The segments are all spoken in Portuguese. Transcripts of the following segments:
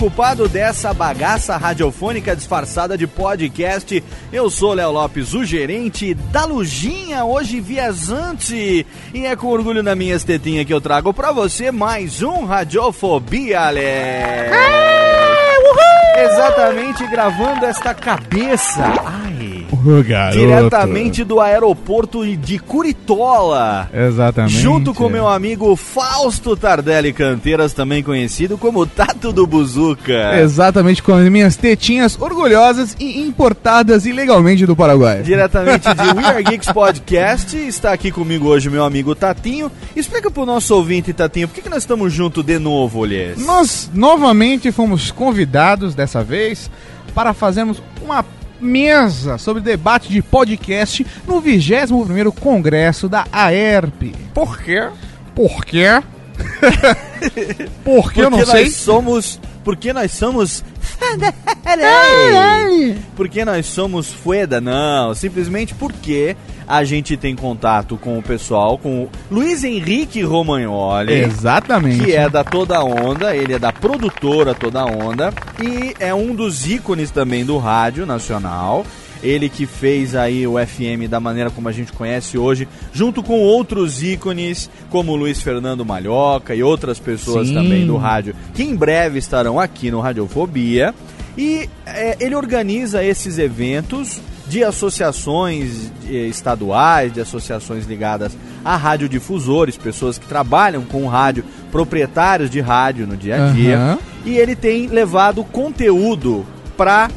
Desocupado dessa bagaça radiofônica disfarçada de podcast. Eu sou Léo Lopes, o gerente da Lujinha, hoje viajante. E é com orgulho na minhas tetinhas que eu trago pra você mais um Radiofobia, Alex. Exatamente gravando esta cabeça. Ai. Garoto. Diretamente do aeroporto de Curitola. Exatamente. Junto com meu amigo Fausto Tardelli Canteiras, também conhecido como Tato do Buzuca. Exatamente com as minhas tetinhas orgulhosas e importadas ilegalmente do Paraguai. Diretamente de We Are Geeks Podcast, está aqui comigo hoje meu amigo Tatinho. Explica pro nosso ouvinte, Tatinho, por que, que nós estamos juntos de novo, Lies? Nós novamente fomos convidados dessa vez para fazermos uma mesa sobre debate de podcast no 21º Congresso da AERP. Por quê? Por quê? Porque eu não sei. somos... Porque nós somos... Porque nós somos fueda? Não, simplesmente porque a gente tem contato com o pessoal, com o Luiz Henrique Romagnoli. Exatamente. que é da Toda Onda, ele é da produtora Toda Onda e é um dos ícones também do rádio nacional. Ele que fez aí o FM da maneira como a gente conhece hoje, junto com outros ícones como Luiz Fernando Malhoca e outras pessoas Sim. também do rádio, que em breve estarão aqui no Radiofobia. E é, ele organiza esses eventos de associações eh, estaduais, de associações ligadas a radiodifusores, pessoas que trabalham com rádio, proprietários de rádio no dia a dia. Aham. E ele tem levado conteúdo para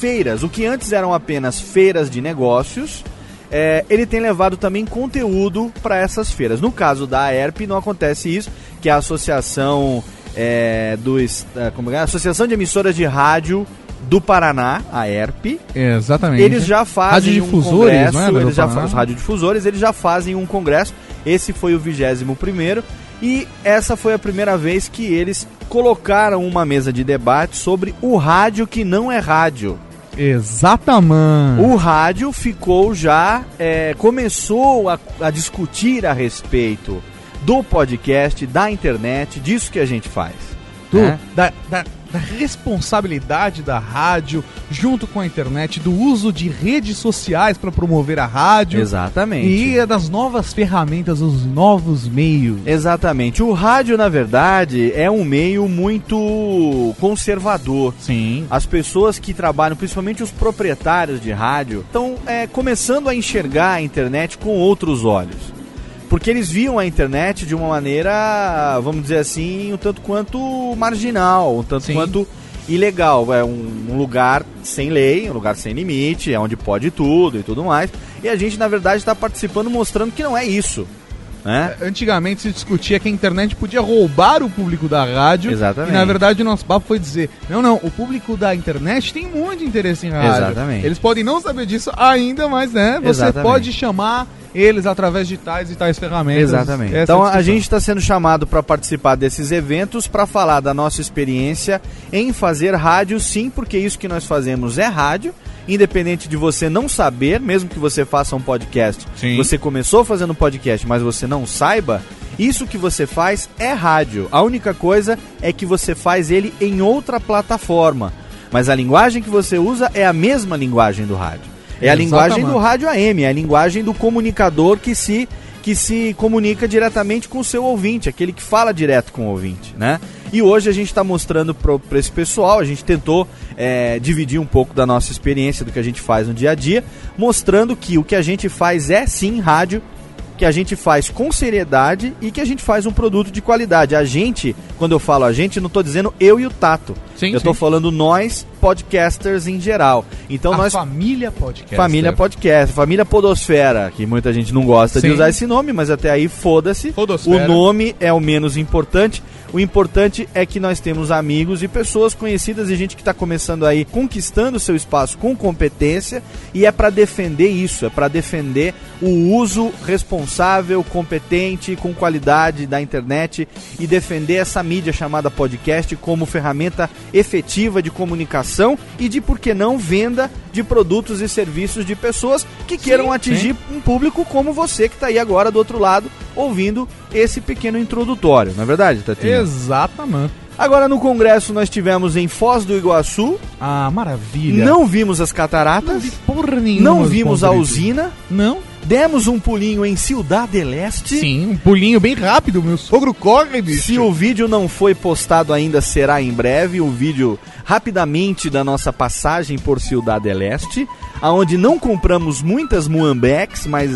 feiras, o que antes eram apenas feiras de negócios. é, ele tem levado também conteúdo para essas feiras. No caso da AERP não acontece isso, que é a associação é, dos, é, como é? Associação de Emissoras de Rádio do Paraná, a AERP. Exatamente. Eles já fazem um congresso, é, eles já Paraná? fa- os radiodifusores, eles já fazem um congresso. Esse foi o 21 primeiro e essa foi a primeira vez que eles colocaram uma mesa de debate sobre o rádio que não é rádio. Exatamente. O rádio ficou já, é, começou a, a discutir a respeito do podcast, da internet, disso que a gente faz. do- né? da, da- da responsabilidade da rádio junto com a internet, do uso de redes sociais para promover a rádio Exatamente. e é das novas ferramentas, os novos meios. Exatamente. O rádio, na verdade, é um meio muito conservador. Sim. As pessoas que trabalham, principalmente os proprietários de rádio, estão é, começando a enxergar a internet com outros olhos. Porque eles viam a internet de uma maneira, vamos dizer assim, um tanto quanto marginal, um tanto Sim. quanto ilegal. É um, um lugar sem lei, um lugar sem limite, é onde pode tudo e tudo mais. E a gente, na verdade, está participando mostrando que não é isso. Né? Antigamente se discutia que a internet podia roubar o público da rádio. Exatamente. E na verdade o nosso papo foi dizer: não, não, o público da internet tem muito interesse em rádio. Exatamente. Eles podem não saber disso ainda, mas né, você Exatamente. pode chamar eles através de tais e tais ferramentas. Exatamente. Essa Então é a discussão. gente está sendo chamado para participar desses eventos para falar da nossa experiência em fazer rádio, sim, porque isso que nós fazemos é rádio. Independente de você não saber, mesmo que você faça um podcast, Sim. você começou fazendo podcast, mas você não saiba, isso que você faz é rádio. A única coisa é que você faz ele em outra plataforma. Mas a linguagem que você usa é a mesma linguagem do rádio. É a linguagem Exatamente. do rádio AM, é a linguagem do comunicador que se que se comunica diretamente com o seu ouvinte, aquele que fala direto com o ouvinte, né? E hoje a gente está mostrando para esse pessoal, a gente tentou é, dividir um pouco da nossa experiência do que a gente faz no dia a dia, mostrando que o que a gente faz é sim rádio, que a gente faz com seriedade e que a gente faz um produto de qualidade. A gente, quando eu falo a gente, não estou dizendo eu e o Tato. Sim, eu estou falando nós, podcasters em geral. Então a nós família podcast. Família Podcast, Família Podosfera, que muita gente não gosta de Sim. usar esse nome, mas até aí foda-se. O nome é o menos importante. O importante é que nós temos amigos e pessoas conhecidas e gente que está começando aí conquistando seu espaço com competência e é para defender isso, é para defender o uso responsável, competente, com qualidade da internet e defender essa mídia chamada podcast como ferramenta efetiva de comunicação e de, por que não, venda de produtos e serviços de pessoas que queiram atingir um público como você que está aí agora do outro lado ouvindo esse pequeno introdutório, não é verdade, Tatinho? Exatamente. Agora no congresso nós tivemos em Foz do Iguaçu, Ah, maravilha. não vimos as Não cataratas, vi porra nenhuma. não vimos a usina, Não? Demos um pulinho em Ciudad del Este. Sim, um pulinho bem rápido. Meu sogro corre, bicho. Se o vídeo não foi postado ainda, será em breve um vídeo rapidamente da nossa passagem por Ciudad del Este, aonde não compramos muitas Muambecs, mas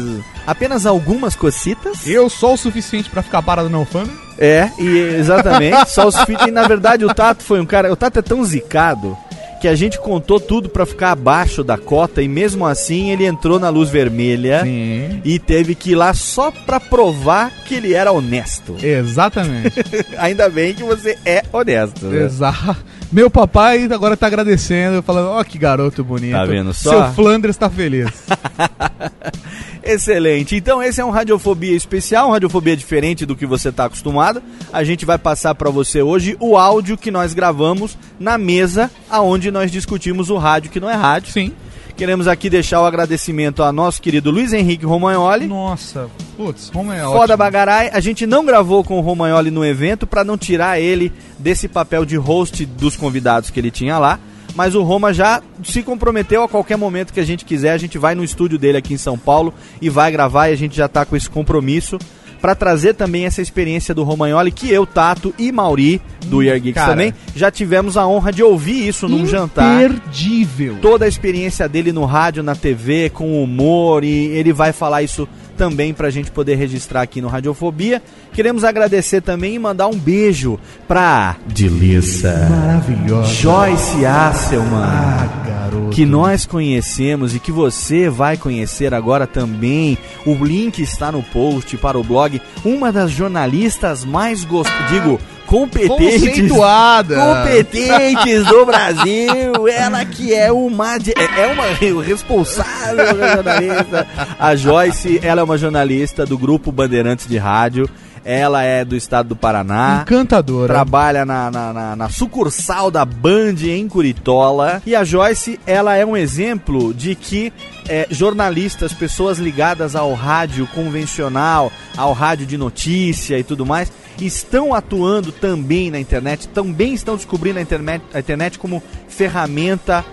apenas algumas cocitas. Eu sou o suficiente pra ficar parado na alfândega? É, e exatamente, só os fit. E na verdade o Tato foi um cara. O Tato é tão zicado que a gente contou tudo pra ficar abaixo da cota e mesmo assim ele entrou na luz vermelha Sim. e teve que ir lá só pra provar que ele era honesto. Exatamente. Ainda bem que você é honesto. né? Exato. Meu papai agora tá agradecendo, falando, ó que garoto bonito. Tá vendo só? Seu Flanders tá feliz. Excelente. Então esse é um Radiofobia especial, um Radiofobia diferente do que você está acostumado. A gente vai passar para você hoje o áudio que nós gravamos na mesa aonde nós discutimos o rádio que não é rádio. Sim. Queremos aqui deixar o agradecimento a nosso querido Luiz Henrique Romagnoli. Nossa, putz, Roma é Foda. Bagarai, a gente não gravou com o Romagnoli no evento para não tirar ele desse papel de host dos convidados que ele tinha lá. Mas o Roma já se comprometeu a qualquer momento que a gente quiser. A gente vai no estúdio dele aqui em São Paulo e vai gravar. E a gente já tá com esse compromisso para trazer também essa experiência do Romagnoli que eu, Tato e Mauri do Year Geeks cara. também já tivemos a honra de ouvir isso num jantar Imperdível. toda a experiência dele no rádio, na TV, com humor, e ele vai falar isso também pra gente poder registrar aqui no Radiofobia. Queremos agradecer também e mandar um beijo pra Delissa, Maravilhosa. Joyce Asselman, Ah, garoto. que nós conhecemos e que você vai conhecer agora também. O link está no post para o blog. Uma das jornalistas mais gost... digo, competentes competentes do Brasil. Ela que é uma é é uma responsável jornalista. A Joyce, ela é uma jornalista do grupo Bandeirantes de Rádio. Ela é do estado do Paraná. Encantadora. Trabalha na, na, na- na sucursal da Band em Curitola. E a Joyce, ela é um exemplo de que é, jornalistas, pessoas ligadas ao rádio convencional, ao rádio de notícia e tudo mais, estão atuando também na internet, também estão descobrindo a internet, a internet como ferramenta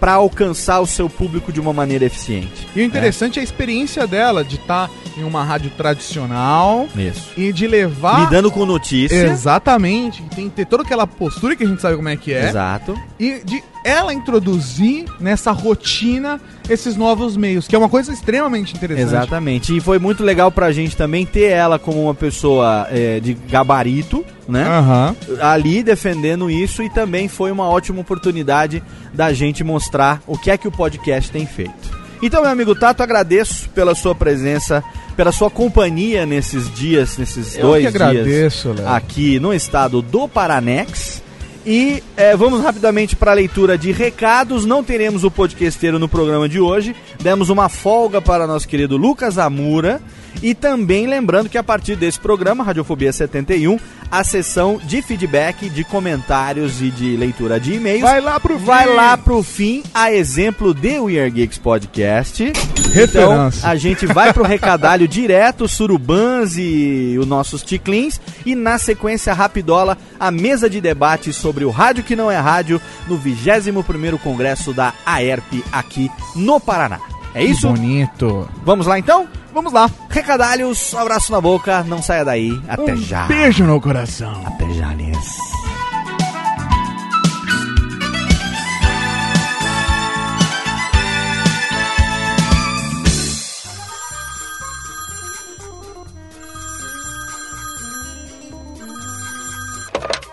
para alcançar o seu público de uma maneira eficiente. E o interessante é a experiência dela de estar em uma rádio tradicional Isso. e de levar. Lidando com notícia. Exatamente. Tem que ter toda aquela postura que a gente sabe como é que é. Exato. E de ela introduzir nessa rotina esses novos meios, que é uma coisa extremamente interessante. Exatamente. E foi muito legal pra gente também ter ela como uma pessoa é, de gabarito, né? Aham. Ali defendendo isso e também foi uma ótima oportunidade da gente mostrar o que é que o podcast tem feito. Então, meu amigo Tato, agradeço pela sua presença, pela sua companhia nesses dias, nesses Eu dois que dias agradeço, Léo. aqui no estado do Paranex. E é, vamos rapidamente para a leitura de recados. Não teremos o podcasteiro no programa de hoje. Demos uma folga para nosso querido Lucas Amura. E também lembrando que a partir desse programa, Radiofobia 71, a sessão de feedback, de comentários e de leitura de e-mails Vai lá pro vai fim. lá pro fim, a exemplo de We Are Geeks Podcast. Referência. Então, a gente vai pro recadalho direto, surubans e os nossos ticlins. E na sequência, rapidola, a mesa de debate sobre o rádio que não é rádio no 21º Congresso da AERP aqui no Paraná. É isso? Bonito. Vamos lá então? Vamos lá. Recadalhos, abraço na boca, não saia daí. Até um já. beijo no coração. Até já, Liz.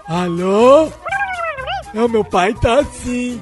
Alô? Não, meu pai tá assim.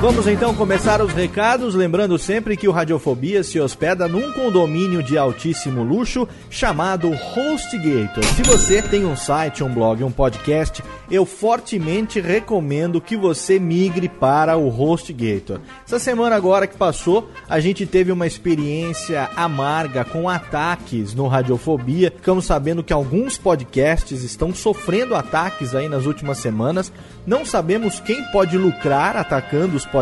Vamos então começar os recados, lembrando sempre que o Radiofobia se hospeda num condomínio de altíssimo luxo chamado HostGator. Se você tem um site, um blog, um podcast, eu fortemente recomendo que você migre para o HostGator. Essa semana agora que passou, a gente teve uma experiência amarga com ataques no Radiofobia. Ficamos sabendo que alguns podcasts estão sofrendo ataques aí nas últimas semanas. Não sabemos quem pode lucrar atacando os podcasts,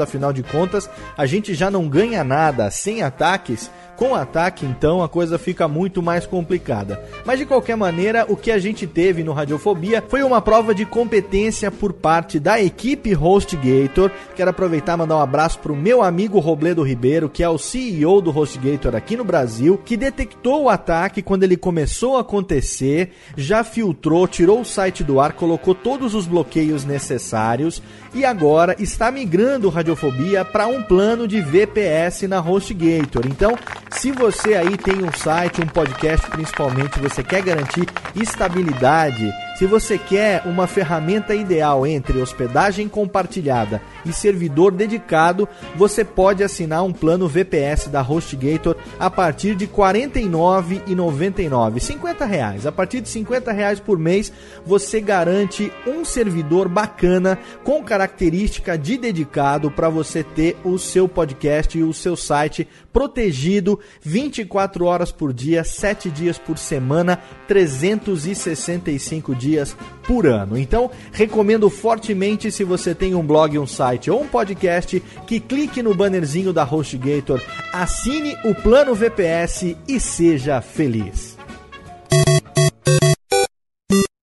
afinal de contas, a gente já não ganha nada sem ataques. Com ataque, então, a coisa fica muito mais complicada. Mas de qualquer maneira, o que a gente teve no Radiofobia foi uma prova de competência por parte da equipe HostGator. Quero aproveitar e mandar um abraço pro meu amigo Robledo Ribeiro, que é o CEO do HostGator aqui no Brasil, que detectou o ataque quando ele começou a acontecer, já filtrou, tirou o site do ar, colocou todos os bloqueios necessários e agora está migrando Radiofobia para um plano de VPS na HostGator. Então, se você aí tem um site, um podcast principalmente, você quer garantir estabilidade, se você quer uma ferramenta ideal entre hospedagem compartilhada e servidor dedicado, você pode assinar um plano VPS da HostGator a partir de R$ 49,99, 50 reais. A partir de 50 reais por mês, você garante um servidor bacana com característica de dedicado para você ter o seu podcast e o seu site protegido 24 horas por dia, 7 dias por semana, 365 dias por ano. Então, recomendo fortemente se você tem um blog, um site ou um podcast que clique no bannerzinho da HostGator, assine o plano VPS e seja feliz.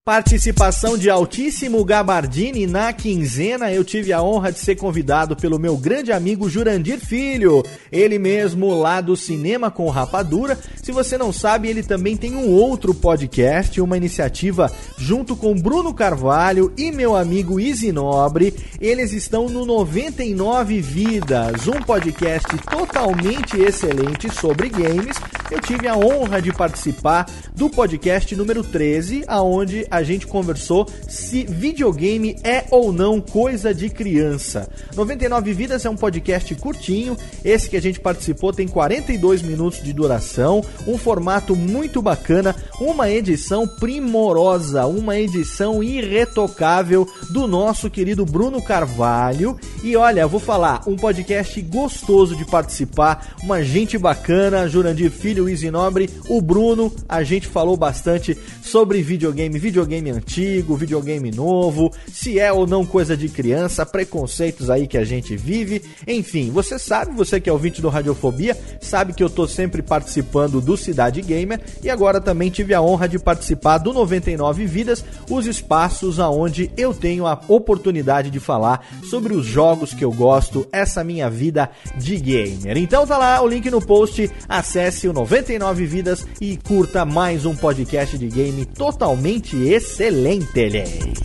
Participação de altíssimo Gabardini na quinzena. Eu tive a honra de ser convidado pelo meu grande amigo Jurandir Filho, ele mesmo lá do Cinema com Rapadura. Se você não sabe, ele também tem um outro podcast, uma iniciativa junto com Bruno Carvalho e meu amigo Easy Nobre. Eles estão no 99 Vidas, um podcast totalmente excelente sobre games. Eu tive a honra de participar do podcast número 13, aonde a gente conversou se videogame é ou não coisa de criança. 99 Vidas é um podcast curtinho, esse que a gente participou tem 42 minutos de duração, um formato muito bacana, uma edição primorosa, uma edição irretocável do nosso querido Bruno Carvalho. E olha, vou falar, um podcast gostoso de participar, uma gente bacana, Jurandir Filho Nobre, o Bruno. A gente falou bastante sobre videogame, videogame antigo, videogame novo, se é ou não coisa de criança, preconceitos aí que a gente vive. Enfim, você sabe, você que é ouvinte do Radiofobia, sabe que eu tô sempre participando do Cidade Gamer e agora também tive a honra de participar do 99 Vidas, os espaços aonde eu tenho a oportunidade de falar sobre os jogos que eu gosto, essa minha vida de gamer. Então tá lá o link no post, acesse o 99 Vidas e curta mais um podcast de game totalmente excelente, leis.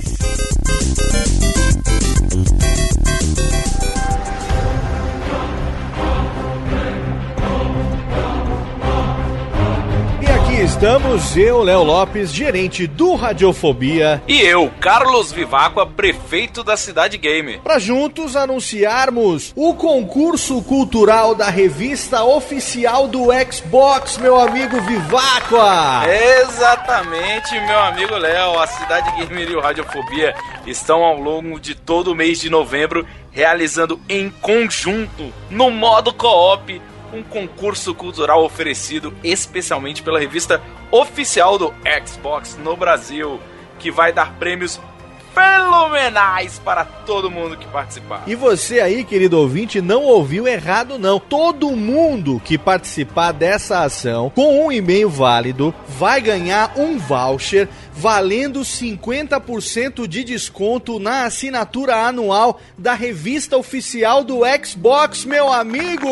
Estamos, eu, Léo Lopes, gerente do Radiofobia, E eu, Carlos Vivacqua, prefeito da Cidade Game. para juntos anunciarmos o concurso cultural da revista oficial do Xbox, meu amigo Viváqua. Exatamente, meu amigo Léo. A Cidade Gamer e o Radiofobia estão ao longo de todo o mês de novembro realizando em conjunto, no modo co-op, um concurso cultural oferecido especialmente pela revista oficial do Xbox no Brasil, que vai dar prêmios fenomenais para todo mundo que participar. E você aí, querido ouvinte, não ouviu errado não. Todo mundo que participar dessa ação com um e-mail válido vai ganhar um voucher valendo 50% de desconto na assinatura anual da revista oficial do Xbox, meu amigo.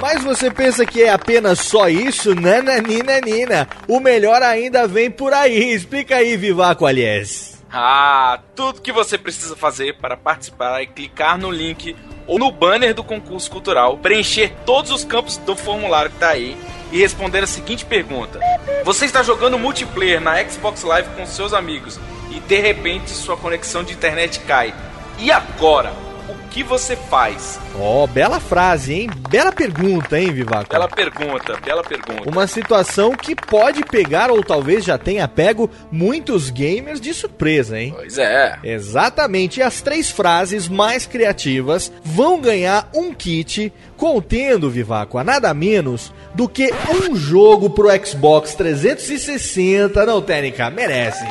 Mas você pensa que é apenas só isso? Nananina, nina. O melhor ainda vem por aí. Explica aí, Vivaco Aliás. Ah, tudo que você precisa fazer para participar é clicar no link ou no banner do concurso cultural, preencher todos os campos do formulário que tá aí e responder a seguinte pergunta: Você está jogando multiplayer na Xbox Live com seus amigos e de repente sua conexão de internet cai. E agora? O que você faz? Ó, bela frase, hein? Bela pergunta, hein, Vivaco? Bela pergunta, bela pergunta. Uma situação que pode pegar, ou talvez já tenha pego, muitos gamers de surpresa, hein? Pois é. Exatamente, e as três frases mais criativas vão ganhar um kit contendo, Vivaco, a nada menos do que um jogo pro Xbox 360, não, Técnica, merece.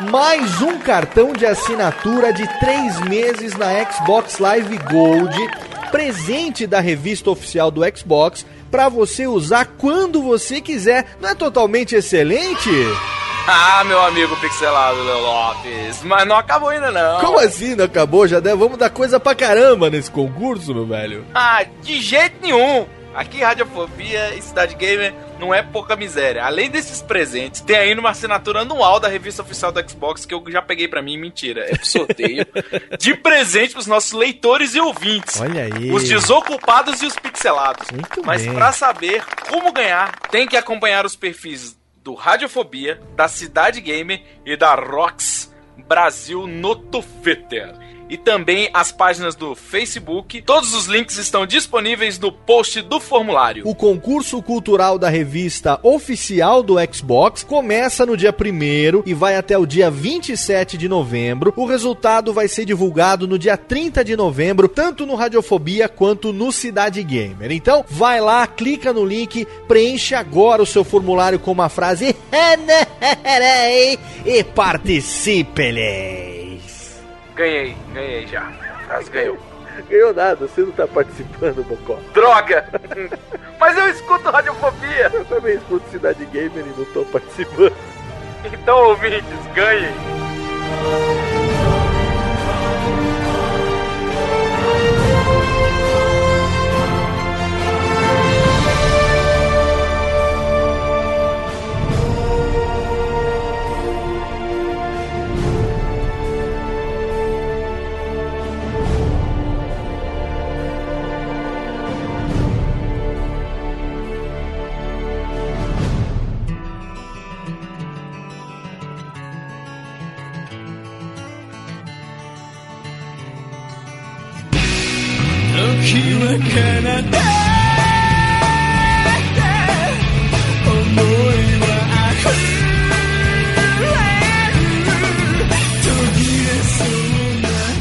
Mais um cartão de assinatura de três meses na Xbox Live Gold, presente da revista oficial do Xbox, para você usar quando você quiser. Não é totalmente excelente? Ah, meu amigo pixelado Leo Lopes, mas não acabou ainda não. Como assim não acabou? Já deu, vamos dar coisa pra caramba nesse concurso, meu velho. Ah, de jeito nenhum. Aqui Radiofobia e Cidade Gamer não é pouca miséria. Além desses presentes, tem ainda uma assinatura anual da revista oficial do Xbox que eu já peguei pra mim, mentira, é pro sorteio, de presente pros nossos leitores e ouvintes. Olha aí. Os desocupados e os pixelados. Muito Mas pra saber como ganhar, tem que acompanhar os perfis do Radiofobia, da Cidade Gamer e da Rox Brasil no Twitter. E também as páginas do Facebook. Todos os links estão disponíveis no post do formulário. O concurso cultural da revista oficial do Xbox começa no dia 1 e vai até o dia 27 de novembro. O resultado vai ser divulgado no dia 30 de novembro, tanto no Radiofobia quanto no Cidade Gamer. Então, vai lá, clica no link, preenche agora o seu formulário com uma frase e participe, leis. Ganhei, ganhei já. Quase ganhou. Ganhou nada, você não tá participando, Bocó. Droga! Mas eu escuto Radiofobia! Eu também escuto Cidade Gamer e não tô participando. Então, ouvintes, ganhem!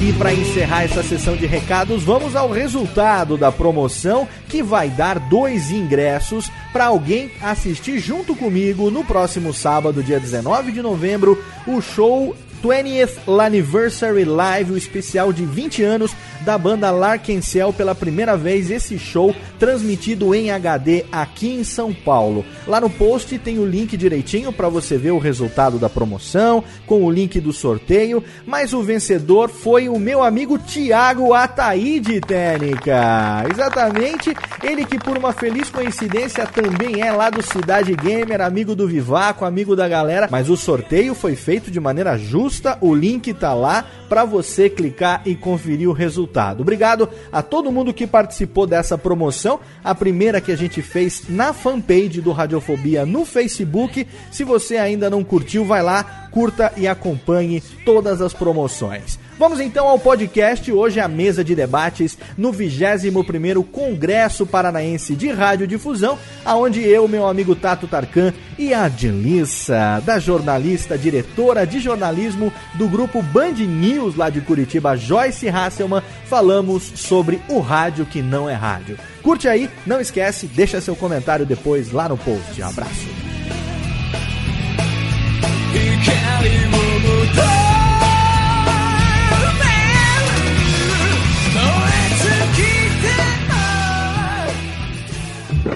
E para encerrar essa sessão de recados, vamos ao resultado da promoção que vai dar dois ingressos para alguém assistir junto comigo no próximo sábado, dia 19 de novembro, o show 20th Anniversary Live, o especial de 20 anos da banda Larkencel pela primeira vez esse show transmitido em HD aqui em São Paulo. Lá no post tem o link direitinho para você ver o resultado da promoção, com o link do sorteio, mas o vencedor foi o meu amigo Tiago Ataíde Técnica. Exatamente, ele que por uma feliz coincidência também é lá do Cidade Gamer, amigo do Vivaco, amigo da galera, mas o sorteio foi feito de maneira justa, o link tá lá para você clicar e conferir o resultado. Obrigado a todo mundo que participou dessa promoção, a primeira que a gente fez na fanpage do Radiofobia no Facebook. Se você ainda não curtiu, vai lá, curta e acompanhe todas as promoções. Vamos então ao podcast. Hoje a mesa de debates no 21º Congresso Paranaense de Radiodifusão, aonde eu, meu amigo Tato Tarkan e a Dilissa, da jornalista, diretora de jornalismo do grupo Band News lá de Curitiba, Joyce Hasselman, falamos sobre o rádio que não é rádio. Curte aí, não esquece, deixa seu comentário depois lá no post. Abraço.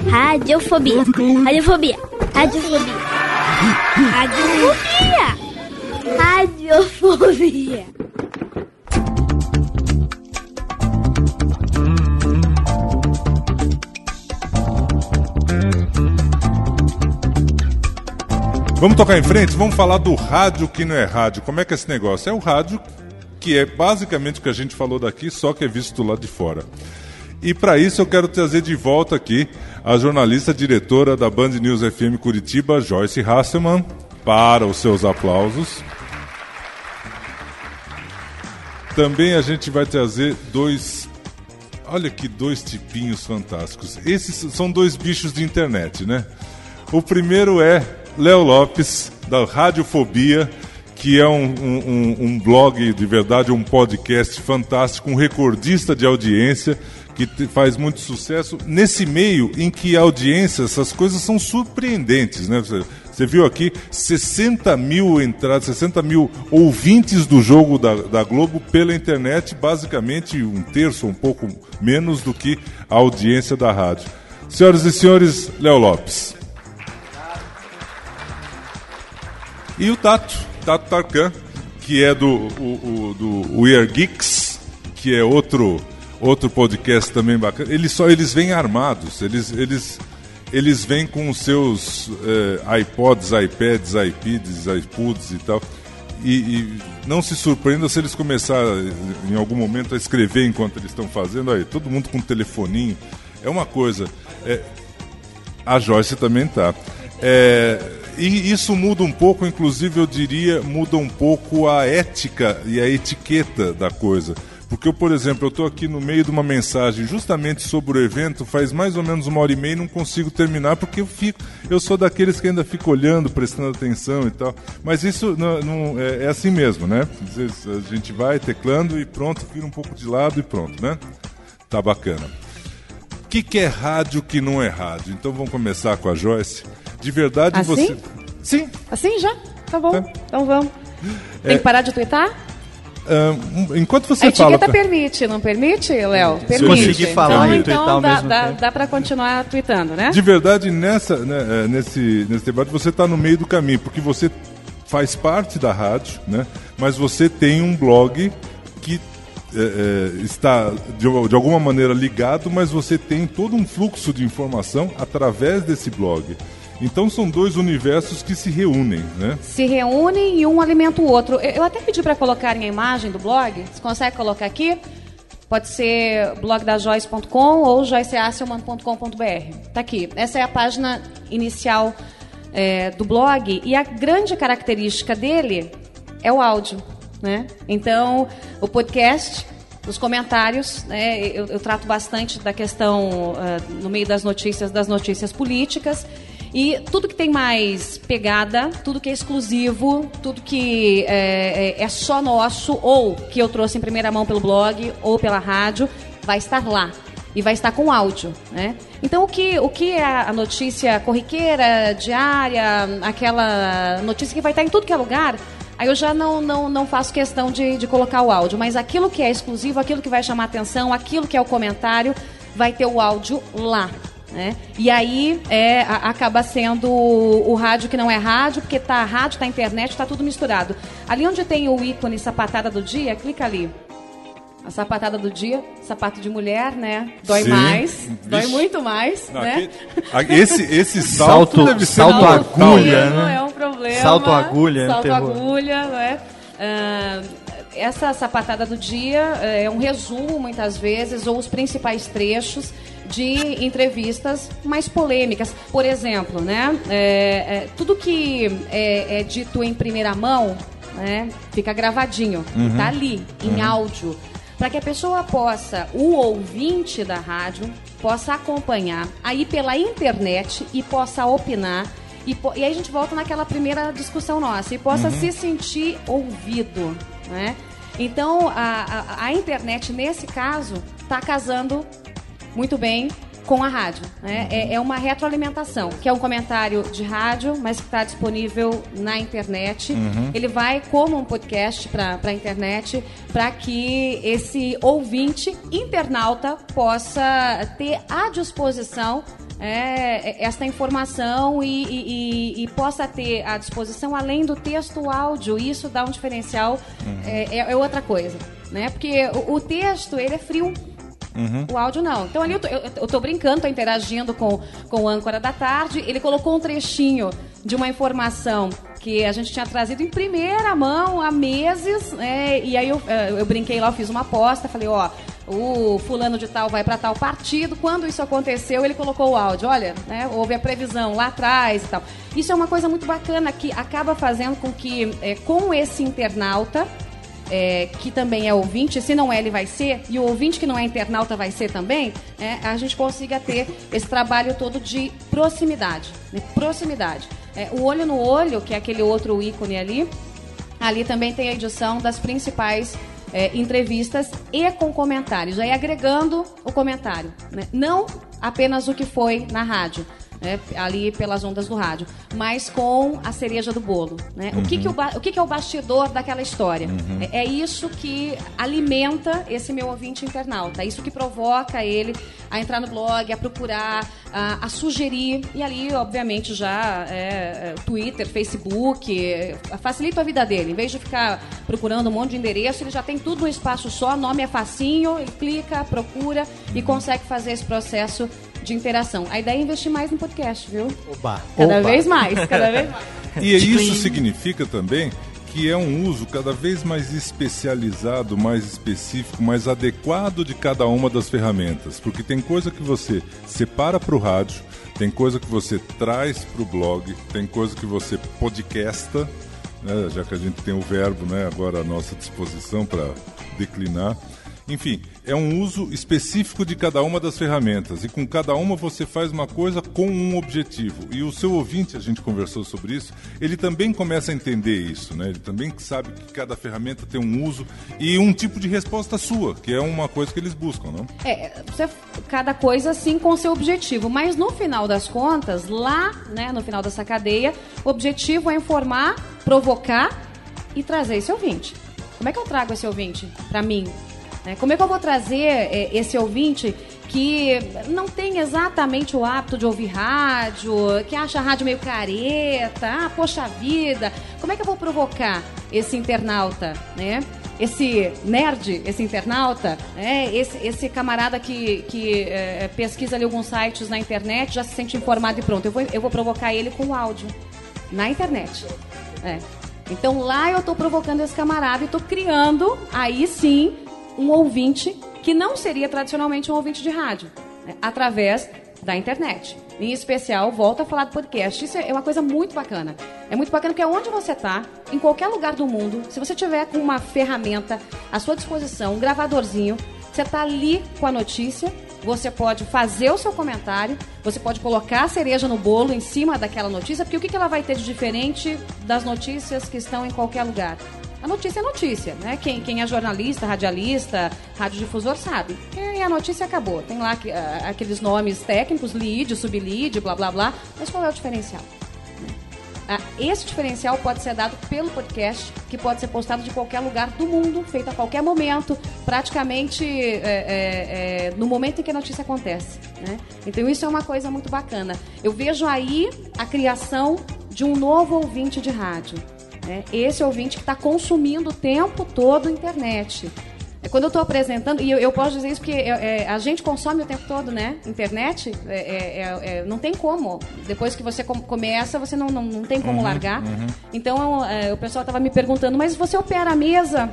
Radiofobia. Radiofobia. Radiofobia. Radiofobia. Radiofobia. Vamos tocar em frente? Vamos falar do rádio que não é rádio. Como é que é esse negócio? É o rádio que é basicamente o que a gente falou daqui, só que é visto lá de fora. E para isso eu quero trazer de volta aqui a jornalista diretora da Band News FM Curitiba, Joyce Hasselman, para os seus aplausos. Também a gente vai trazer dois. Olha que dois tipinhos fantásticos. Esses são dois bichos de internet, né? O primeiro é Léo Lopes, da Radiofobia, que é um, um, um, blog de verdade, um podcast fantástico, um recordista de audiência que faz muito sucesso nesse meio em que a audiência, essas coisas são surpreendentes, né? Você, você viu aqui 60 mil entradas, 60 mil ouvintes do jogo da, da Globo pela internet, basicamente um terço, um pouco menos do que a audiência da rádio. Senhoras e senhores, Léo Lopes. E o Tato, Tato Tarkan, que é do, o, o, do We Are Geeks, que é outro outro podcast também bacana. Eles só eles vêm armados, eles eles eles vêm com os seus eh, iPods, iPads, iPads, iPods e tal. E, e, não se surpreenda se eles começarem em algum momento a escrever enquanto eles estão fazendo. Aí, todo mundo com telefoninho. É uma coisa. É, a Joyce também tá. É, e isso muda um pouco, inclusive eu diria, muda um pouco a ética e a etiqueta da coisa. Porque eu, por exemplo, eu estou aqui no meio de uma mensagem justamente sobre o evento, faz mais ou menos uma hora e meia e não consigo terminar porque eu fico, eu sou daqueles que ainda fico olhando, prestando atenção e tal. Mas isso não, não é, é, assim mesmo, né? Às vezes a gente vai teclando e pronto, vira um pouco de lado e pronto, né? Tá bacana. O que, que é rádio que não é rádio? Então vamos começar com a Joyce. De verdade assim? você. Sim. Assim já? Tá bom. Tá. Então vamos. Tem É. que parar de twittar? Enquanto você a fala. etiqueta permite, não permite, Léo? Permite. conseguir falar então, e twittar então ao dá, mesmo dá, dá pra continuar tweetando, né? De verdade, nessa, né, é, nesse, nesse debate você está no meio do caminho, porque você faz parte da rádio, né, mas você tem um blog que é, é, está de, de alguma maneira ligado, mas você tem todo um fluxo de informação através desse blog. Então são dois universos que se reúnem, né? Se reúnem e um alimenta o outro. Eu até pedi para colocarem a imagem do blog. Você consegue colocar aqui? Pode ser blogdajoyce.com ou joyceasselman.com.br. Tá aqui. Essa é a página inicial é, do blog e a grande característica dele é o áudio, né? Então, o podcast, os comentários, né? Eu, eu trato bastante da questão ah, no meio das notícias, das notícias políticas. E tudo que tem mais pegada, tudo que é exclusivo, tudo que é, é- é só nosso, ou que eu trouxe em primeira mão pelo blog ou pela rádio, vai estar lá. E vai estar com áudio, né? Então, o que, o que é a notícia corriqueira, diária, aquela notícia que vai estar em tudo que é lugar, aí eu já não, não, não faço questão de, de colocar o áudio. Mas aquilo que é exclusivo, aquilo que vai chamar atenção, aquilo que é o comentário, vai ter o áudio lá. Né? E aí é, a- acaba sendo o, o rádio que não é rádio, porque tá rádio, tá internet, tá tudo misturado. Ali onde tem o ícone sapatada do dia, clica ali. A sapatada do dia, sapato de mulher, né? Dói Sim. mais, dói Vixe. muito mais, Não, né? aqui- esse, esse salto, Salto- deve ser salto agulha, Não né? é um problema. Salto agulha, é um Salto agulha, né? Ah, essa sapatada do dia eh, é um resumo, muitas vezes, ou os principais trechos de entrevistas mais polêmicas. Por exemplo, né? é, é, tudo que é, é dito em primeira mão né, fica gravadinho, Uhum. tá ali, em áudio para que a pessoa possa, o ouvinte da rádio, possa acompanhar aí pela internet e possa opinar. E, e aí a gente volta naquela primeira discussão nossa e possa Uhum. se sentir ouvido, né? Então a, a, a internet nesse caso está casando muito bem com a rádio. Né? É, é uma retroalimentação, que é um comentário de rádio, mas que está disponível na internet. Uhum. Ele vai como um podcast para a internet, para que esse ouvinte internauta possa ter à disposição é, esta informação e, e- e- e possa ter à disposição além do texto áudio. Isso dá um diferencial, é, é- é outra coisa. Né? Porque o, o texto ele é frio. O áudio não. Então ali eu tô, eu, eu tô brincando, tô interagindo com, com o âncora da tarde. Ele colocou um trechinho de uma informação que a gente tinha trazido em primeira mão há meses, né? E aí eu, eh, eu brinquei lá, eu fiz uma aposta, falei, ó, o fulano de tal vai para tal partido. Quando isso aconteceu, ele colocou o áudio. Olha, né, houve a previsão lá atrás e tal. Isso é uma coisa muito bacana que acaba fazendo com que, eh, com esse internauta, é, que também é ouvinte, se não é, ele vai ser, e o ouvinte que não é internauta vai ser também, é, a gente consiga ter esse trabalho todo de proximidade. né? Proximidade. É, o olho no olho, que é aquele outro ícone ali, ali também tem a edição das principais é, entrevistas e com comentários, aí agregando o comentário. né? Não apenas o que foi na rádio. Né, ali pelas ondas do rádio, mas com a cereja do bolo. né? O, que, que, o, ba- o que, que é o bastidor daquela história? Uhum. É, é isso que alimenta esse meu ouvinte internauta, é isso que provoca ele a entrar no blog, a procurar, a, a sugerir, e ali, obviamente, já é, é, Twitter, Facebook, é, facilita a vida dele. Em vez de ficar procurando um monte de endereço, ele já tem tudo no espaço só, nome é facinho, ele clica, procura e consegue fazer esse processo de interação. A ideia é investir mais no podcast, viu? Oba. Cada Opa. vez mais, cada vez mais. E isso significa também que é um uso cada vez mais especializado, mais específico, mais adequado de cada uma das ferramentas. Porque tem coisa que você separa para o rádio, tem coisa que você traz para o blog, tem coisa que você podcasta, né, já que a gente tem o verbo né, agora à nossa disposição para declinar. Enfim, é um uso específico de cada uma das ferramentas e com cada uma você faz uma coisa com um objetivo. E o seu ouvinte, a gente conversou sobre isso, ele também começa a entender isso, né? Ele também sabe que cada ferramenta tem um uso e um tipo de resposta sua, que é uma coisa que eles buscam, não? É, você, cada coisa sim com seu objetivo, mas no final das contas, lá, né, no final dessa cadeia, o objetivo é informar, provocar e trazer esse ouvinte. Como é que eu trago esse ouvinte para mim? Né? Como é que eu vou trazer é, esse ouvinte que não tem exatamente o hábito de ouvir rádio, que acha a rádio meio careta, ah, poxa vida, como é que eu vou provocar esse internauta, né? Esse nerd, esse internauta, né? esse, esse camarada que, que é, pesquisa ali alguns sites na internet, já se sente informado e pronto. Eu vou, eu vou provocar ele com áudio na internet. É. Então lá eu estou provocando esse camarada e estou criando, aí sim, um ouvinte que não seria tradicionalmente um ouvinte de rádio, né? através da internet. Em especial, volto a falar do podcast. Isso é uma coisa muito bacana. É muito bacana porque onde você está, em qualquer lugar do mundo, se você tiver com uma ferramenta à sua disposição, um gravadorzinho, você está ali com a notícia você pode fazer o seu comentário, você pode colocar a cereja no bolo em cima daquela notícia, porque o que ela vai ter de diferente das notícias que estão em qualquer lugar? A notícia é notícia, né? Quem, quem é jornalista, radialista, radiodifusor sabe. E a notícia acabou. Tem lá ah, aqueles nomes técnicos, lead, sublead, blá blá blá. Mas qual é o diferencial? Ah, esse diferencial pode ser dado pelo podcast, que pode ser postado de qualquer lugar do mundo, feito a qualquer momento, praticamente é, é, é, no momento em que a notícia acontece. né? Então isso é uma coisa muito bacana. Eu vejo aí a criação de um novo ouvinte de rádio. Né? Esse ouvinte que está consumindo o tempo todo a internet. É quando eu estou apresentando, e eu, eu posso dizer isso porque é, é, a gente consome o tempo todo, né? Internet, é, é, é, não tem como. Depois que você com- começa, você não, não, não tem como Uhum, largar. uhum. Então, o pessoal estava me perguntando, mas você opera a mesa?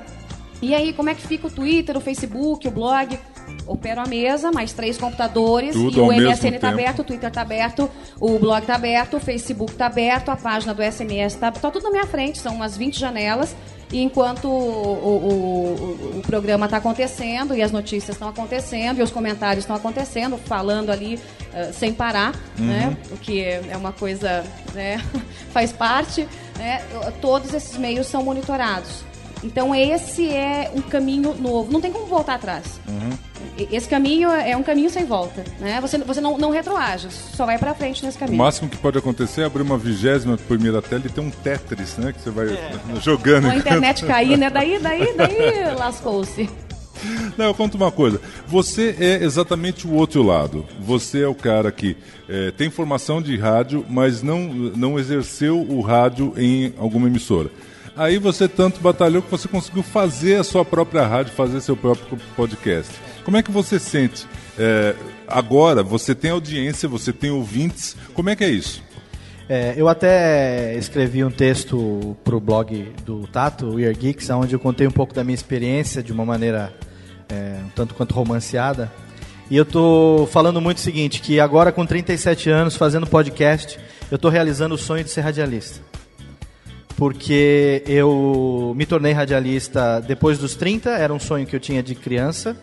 E aí, como é que fica o Twitter, o Facebook, o blog? Opero a mesa, mais três computadores, Tudo e o MSN tá tempo. aberto, o Twitter tá aberto, o blog tá aberto, o Facebook tá aberto, a página do SMS tá, tá tudo na minha frente, são umas 20 janelas. E enquanto o, o- o- o programa está acontecendo e as notícias estão acontecendo e os comentários estão acontecendo, falando ali eh, sem parar, Uhum. né? O que é uma coisa, né? faz parte, né? Todos esses meios são monitorados. Então esse é um caminho novo. Não tem como voltar atrás. E- Esse caminho é um caminho sem volta, né? Você, você não, não retroage, só vai pra frente nesse O caminho. máximo que pode acontecer é abrir uma vigésima primeira tela e ter um Tetris, né? Que você vai jogando. Com a internet cair, né? Daí, daí, daí lascou-se. Não, eu conto uma coisa. Você é exatamente o outro lado. Você é o cara que eh, tem formação de rádio, mas não, não exerceu o rádio em alguma emissora. Aí você tanto batalhou que você conseguiu fazer a sua própria rádio, fazer seu próprio podcast. Como é que você sente? Eh, agora você tem audiência, você tem ouvintes. Como é que é isso? É, eu até escrevi um texto para o blog do Tato, We Are Geeks, onde eu contei um pouco da minha experiência de uma maneira é, um tanto quanto romanceada. E eu tô falando muito o seguinte, que agora com 37 anos, fazendo podcast, eu tô realizando o sonho de ser radialista. Porque eu me tornei radialista depois dos 30, era um sonho que eu tinha de criança.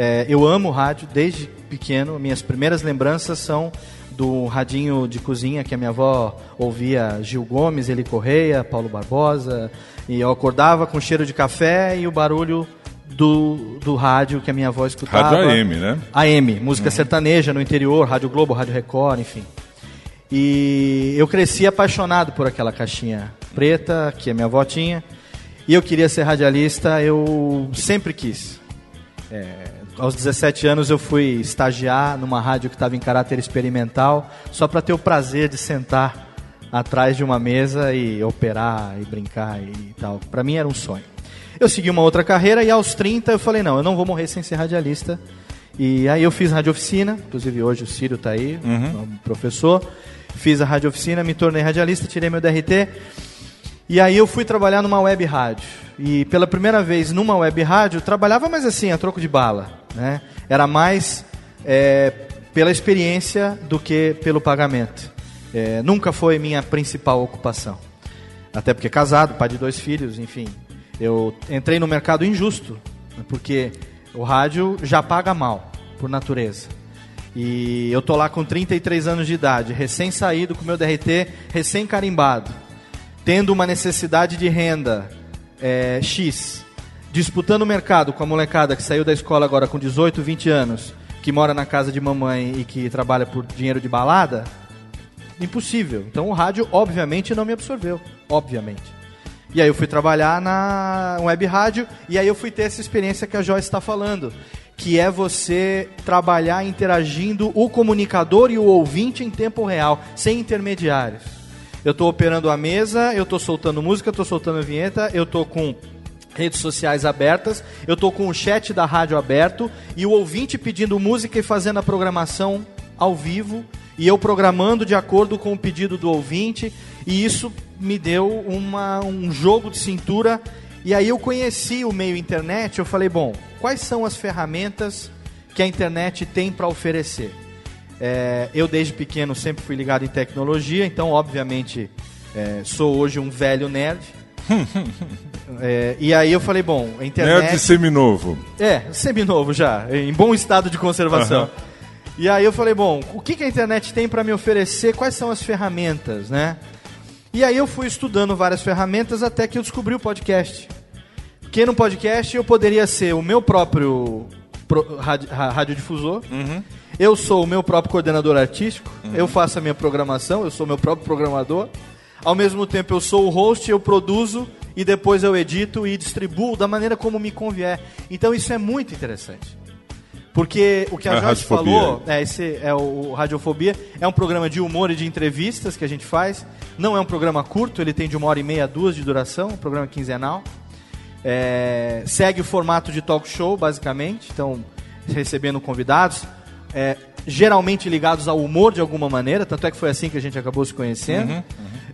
É, eu amo rádio desde pequeno, minhas primeiras lembranças são do radinho de cozinha que a minha avó ouvia Gil Gomes, Eli Correia, Paulo Barbosa, e eu acordava com cheiro de café e o barulho do, do rádio que a minha avó escutava. Rádio AM, né? AM, música Uhum. sertaneja no interior, Rádio Globo, Rádio Record, enfim. E eu cresci apaixonado por aquela caixinha preta que a minha avó tinha. E eu queria ser radialista, eu sempre quis. É, aos 17 anos eu fui estagiar numa rádio que estava em caráter experimental, só para ter o prazer de sentar atrás de uma mesa e operar e brincar e tal. Para mim era um sonho. Eu segui uma outra carreira e aos 30 eu falei, não, eu não vou morrer sem ser radialista. E aí eu fiz rádio oficina, inclusive hoje o Círio está aí, Uhum. um professor. Fiz a rádio oficina, me tornei radialista, tirei meu DRT. E aí eu fui trabalhar numa web rádio. E pela primeira vez numa web rádio, trabalhava mais assim, a troco de bala. Né? Era mais é, pela experiência do que pelo pagamento. É, nunca foi minha principal ocupação. Até porque casado, pai de dois filhos, enfim. Eu entrei no mercado injusto, né, porque o rádio já paga mal, por natureza. E eu tô lá com 33 anos de idade, recém saído com meu DRT, recém carimbado, tendo uma necessidade de renda é, X, disputando o mercado com a molecada que saiu da escola agora com 18, 20 anos, que mora na casa de mamãe e que trabalha por dinheiro de balada, impossível. Então o rádio, obviamente, não me absorveu. Obviamente. E aí eu fui trabalhar na web rádio e aí eu fui ter essa experiência que a Joyce está falando, que é você trabalhar interagindo o comunicador e o ouvinte em tempo real, sem intermediários. Eu estou operando a mesa, eu estou soltando música, estou soltando vinheta, eu estou com redes sociais abertas, eu estou com o chat da rádio aberto e o ouvinte pedindo música e fazendo a programação ao vivo e eu programando de acordo com o pedido do ouvinte e isso me deu uma, um jogo de cintura e aí eu conheci o meio internet, eu falei, bom, quais são as ferramentas que a internet tem para oferecer? É, eu desde pequeno sempre fui ligado em tecnologia, então obviamente é, sou hoje um velho nerd. É, e aí eu falei, bom, a internet... Nerd seminovo. É, seminovo já, em bom estado de conservação. Aham. E aí eu falei, bom, o que, que a internet tem para me oferecer? Quais são as ferramentas, né? E aí eu fui estudando várias ferramentas até que eu descobri o podcast. Porque no podcast eu poderia ser o meu próprio pro, rádio, ra- radiodifusor, eu sou o meu próprio coordenador artístico, eu faço a minha programação, eu sou o meu próprio programador. Ao mesmo tempo eu sou o host, eu produzo e depois eu edito e distribuo da maneira como me convier. Então isso é muito interessante. Porque o que a A Joyce Radiofobia. falou, é, esse é o Radiofobia, é um programa de humor e de entrevistas que a gente faz. Não é um programa curto, ele tem de uma hora e meia, duas de duração, um programa quinzenal. É, segue o formato de talk show, basicamente. Então, recebendo convidados, é, geralmente ligados ao humor de alguma maneira. Tanto é que foi assim que a gente acabou se conhecendo. Uhum,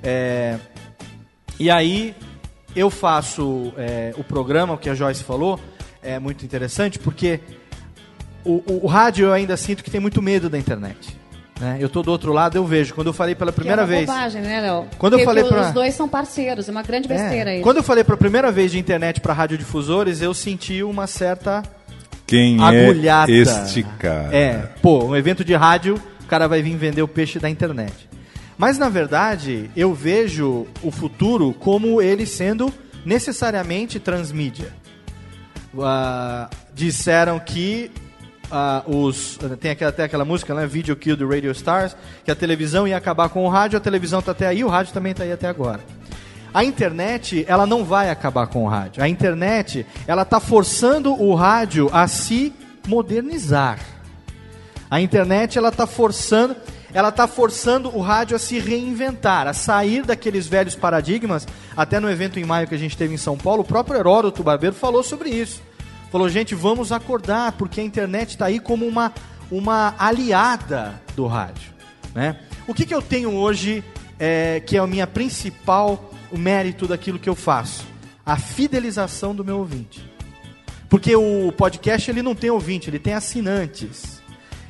É, e aí, eu faço é, o programa, o que a Joyce falou, é muito interessante, porque o, o- o rádio eu ainda sinto que tem muito medo da internet. né? Eu tô do outro lado, eu vejo. Quando eu falei pela primeira que é uma vez. bobagem, né, Léo? Quando eu Porque falei os pra- dois são parceiros, é uma grande besteira É, isso. Quando eu falei pela primeira vez de internet para radiodifusores, eu senti uma certa Quem agulhada. é este cara? É, pô, um evento de rádio, o cara vai vir vender o peixe da internet. Mas na verdade, eu vejo o futuro como ele sendo necessariamente transmídia. Ah, disseram que ah, os tem aquela, até aquela música, né, Video Kill the Radio Stars, que a televisão ia acabar com o rádio, a televisão está até aí, o rádio também está aí até agora. A internet, ela não vai acabar com o rádio. A internet, ela está forçando o rádio a se modernizar. A internet, ela está forçando, ela tá forçando o rádio a se reinventar, a sair daqueles velhos paradigmas. Até no evento em maio que a gente teve em São Paulo, o próprio Heródoto Barbeiro falou sobre isso. Falou, gente, vamos acordar, porque a internet está aí como uma, uma aliada do rádio. Né? O que, que eu tenho hoje é, que é a minha principal o mérito daquilo que eu faço? A fidelização do meu ouvinte. Porque o podcast ele não tem ouvinte, ele tem assinantes.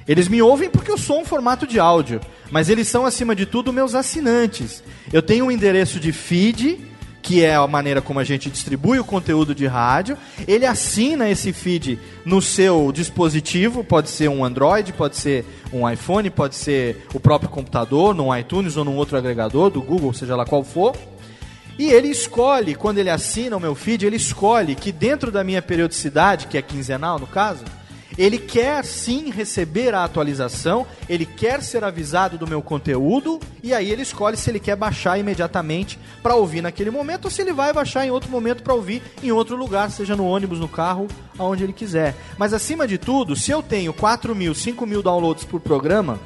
Eles me ouvem porque eu sou um formato de áudio, mas eles são acima de tudo meus assinantes. Eu tenho um endereço de feed, que é a maneira como a gente distribui o conteúdo de rádio. Ele assina esse feed no seu dispositivo, pode ser um Android, pode ser um iPhone, pode ser o próprio computador, num iTunes ou num outro agregador do Google, seja lá qual for. E ele escolhe, quando ele assina o meu feed, ele escolhe que dentro da minha periodicidade, que é quinzenal no caso, ele quer sim receber a atualização, ele quer ser avisado do meu conteúdo, e aí ele escolhe se ele quer baixar imediatamente para ouvir naquele momento ou se ele vai baixar em outro momento para ouvir em outro lugar, seja no ônibus, no carro, aonde ele quiser. Mas acima de tudo, se eu tenho 4 mil, 5 mil downloads por programa,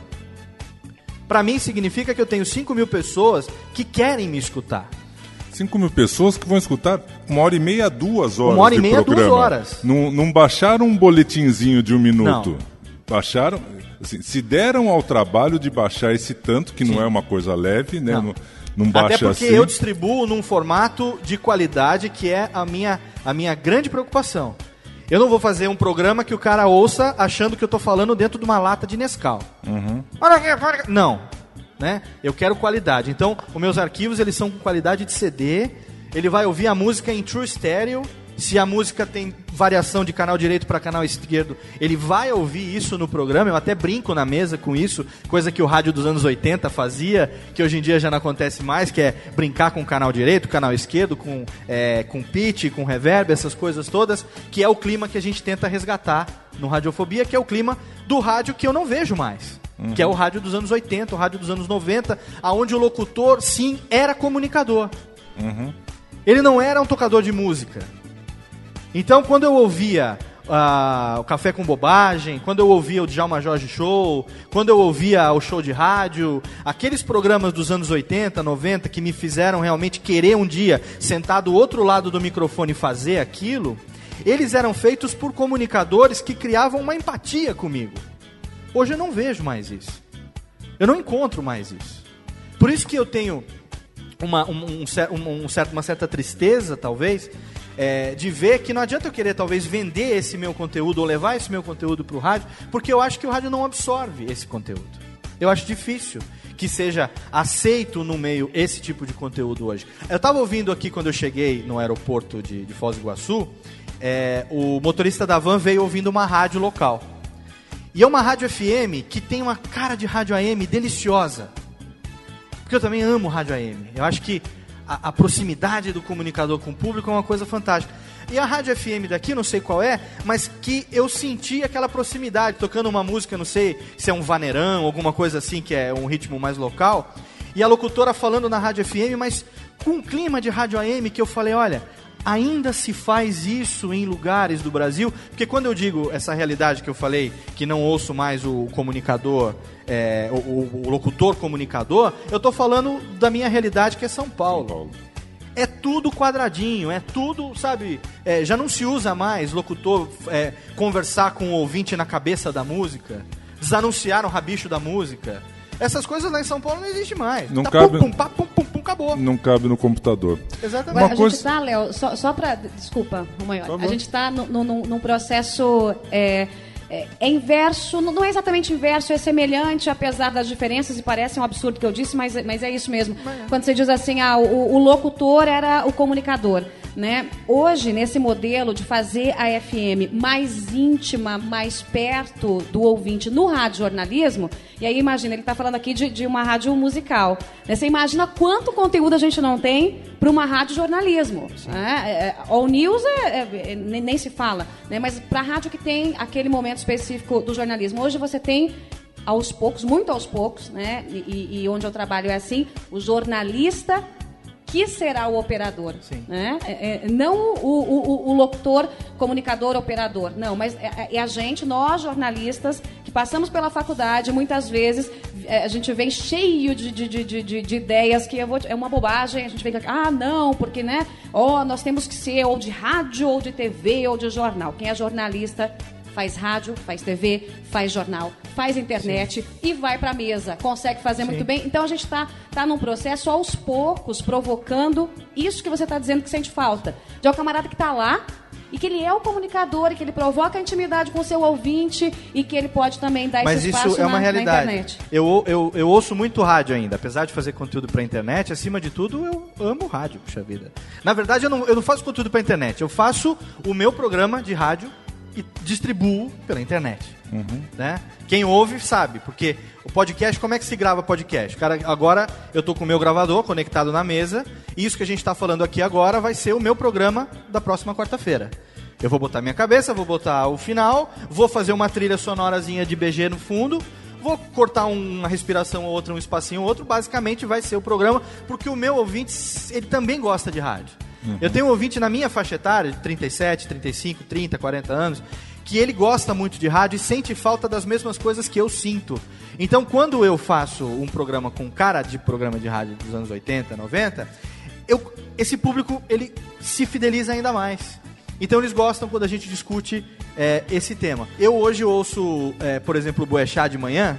para mim significa que eu tenho 5 mil pessoas que querem me escutar. 5 mil pessoas que vão escutar uma hora e meia, duas horas. Uma hora e meia, duas programa. horas. Não, não baixaram um boletinzinho de um minuto. Baixaram. assim, se deram ao trabalho de baixar esse tanto, que não é uma coisa leve, né? Não. Não, não baixa Até porque assim. eu distribuo num formato de qualidade que é a minha, a minha grande preocupação. Eu não vou fazer um programa que o cara ouça achando que eu tô falando dentro de uma lata de Nescau. Uhum. Não. Né? Eu quero qualidade. Então, os meus arquivos eles são com qualidade de CD. Ele vai ouvir a música em True Stereo. Se a música tem variação de canal direito para canal esquerdo, ele vai ouvir isso no programa. Eu até brinco na mesa com isso, coisa que o rádio dos anos 80 fazia, que hoje em dia já não acontece mais, que é brincar com canal direito, canal esquerdo, com, é, com pitch, com reverb, essas coisas todas, que é o clima que a gente tenta resgatar no Radiofobia, que é o clima do rádio que eu não vejo mais. Que é o rádio dos anos 80, o rádio dos anos 90, aonde o locutor, sim, era comunicador. Ele não era um tocador de música. Então, quando eu ouvia ah, o Café com Bobagem, quando eu ouvia o Djalma Jorge Show, quando eu ouvia o show de rádio, aqueles programas dos anos 80, 90 que me fizeram realmente querer um dia sentar do outro lado do microfone e fazer aquilo, eles eram feitos por comunicadores que criavam uma empatia comigo. Hoje eu não vejo mais isso. Eu não encontro mais isso. Por isso que eu tenho uma, um, um um certo, uma certa tristeza, talvez, é, de ver que não adianta eu querer, talvez, vender esse meu conteúdo ou levar esse meu conteúdo para o rádio, porque eu acho que o rádio não absorve esse conteúdo. Eu acho difícil que seja aceito no meio esse tipo de conteúdo hoje. Eu estava ouvindo aqui quando eu cheguei no aeroporto de, de Foz do Iguaçu, é, o motorista da van veio ouvindo uma rádio local. E é uma rádio FM que tem uma cara de rádio AM deliciosa. Porque eu também amo rádio AM. Eu acho que a, a proximidade do comunicador com o público é uma coisa fantástica. E a rádio FM daqui, não sei qual é, mas que eu senti aquela proximidade, tocando uma música, não sei se é um vaneirão, alguma coisa assim, que é um ritmo mais local. E a locutora falando na rádio FM, mas com um clima de rádio AM que eu falei, olha, ainda se faz isso em lugares do Brasil? Porque quando eu digo essa realidade que eu falei, que não ouço mais o comunicador, é, o, o- o locutor comunicador, eu estou falando da minha realidade que é São Paulo. É tudo quadradinho, é tudo, sabe? é, já não se usa mais locutor é, conversar com o ouvinte na cabeça da música, desanunciar o rabicho da música. Essas coisas lá em São Paulo não existe mais. Não tá cabe- pum, pum, pá, pum, pum, pum, acabou. Não cabe no computador. Exatamente. Agora, a gente tá, Léo, só, só pra. Desculpa, maior. A gente está num processo. É, é, é inverso, não é exatamente inverso, é semelhante, apesar das diferenças, e parece um absurdo que eu disse, mas, mas é isso mesmo. Quando você diz assim, ah, o, o locutor era o comunicador. Né? Hoje, nesse modelo de fazer a FM mais íntima, mais perto do ouvinte no rádio jornalismo, e aí imagina, ele está falando aqui de, de uma rádio musical. né? Você imagina quanto conteúdo a gente não tem para uma rádio jornalismo. Né? É, é, All News é, é- é- nem, nem se fala, né? mas para a rádio que tem aquele momento específico do jornalismo. Hoje você tem aos poucos, muito aos poucos, né? E, e- onde eu trabalho é assim, o jornalista que será o operador, né? É- é, não o, o- o- locutor, comunicador, operador, não, mas é, é a gente, nós jornalistas, que passamos pela faculdade, muitas vezes é, a gente vem cheio de, de, de, de- de- de ideias que eu vou, é uma bobagem, a gente vem aqui, ah, não, porque, né, ó, nós temos que ser ou de rádio, ou de TV, ou de jornal. Quem é jornalista faz rádio, faz TV, faz jornal, faz internet e vai para a mesa. Consegue fazer muito bem. Então a gente está tá num processo aos poucos provocando isso que você está dizendo que sente falta. De um camarada que está lá e que ele é o comunicador e que ele provoca a intimidade com o seu ouvinte e que ele pode também dar Mas esse espaço isso é uma na, na realidade. internet. Eu, eu, eu ouço muito rádio ainda, apesar de fazer conteúdo pra internet, acima de tudo eu amo rádio, puxa vida. Na verdade, eu não, eu não faço conteúdo pra internet, eu faço o meu programa de rádio e distribuo pela internet. Né? Quem ouve sabe, porque o podcast, como é que se grava podcast? Cara, agora eu tô com o meu gravador conectado na mesa, e isso que a gente tá falando aqui agora vai ser o meu programa da próxima quarta-feira. Eu vou botar minha cabeça, vou botar o final, vou fazer uma trilha sonorazinha de BG no fundo, vou cortar um- uma respiração ou outra, um espacinho ou outro, basicamente vai ser o programa, porque o meu ouvinte, ele também gosta de rádio. Eu tenho um ouvinte na minha faixa etária, de 37, 35, 30, 40 anos, que ele gosta muito de rádio e sente falta das mesmas coisas que eu sinto. Então, quando eu faço um programa com cara de programa de rádio dos anos 80, 90, eu, esse público ele se fideliza ainda mais. Então eles gostam quando a gente discute é, esse tema. Eu hoje ouço, é, por exemplo, o Boechat de manhã,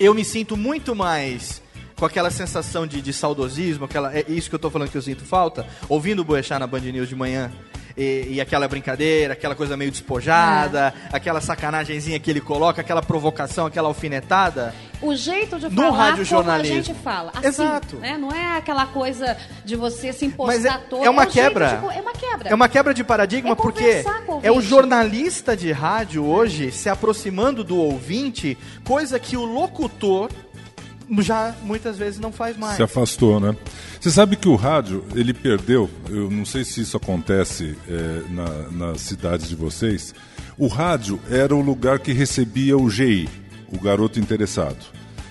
eu me sinto muito mais com aquela sensação de, de saudosismo, aquela, é isso que eu tô falando que eu sinto falta, ouvindo o Boechat na Band News de manhã. E, e aquela brincadeira, aquela coisa meio despojada, aquela sacanagemzinha que ele coloca, aquela provocação, aquela alfinetada. O jeito de No falar como a radiojornalismo. gente fala. Assim, Exato. Né? Não é aquela coisa de você se impostar Mas é- todo. é uma jeito quebra. de é uma quebra. É uma quebra de paradigma É porque é o jornalista de rádio hoje se aproximando do ouvinte, coisa que o locutor já muitas vezes não faz mais. Se afastou, né? Você sabe que o rádio, ele perdeu, eu não sei se isso acontece é, na, nas cidades de vocês, o rádio era o lugar que recebia o GI, o garoto interessado.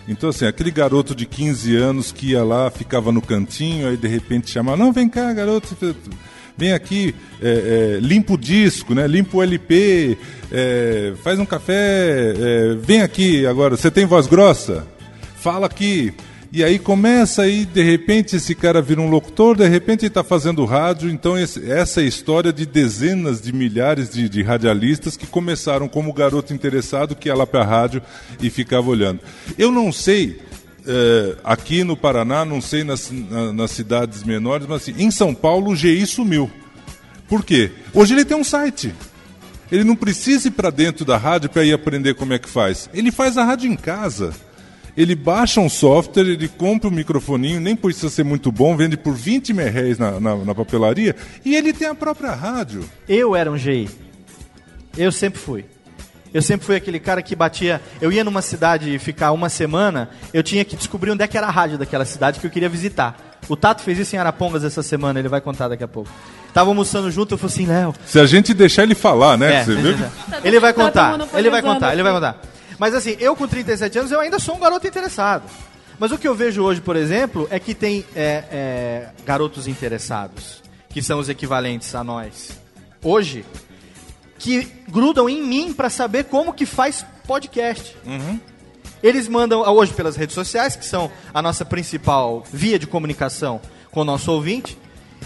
Então, assim, aquele garoto de 15 anos que ia lá, ficava no cantinho, aí de repente chamava, não, vem cá, garoto, vem aqui, é, é, limpa o disco, né? limpa o LP, é, faz um café, é, vem aqui agora, você tem voz grossa? Fala aqui. E aí começa aí, de repente esse cara vira um locutor, de repente ele está fazendo rádio. Então esse- essa é a história de dezenas de milhares de, de radialistas que começaram como garoto interessado que ia lá para a rádio e ficava olhando. Eu não sei, eh, aqui no Paraná, não sei nas, na- nas cidades menores, mas assim, em São Paulo o GI sumiu. Por quê? Hoje ele tem um site. Ele não precisa ir para dentro da rádio para ir aprender como é que faz. Ele faz a rádio em casa. Ele baixa um software, ele compra um microfoninho, nem precisa ser muito bom, vende por 20 mil reais na, na, na papelaria e ele tem a própria rádio. Eu era um GI. Eu sempre fui. Eu sempre fui aquele cara que batia. Eu ia numa cidade ficar uma semana, eu tinha que descobrir onde é que era a rádio daquela cidade que eu queria visitar. O Tato fez isso em Arapongas essa semana, ele vai contar daqui a pouco. Tava almoçando junto, eu falei assim, Léo. Se a gente deixar ele falar, né? É, Você viu? Ele vai Tá contar, ele vai contar, ele vai contar. Mas assim, eu com 37 anos, eu ainda sou um garoto interessado. Mas o que eu vejo hoje, por exemplo, é que tem é, é, garotos interessados, que são os equivalentes a nós. Hoje, que grudam em mim para saber como que faz podcast. Eles mandam hoje pelas redes sociais, que são a nossa principal via de comunicação com o nosso ouvinte.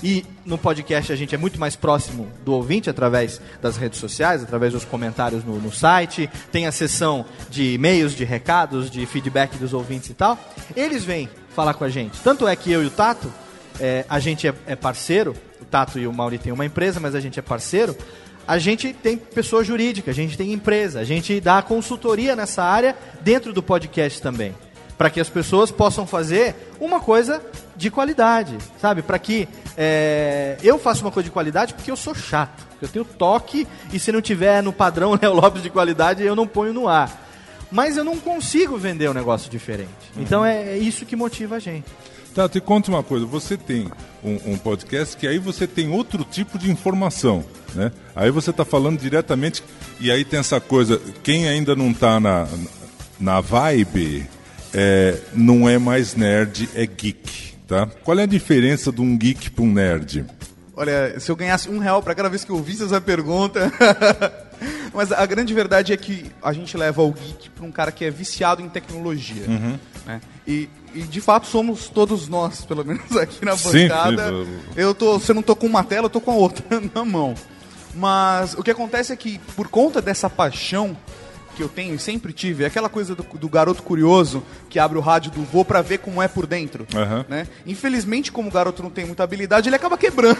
E no podcast a gente é muito mais próximo do ouvinte através das redes sociais, através dos comentários no, no site. Tem a seção de e-mails, de recados, de feedback dos ouvintes e tal. Eles vêm falar com a gente. Tanto é que eu e o Tato, é, a gente é, é parceiro. O Tato e o Mauri têm uma empresa, mas a gente é parceiro. A gente tem pessoa jurídica, a gente tem empresa, a gente dá consultoria nessa área dentro do podcast também para que as pessoas possam fazer uma coisa de qualidade, sabe? Para que é, eu faça uma coisa de qualidade porque eu sou chato, eu tenho toque e se não tiver no padrão Léo Lopes de qualidade eu não ponho no ar. Mas eu não consigo vender um negócio diferente. Então é, é isso que motiva a gente. Tá, te conta uma coisa, você tem um, um podcast que aí você tem outro tipo de informação, né? Aí você está falando diretamente, e aí tem essa coisa, quem ainda não está na, na vibe, é, não é mais nerd, é geek, tá? Qual é a diferença de um geek para um nerd? Olha, se eu ganhasse um real para cada vez que eu ouvisse essa pergunta. Mas a grande verdade é que a gente leva o geek para um cara que é viciado em tecnologia. Uhum. né? E, e, de fato somos todos nós, pelo menos aqui na bancada. sim. Eu tô, se eu não tô com uma tela, eu tô com a outra na mão. Mas o que acontece é que por conta dessa paixão que eu tenho e sempre tive, é aquela coisa do, do garoto curioso que abre o rádio do vô pra ver como é por dentro. Aham. Né? Infelizmente, como o garoto não tem muita habilidade, ele acaba quebrando.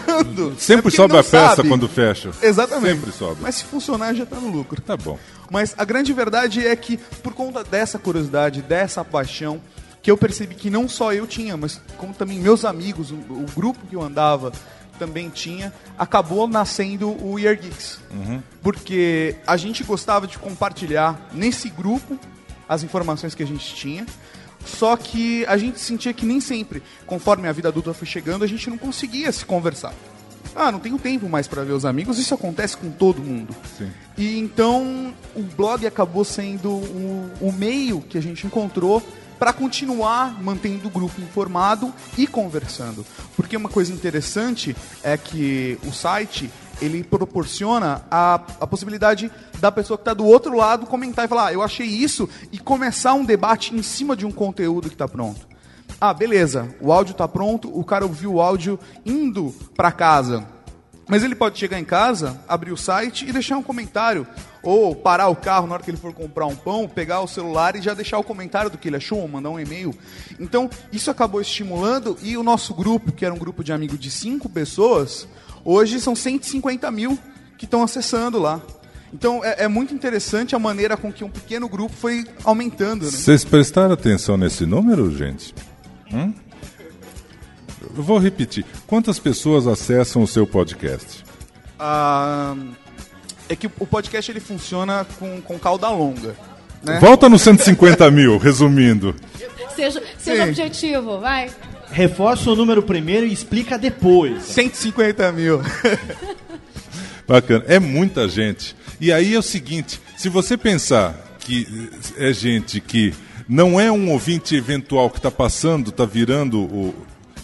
É Sempre porque sobe a peça sabe. quando fecha. Exatamente. Sempre sobe. Mas se funcionar, já tá no lucro. Tá bom. Mas a grande verdade é que, por conta dessa curiosidade, dessa paixão, que eu percebi que não só eu tinha, mas como também meus amigos, o, o grupo que eu andava também tinha, acabou nascendo o Year Geeks. Porque a gente gostava de compartilhar nesse grupo as informações que a gente tinha. Só que a gente sentia que nem sempre, conforme a vida adulta foi chegando, a gente não conseguia se conversar. Ah, não tenho tempo mais para ver os amigos, isso acontece com todo mundo. Sim. E então o blog acabou sendo o, o meio que a gente encontrou para continuar mantendo o grupo informado e conversando. Porque uma coisa interessante é que o site ele proporciona a, a possibilidade da pessoa que está do outro lado comentar e falar, ah, eu achei isso, e começar um debate em cima de um conteúdo que está pronto. Ah, beleza, o áudio está pronto, o cara ouviu o áudio indo para casa. Mas ele pode chegar em casa, abrir o site e deixar um comentário. Ou parar o carro na hora que ele for comprar um pão, pegar o celular e já deixar o comentário do que ele achou, ou mandar um e-mail. Então, isso acabou estimulando e o nosso grupo, que era um grupo de amigos de cinco pessoas, hoje são 150 mil que estão acessando lá. Então, é, é muito interessante a maneira com que um pequeno grupo foi aumentando. Né? Vocês prestaram atenção nesse número, gente? Hum? Eu vou repetir. Quantas pessoas acessam o seu podcast? Ah, é que o podcast ele funciona com, com cauda longa. Né? Volta no 150 mil, resumindo. Seja, seja Sim. objetivo, vai. Reforça o número primeiro e explica depois. 150 mil. Bacana. É muita gente. E aí é o seguinte: se você pensar que é gente que não é um ouvinte eventual que está passando, está virando o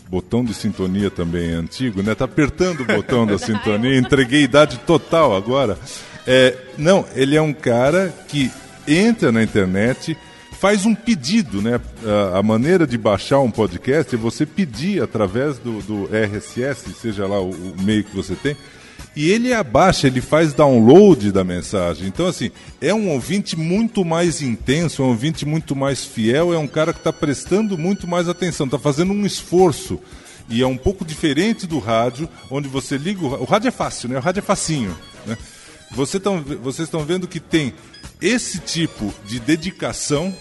botão de sintonia também é antigo, né? Tá apertando o botão da sintonia. Entreguei idade total agora. É, não, ele é um cara que entra na internet, faz um pedido, né? A, a maneira de baixar um podcast é você pedir através do, do RSS, seja lá o, o meio que você tem, e ele abaixa, ele faz download da mensagem. Então, assim, é um ouvinte muito mais intenso, é um ouvinte muito mais fiel, é um cara que está prestando muito mais atenção, está fazendo um esforço. E é um pouco diferente do rádio, onde você liga o, o rádio é fácil, né? O rádio é facinho, né? Você tão, vocês estão vendo que tem esse tipo de dedicação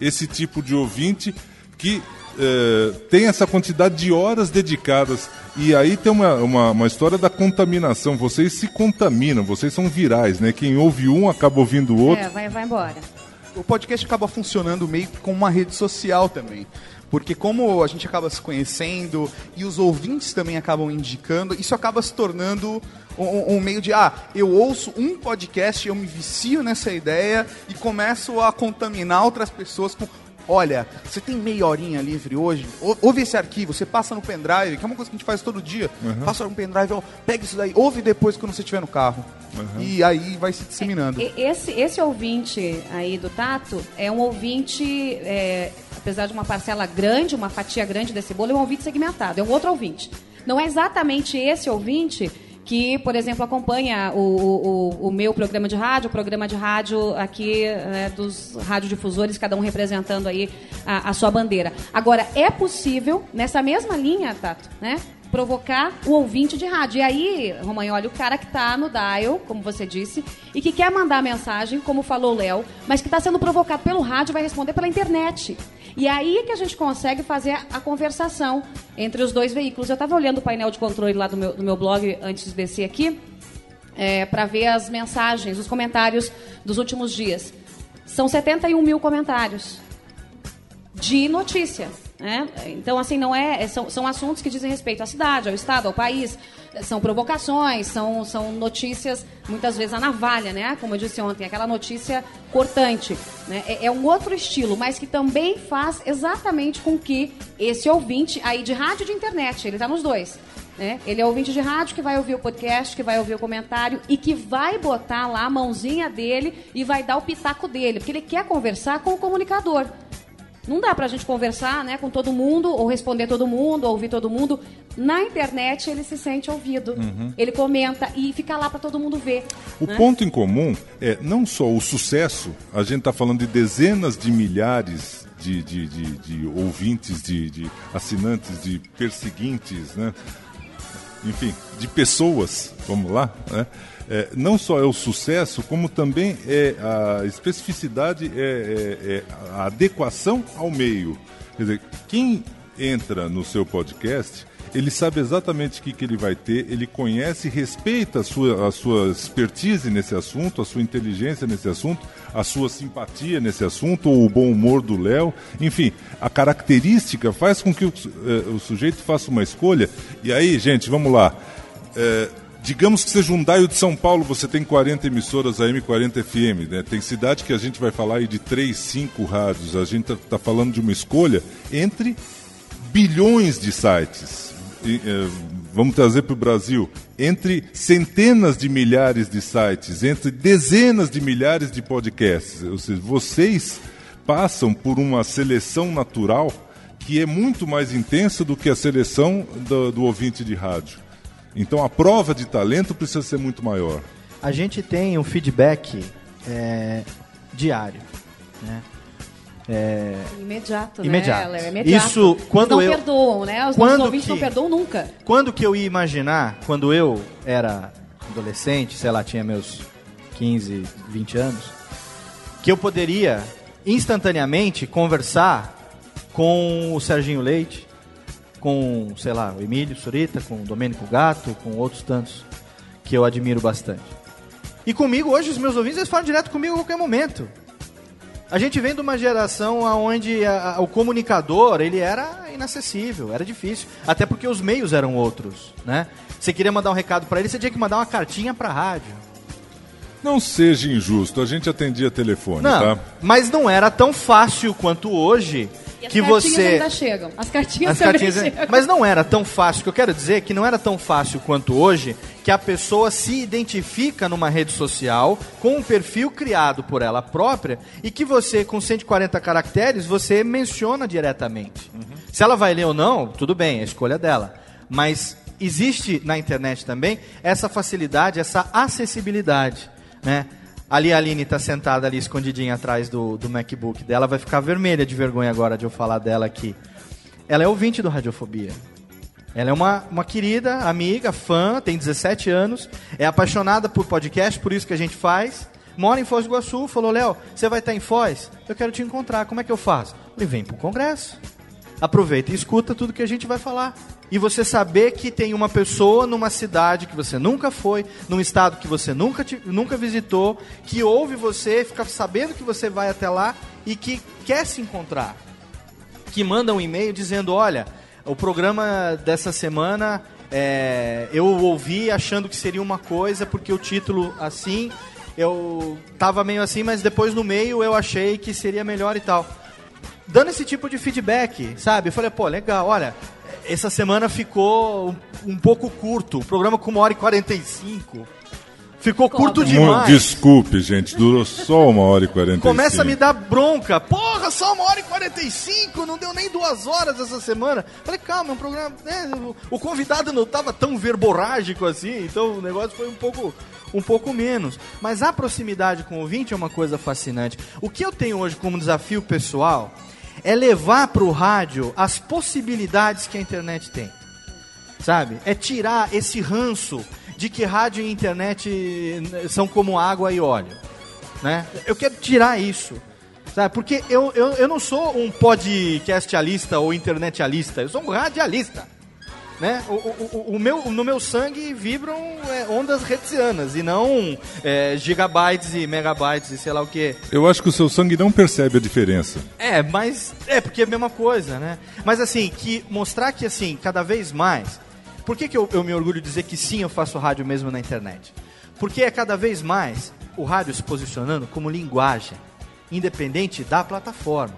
esse tipo de ouvinte que eh, tem essa quantidade de horas dedicadas. E aí tem uma, uma, uma história da contaminação. Vocês se contaminam, vocês são virais, né? Quem ouve um acaba ouvindo o outro. É, vai, vai embora. O podcast acaba funcionando meio que como uma rede social também. Porque como a gente acaba se conhecendo e os ouvintes também acabam indicando, isso acaba se tornando um, um meio de, ah, eu ouço um podcast, eu me vicio nessa ideia e começo a contaminar outras pessoas com, olha, você tem meia horinha livre hoje, Ou- ouve esse arquivo, você passa no pendrive, que é uma coisa que a gente faz todo dia, Uhum. passa no pendrive, ó, pega isso daí, ouve depois quando você estiver no carro. Uhum. E aí vai se disseminando. E- Esse, esse ouvinte aí do Tato é um ouvinte, é, apesar de uma parcela grande, uma fatia grande desse bolo, é um ouvinte segmentado, é um outro ouvinte. Não é exatamente esse ouvinte que, por exemplo, acompanha o, o, o- meu programa de rádio, o programa de rádio aqui né, dos radiodifusores, cada um representando aí a, a sua bandeira. Agora, é possível, nessa mesma linha, Tato, né? Provocar o ouvinte de rádio. E aí, Romagnoli, o cara que está no dial, como você disse, e que quer mandar mensagem, como falou o Léo, mas que está sendo provocado pelo rádio, vai responder pela internet. E aí que a gente consegue fazer a, conversação entre os dois veículos. Eu estava olhando o painel de controle lá do meu, do meu blog antes de descer aqui, para ver as mensagens, os comentários dos últimos dias. São 71 mil comentários de notícia. Né? Então, assim, não é. São, são assuntos que dizem respeito à cidade, ao Estado, ao país. São provocações, são, são notícias, muitas vezes a navalha, né? Como eu disse ontem, aquela notícia cortante. Né? É, é um outro estilo, mas que também faz exatamente com que esse ouvinte, aí de rádio e de internet, ele está nos dois. Né? Ele é ouvinte de rádio que vai ouvir o podcast, que vai ouvir o comentário e que vai botar lá a mãozinha dele e vai dar o pitaco dele, porque ele quer conversar com o comunicador. Não dá pra gente conversar né, com todo mundo, ou responder todo mundo, ou ouvir todo mundo. Na internet ele se sente ouvido. Uhum. Ele comenta e fica lá pra todo mundo ver. O né? ponto em comum é não só o sucesso, a gente está falando de dezenas de milhares de, de, de, de ouvintes, de, de assinantes, de perseguintes, né? enfim, de pessoas, vamos lá, né? É, não só é o sucesso, como também é a especificidade, é, é- é a adequação ao meio. Quer dizer, quem entra no seu podcast, ele sabe exatamente o que, que ele vai ter, ele conhece, respeita a sua, a sua expertise nesse assunto, a sua inteligência nesse assunto, a sua simpatia nesse assunto, ou o bom humor do Léo. Enfim, a característica faz com que o, eh, o sujeito faça uma escolha. E aí, gente, vamos lá. Eh, digamos que seja um Daio de São Paulo, você tem 40 emissoras AM, 40 FM, né? Tem cidade que a gente vai falar aí de 3, 5 rádios. A gente está falando de uma escolha entre bilhões de sites. E, eh, vamos trazer para o Brasil. Entre centenas de milhares de sites, entre dezenas de milhares de podcasts. Ou seja, vocês passam por uma seleção natural que é muito mais intensa do que a seleção do, do ouvinte de rádio. Então a prova de talento precisa ser muito maior. A gente tem um feedback é, diário. Né? É, Imediato, Imediato. né? Imediato. Isso, quando Eles não eu- perdoam, né? Os quando nossos ouvintes que- não perdoam nunca. Quando que eu ia imaginar, quando eu era adolescente, sei lá, tinha meus 15, 20 anos, que eu poderia instantaneamente conversar com o Serginho Leite, com, sei lá, o Emílio Surita, com o Domênico Gato, com outros tantos que eu admiro bastante. E comigo, hoje, os meus ouvintes, eles falam direto comigo a qualquer momento. A gente vem de uma geração onde a- a- o comunicador ele era inacessível, era difícil, até porque os meios eram outros, né? Você queria mandar um recado para ele, você tinha que mandar uma cartinha para rádio. Não seja injusto, a gente atendia telefone, Não, tá? mas não era tão fácil quanto hoje E as que cartinhas você ainda chegam. As cartinhas As cartinhas, chegam. mas não era tão fácil. O que eu quero dizer é que não era tão fácil quanto hoje que a pessoa se identifica numa rede social com um perfil criado por ela própria e que você, com 140 caracteres, você menciona diretamente. Se ela vai ler ou não, tudo bem, é a escolha dela. Mas existe na internet também essa facilidade, essa acessibilidade, né? Ali a Aline está sentada ali escondidinha atrás do, do MacBook dela, vai ficar vermelha de vergonha agora de eu falar dela aqui. Ela é ouvinte do Radiofobia. Ela é uma, uma querida amiga, fã, tem 17 anos, é apaixonada por podcast, por isso que a gente faz, mora em Foz do Iguaçu, falou, Léo, você vai estar em Foz? Eu quero te encontrar, como é que eu faço? Ele vem pro congresso. Aproveita e escuta tudo que a gente vai falar. E você saber que tem uma pessoa numa cidade que você nunca foi, num estado que você nunca, te- nunca visitou, que ouve você, fica sabendo que você vai até lá e que quer se encontrar que manda um e-mail dizendo: olha, o programa dessa semana é, eu ouvi achando que seria uma coisa, porque o título assim, eu tava meio assim, mas depois no meio eu achei que seria melhor e tal. Dando esse tipo de feedback, sabe? Eu falei, pô, legal, olha, essa semana ficou um, um pouco curto, o programa com uma hora e 45. Ficou curto demais. Desculpe, gente, durou só uma hora e quarenta Começa a me dar bronca. Porra, só uma hora e 45, não deu nem duas horas essa semana. Falei, calma, é um programa. né, o- o convidado não estava tão verborrágico assim, então o negócio foi um pouco, um pouco menos. Mas a proximidade com o ouvinte é uma coisa fascinante. O que eu tenho hoje como desafio pessoal é levar para o rádio as possibilidades que a internet tem sabe? É tirar esse ranço de que rádio e internet são como água e óleo, né? Eu quero tirar isso, sabe? Porque eu, eu, eu não sou um podcastalista ou internetalista, eu sou um radialista, né? O, o, o- meu, no meu sangue vibram é, ondas hertzianas e não é, gigabytes e megabytes e sei lá o que. Eu acho que o seu sangue não percebe a diferença. É, mas é porque é a mesma coisa, né? Mas assim, que mostrar que assim, cada vez mais. Por que, que eu, eu me orgulho de dizer que sim, eu faço rádio mesmo na internet? Porque é cada vez mais o rádio se posicionando como linguagem, independente da plataforma.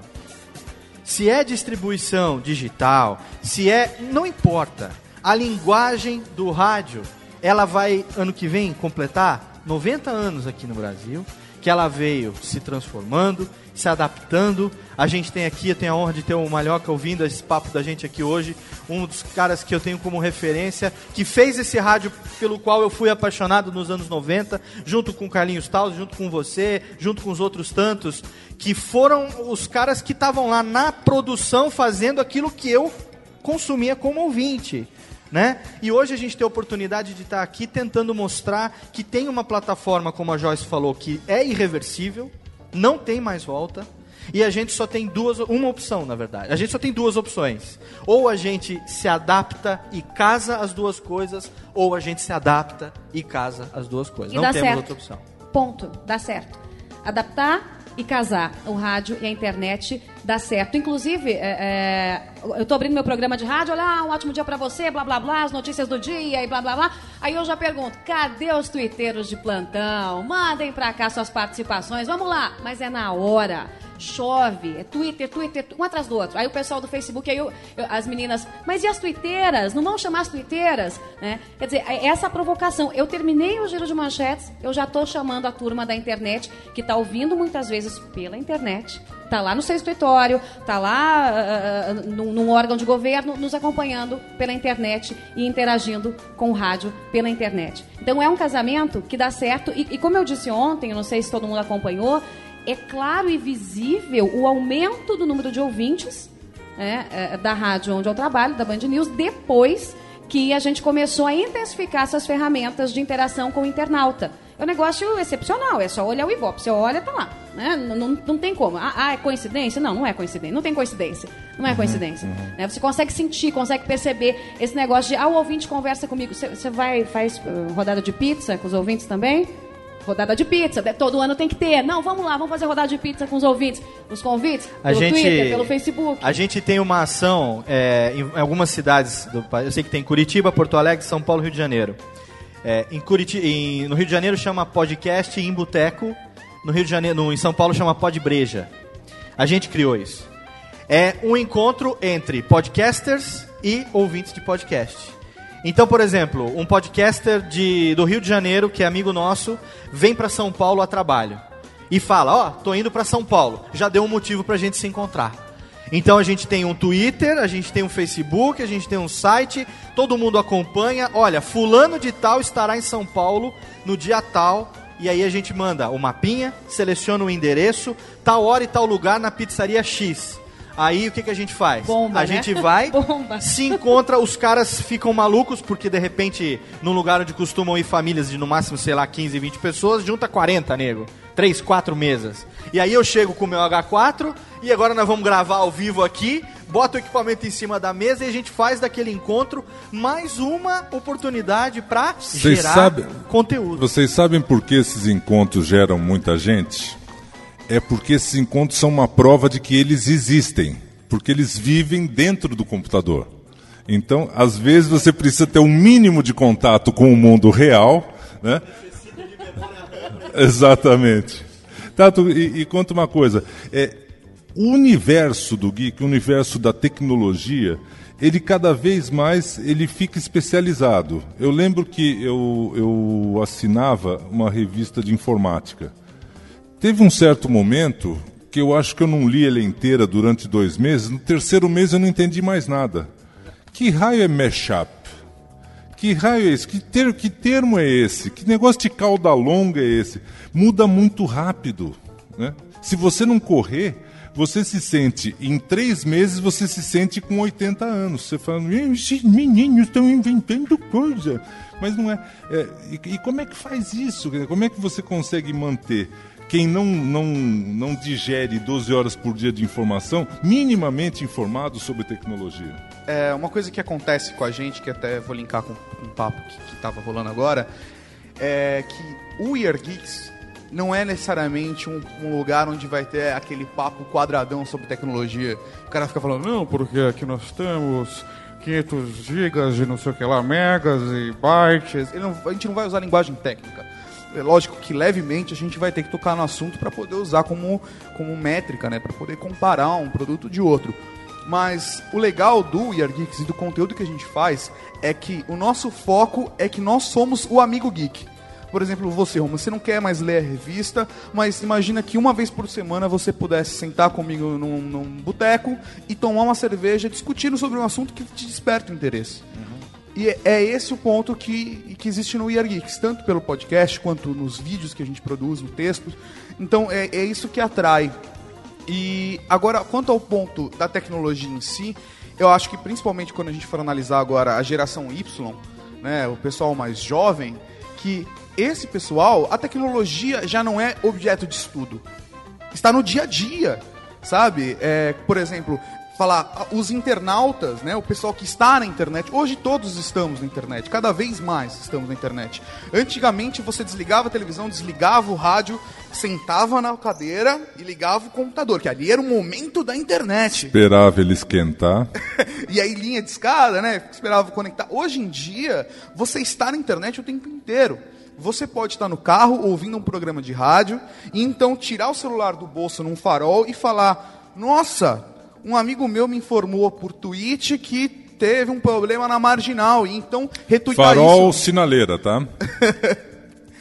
Se é distribuição digital, se é. Não importa. A linguagem do rádio, ela vai, ano que vem, completar 90 anos aqui no Brasil. Que ela veio se transformando, se adaptando. A gente tem aqui, eu tenho a honra de ter o Malhoca ouvindo esse papo da gente aqui hoje. Um dos caras que eu tenho como referência, que fez esse rádio pelo qual eu fui apaixonado nos anos 90, junto com Carlinhos Taus, junto com você, junto com os outros tantos, que foram os caras que estavam lá na produção fazendo aquilo que eu consumia como ouvinte. Né? E hoje a gente tem a oportunidade de estar aqui tentando mostrar que tem uma plataforma, como a Joyce falou, que é irreversível, não tem mais volta, e a gente só tem duas, uma opção, na verdade. A gente só tem duas opções. Ou a gente se adapta e casa as duas coisas, ou a gente se adapta e casa as duas coisas. E não temos certo. outra opção. Ponto. Dá certo. Adaptar e casar o rádio e a internet dá certo. Inclusive, é, é, eu tô abrindo meu programa de rádio, olha, um ótimo dia pra você, blá blá blá, as notícias do dia e blá blá blá. Aí eu já pergunto, cadê os tuiteiros de plantão? Mandem pra cá suas participações, vamos lá. Mas é na hora. Chove, é Twitter, Twitter, um atrás do outro. Aí o pessoal do Facebook, aí eu- eu- as meninas, mas e as tuiteiras? Não vão chamar as tuiteiras? Né? Quer dizer, é essa provocação. Eu terminei o giro de manchetes, eu já tô chamando a turma da internet, que tá ouvindo muitas vezes pela internet, tá lá no seu escritório, tá lá ah, num, num órgão de governo, nos acompanhando pela internet e interagindo com o rádio pela internet. Então é um casamento que dá certo, e, e como eu disse ontem, eu não sei se todo mundo acompanhou, é claro e visível o aumento do número de ouvintes né, eh, da rádio onde eu trabalho, da Band News, depois que a gente começou a intensificar essas ferramentas de interação com o internauta. É um negócio excepcional, é só olhar o Ibope. Você olha, tá lá. Né? Não, não, não tem como. Ah, ah, é coincidência? Não, não é coincidência. Não tem coincidência. Não é coincidência. Né? Você consegue sentir, consegue perceber esse negócio de, ah, o ouvinte conversa comigo. Você vai, faz eh, rodada de pizza com os ouvintes também? Rodada de pizza, de- todo ano tem que ter. Não, vamos lá, vamos fazer rodada de pizza com os ouvintes. Os convites, A pelo gente, Twitter, pelo Facebook. A gente tem uma ação é, em algumas cidades do país. Eu sei que tem Curitiba, Porto Alegre, São Paulo, Rio de Janeiro. É, em Curiti em- no Rio de Janeiro chama podcast em boteco. No Rio de Janeiro, no- em São Paulo chama pod breja. A gente criou isso. É um encontro entre podcasters e ouvintes de podcast. Então, por exemplo, um podcaster de, do Rio de Janeiro, que é amigo nosso, vem para São Paulo a trabalho e fala: Ó, tô indo para São Paulo. Já deu um motivo pra gente se encontrar. Então a gente tem um Twitter, a gente tem um Facebook, a gente tem um site, todo mundo acompanha. Olha, fulano de tal estará em São Paulo no dia tal. E aí a gente manda o mapinha, seleciona o endereço, tal hora e tal lugar na pizzaria X. Aí o que, que a gente faz? Bomba, a né? gente vai, Bomba. se encontra, os caras ficam malucos, porque de repente, num lugar onde costumam ir famílias de no máximo, sei lá, 15, 20 pessoas, junta 40, nego. Três, quatro mesas. E aí eu chego com o meu H4 e agora nós vamos gravar ao vivo aqui, bota o equipamento em cima da mesa e a gente faz daquele encontro mais uma oportunidade pra Vocês gerar sabem- conteúdo. Vocês sabem por que esses encontros geram muita gente? É porque esses encontros são uma prova de que eles existem, porque eles vivem dentro do computador. Então, às vezes você precisa ter um mínimo de contato com o mundo real, né? Exatamente. Tato, e, e conta uma coisa. É, o universo do geek, o universo da tecnologia, ele cada vez mais ele fica especializado. Eu lembro que eu, eu assinava uma revista de informática. Teve um certo momento que eu acho que eu não li ela inteira durante dois meses. No terceiro mês eu não entendi mais nada. Que raio é mashup? Que raio é esse? Que, ter, que termo é esse? Que negócio de cauda longa é esse? Muda muito rápido. Né? Se você não correr, você se sente, em três meses, você se sente com 80 anos. Você fala, "Ih, esses meninos estão inventando coisa. Mas não é. é e, e como é que faz isso? Como é que você consegue manter quem não, não, não digere 12 horas por dia de informação, minimamente informado sobre tecnologia? É, uma coisa que acontece com a gente, que até vou linkar com um papo que, que tava rolando agora, é que o Year Geeks não é necessariamente um, um lugar onde vai ter aquele papo quadradão sobre tecnologia. O cara fica falando, não, porque aqui nós temos 500 gigas de não sei o que lá, megas e bytes. Não- a gente não vai usar linguagem técnica. É lógico que levemente a gente vai ter que tocar no assunto para poder usar como, como métrica, né? Para poder comparar um produto de outro. Mas o legal do We Are Geeks e do conteúdo que a gente faz é que o nosso foco é que nós somos o amigo geek. Por exemplo, você, Romulo, você não quer mais ler a revista, mas imagina que uma vez por semana você pudesse sentar comigo num, num boteco e tomar uma cerveja discutindo sobre um assunto que te desperta o interesse. E é- é esse o ponto que, que existe no We Are Geeks, tanto pelo podcast quanto nos vídeos que a gente produz, no texto. Então é, é isso que atrai. E agora, quanto ao ponto da tecnologia em si, eu acho que principalmente quando a gente for analisar agora a geração Y, né, o pessoal mais jovem, que esse pessoal, a tecnologia já não é objeto de estudo. Está no dia a dia, sabe? É, por exemplo, falar ah, os internautas, né, o pessoal que está na internet. Hoje todos estamos na internet, cada vez mais estamos na internet. Antigamente você desligava a televisão, desligava o rádio, sentava na cadeira e ligava o computador, que ali era o momento da internet. Esperava ele esquentar. e aí linha de escada, né? Esperava conectar. Hoje em dia, você está na internet o tempo inteiro. Você pode estar no carro ouvindo um programa de rádio e então tirar o celular do bolso num farol e falar: "Nossa, um amigo meu me informou por tweet que teve um problema na marginal e então retuitar Farol isso". sinaleira, tá?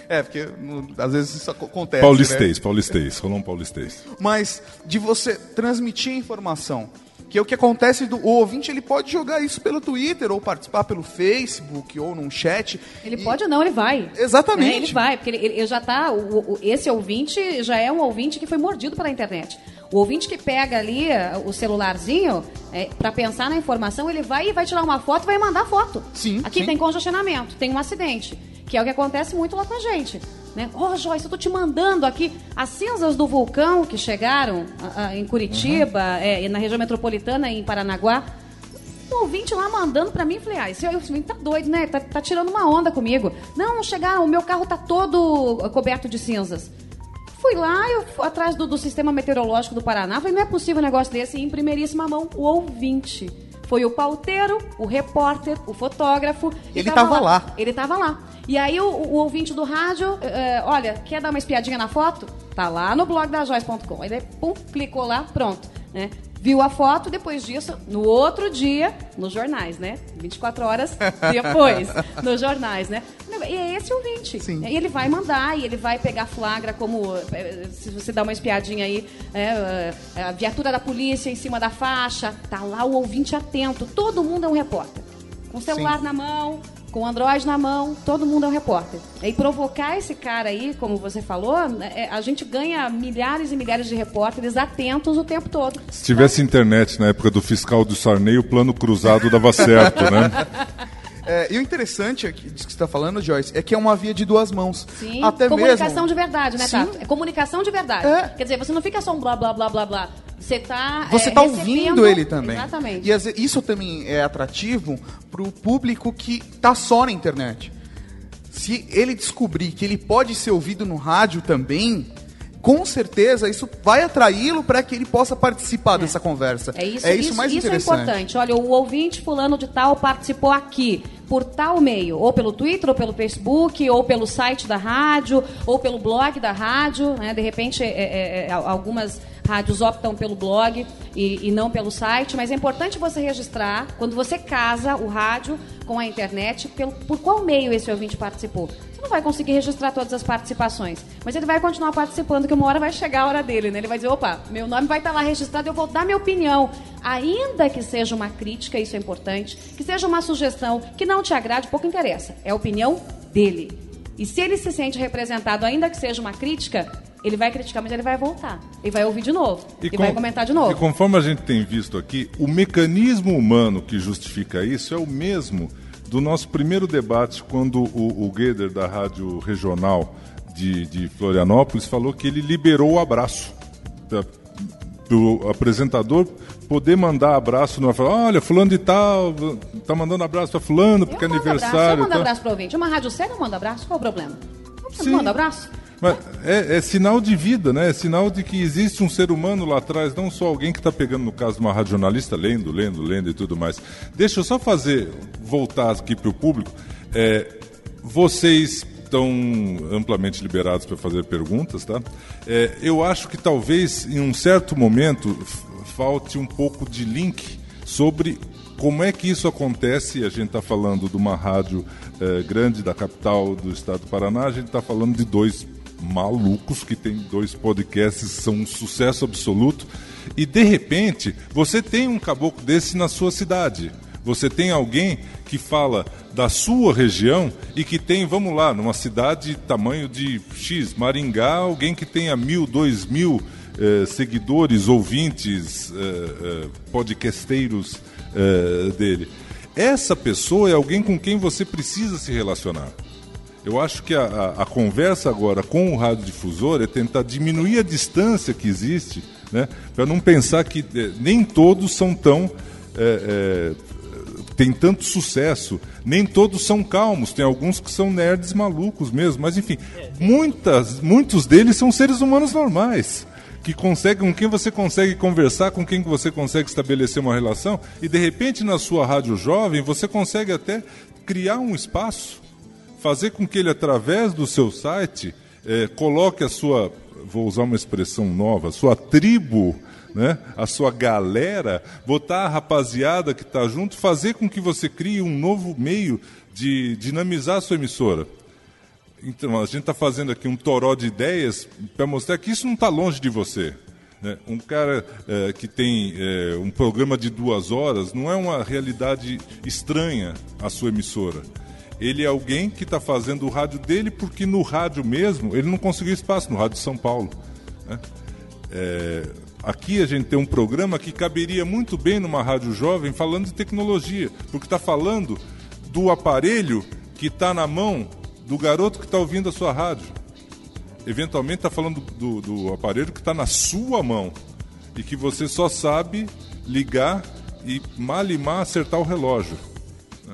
É, porque no- às vezes isso ac- acontece. Paulistês, né? paulistês, rolou um paulistês. mas de você transmitir informação. Que é o que acontece do o ouvinte, ele pode jogar isso pelo Twitter ou participar pelo Facebook ou num chat. Ele pode ou não, ele vai. Exatamente. Né? Ele vai, porque ele, ele já tá. o- o- esse ouvinte já é um ouvinte que foi mordido pela internet. O ouvinte que pega ali o celularzinho é, para pensar na informação, ele vai e vai tirar uma foto e vai mandar foto. Sim. Aqui sim. tem congestionamento, tem um acidente. Que é o que acontece muito lá com a gente. Né? Ó, Joyce, eu tô te mandando aqui as cinzas do vulcão que chegaram ah, ah, em Curitiba, é, e na região metropolitana, em Paranaguá. Um ouvinte lá mandando pra mim, falei, ah, esse ouvinte tá doido, né? Tá, tá tirando uma onda comigo. Não, chegaram, o meu carro tá todo coberto de cinzas. Fui lá, eu fui atrás do, do sistema meteorológico do Paraná, falei, não é possível um negócio desse, e em primeiríssima mão, o ouvinte. Foi o pauteiro, o repórter, o fotógrafo. Ele tava lá. Ele tava lá. E aí o, o ouvinte do rádio, eh, olha, quer dar uma espiadinha na foto? Tá lá no blog da Joyce.com. Ele pum, clicou lá, pronto. Né? Viu a foto, depois disso, no outro dia, nos jornais, né? 24 horas depois, nos jornais, né? E é esse ouvinte. Sim. E ele vai mandar, e ele vai pegar flagra como. eh, Se você dá uma espiadinha aí, é, a viatura da polícia em cima da faixa, tá lá o ouvinte atento. Todo mundo é um repórter. Com o celular na mão, Com o Android na mão, todo mundo é um repórter. E provocar esse cara aí, como você falou, né, é, a gente ganha milhares e milhares de repórteres atentos o tempo todo. Se tivesse internet na época do fiscal do Sarney, o plano cruzado dava certo, né? É, e o interessante aqui, disso que você está falando, Joyce, é que é uma via de duas mãos. Sim, Até comunicação mesmo. de verdade, né, Sim. Tato? É comunicação de verdade. É. Quer dizer, você não fica só um blá, blá, blá, blá, blá. Você tá Você é, está recebendo- ouvindo ele também. Exatamente. E isso também é atrativo para o público que está só na internet. Se ele descobrir que ele pode ser ouvido no rádio também, com certeza isso vai atraí-lo para que ele possa participar dessa conversa. É isso, é isso, mais isso é interessante. importante. Olha, o ouvinte fulano de tal participou aqui por tal meio, ou pelo Twitter, ou pelo Facebook, ou pelo site da rádio, ou pelo blog da rádio, né? De repente, é, é, é, algumas rádios optam pelo blog e, e não pelo site, mas é importante você registrar quando você casa o rádio com a internet, pelo, por qual meio esse ouvinte participou. Você não vai conseguir registrar todas as participações, mas ele vai continuar participando, que uma hora vai chegar a hora dele, né? Ele vai dizer, opa, meu nome vai estar lá registrado, eu vou dar minha opinião. Ainda que seja uma crítica, isso é importante, que seja uma sugestão que não te agrade, pouco interessa. É a opinião dele. E se ele se sente representado, ainda que seja uma crítica, ele vai criticar, mas ele vai voltar. Ele vai ouvir de novo. E, com- vai comentar de novo. E conforme a gente tem visto aqui, o mecanismo humano que justifica isso é o mesmo do nosso primeiro debate, quando o, o Gueder, da Rádio Regional de, de Florianópolis, falou que ele liberou o abraço. Para o apresentador poder mandar abraço, não falar, olha, fulano de tal, tá mandando abraço para fulano, porque é Eu mando abraço, eu aniversário. mando tá? abraço pro ouvinte. Uma rádio séria manda abraço, qual o problema? Você manda abraço? Mas é, é sinal de vida, né? É sinal de que existe um ser humano lá atrás, não só alguém que está pegando, no caso uma radionalista, lendo, lendo, lendo e tudo mais. Deixa eu só fazer, voltar aqui para o público. É, vocês estão amplamente liberados para fazer perguntas, tá? É, eu acho que talvez, em um certo momento, falte um pouco de link sobre como é que isso acontece? A gente está falando de uma rádio eh, grande da capital do estado do Paraná, a gente está falando de dois malucos que tem dois podcasts, são um sucesso absoluto. E de repente, você tem um caboclo desse na sua cidade. Você tem alguém que fala da sua região e que tem, vamos lá, numa cidade tamanho de X, Maringá, alguém que tenha mil, dois mil eh, seguidores, ouvintes, eh, eh, podcasteiros eh, dele. Essa pessoa é alguém com quem você precisa se relacionar. Eu acho que a, a- a conversa agora com o radiodifusor é tentar diminuir a distância que existe, né, para não pensar que eh, nem todos são tão. eh, eh, tem tanto sucesso, nem todos são calmos, tem alguns que são nerds malucos mesmo, mas enfim, muitas, muitos deles são seres humanos normais que conseguem, com quem você consegue conversar, com quem você consegue estabelecer uma relação, e de repente na sua rádio jovem você consegue até criar um espaço, fazer com que ele, através do seu site, eh, coloque a sua, vou usar uma expressão nova, sua tribo, né? a sua galera, botar a rapaziada que está junto, fazer com que você crie um novo meio de dinamizar a sua emissora. Então, a gente está fazendo aqui um toró de ideias para mostrar que isso não está longe de você. né? Um cara eh, que tem eh, um programa de duas horas não é uma realidade estranha à sua emissora. Ele é alguém que está fazendo o rádio dele porque no rádio mesmo ele não conseguiu espaço, no Rádio de São Paulo. né? É, aqui a gente tem um programa que caberia muito bem numa rádio jovem falando de tecnologia, porque está falando do aparelho que está na mão do garoto que está ouvindo a sua rádio. Eventualmente está falando do, do aparelho que está na sua mão e que você só sabe ligar e malimar acertar o relógio.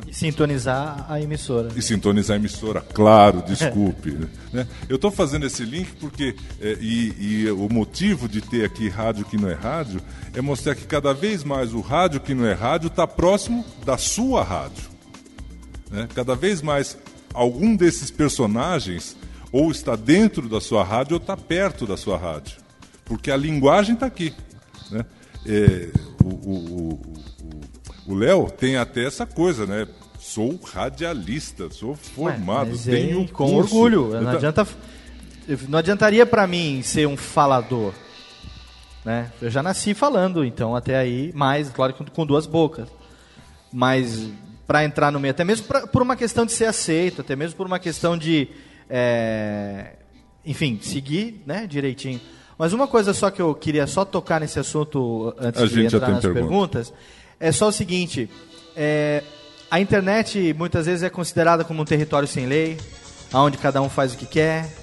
E sintonizar a emissora. E sintonizar a emissora, claro, desculpe. né? Eu estou fazendo esse link porque, é, e, e o motivo de ter aqui rádio que não é rádio, é mostrar que cada vez mais o rádio que não é rádio está próximo da sua rádio. né? Cada vez mais algum desses personagens ou está dentro da sua rádio ou está perto da sua rádio. Porque a linguagem está aqui. né? É, o- o- o- o- Léo tem até essa coisa, né? Sou radialista, sou formado, Mas tenho é, com curso. orgulho. Não, ta- adianta, não adiantaria pra mim ser um falador. Né? Eu já nasci falando, então até aí, mais, claro que com duas bocas. Mas para entrar no meio, até mesmo pra, por uma questão de ser aceito, até mesmo por uma questão de, é, enfim, seguir né, direitinho. Mas uma coisa só que eu queria só tocar nesse assunto antes A de entrar nas pergunta. perguntas, é só o seguinte, é, a internet muitas vezes é considerada como um território sem lei, onde cada um faz o que quer,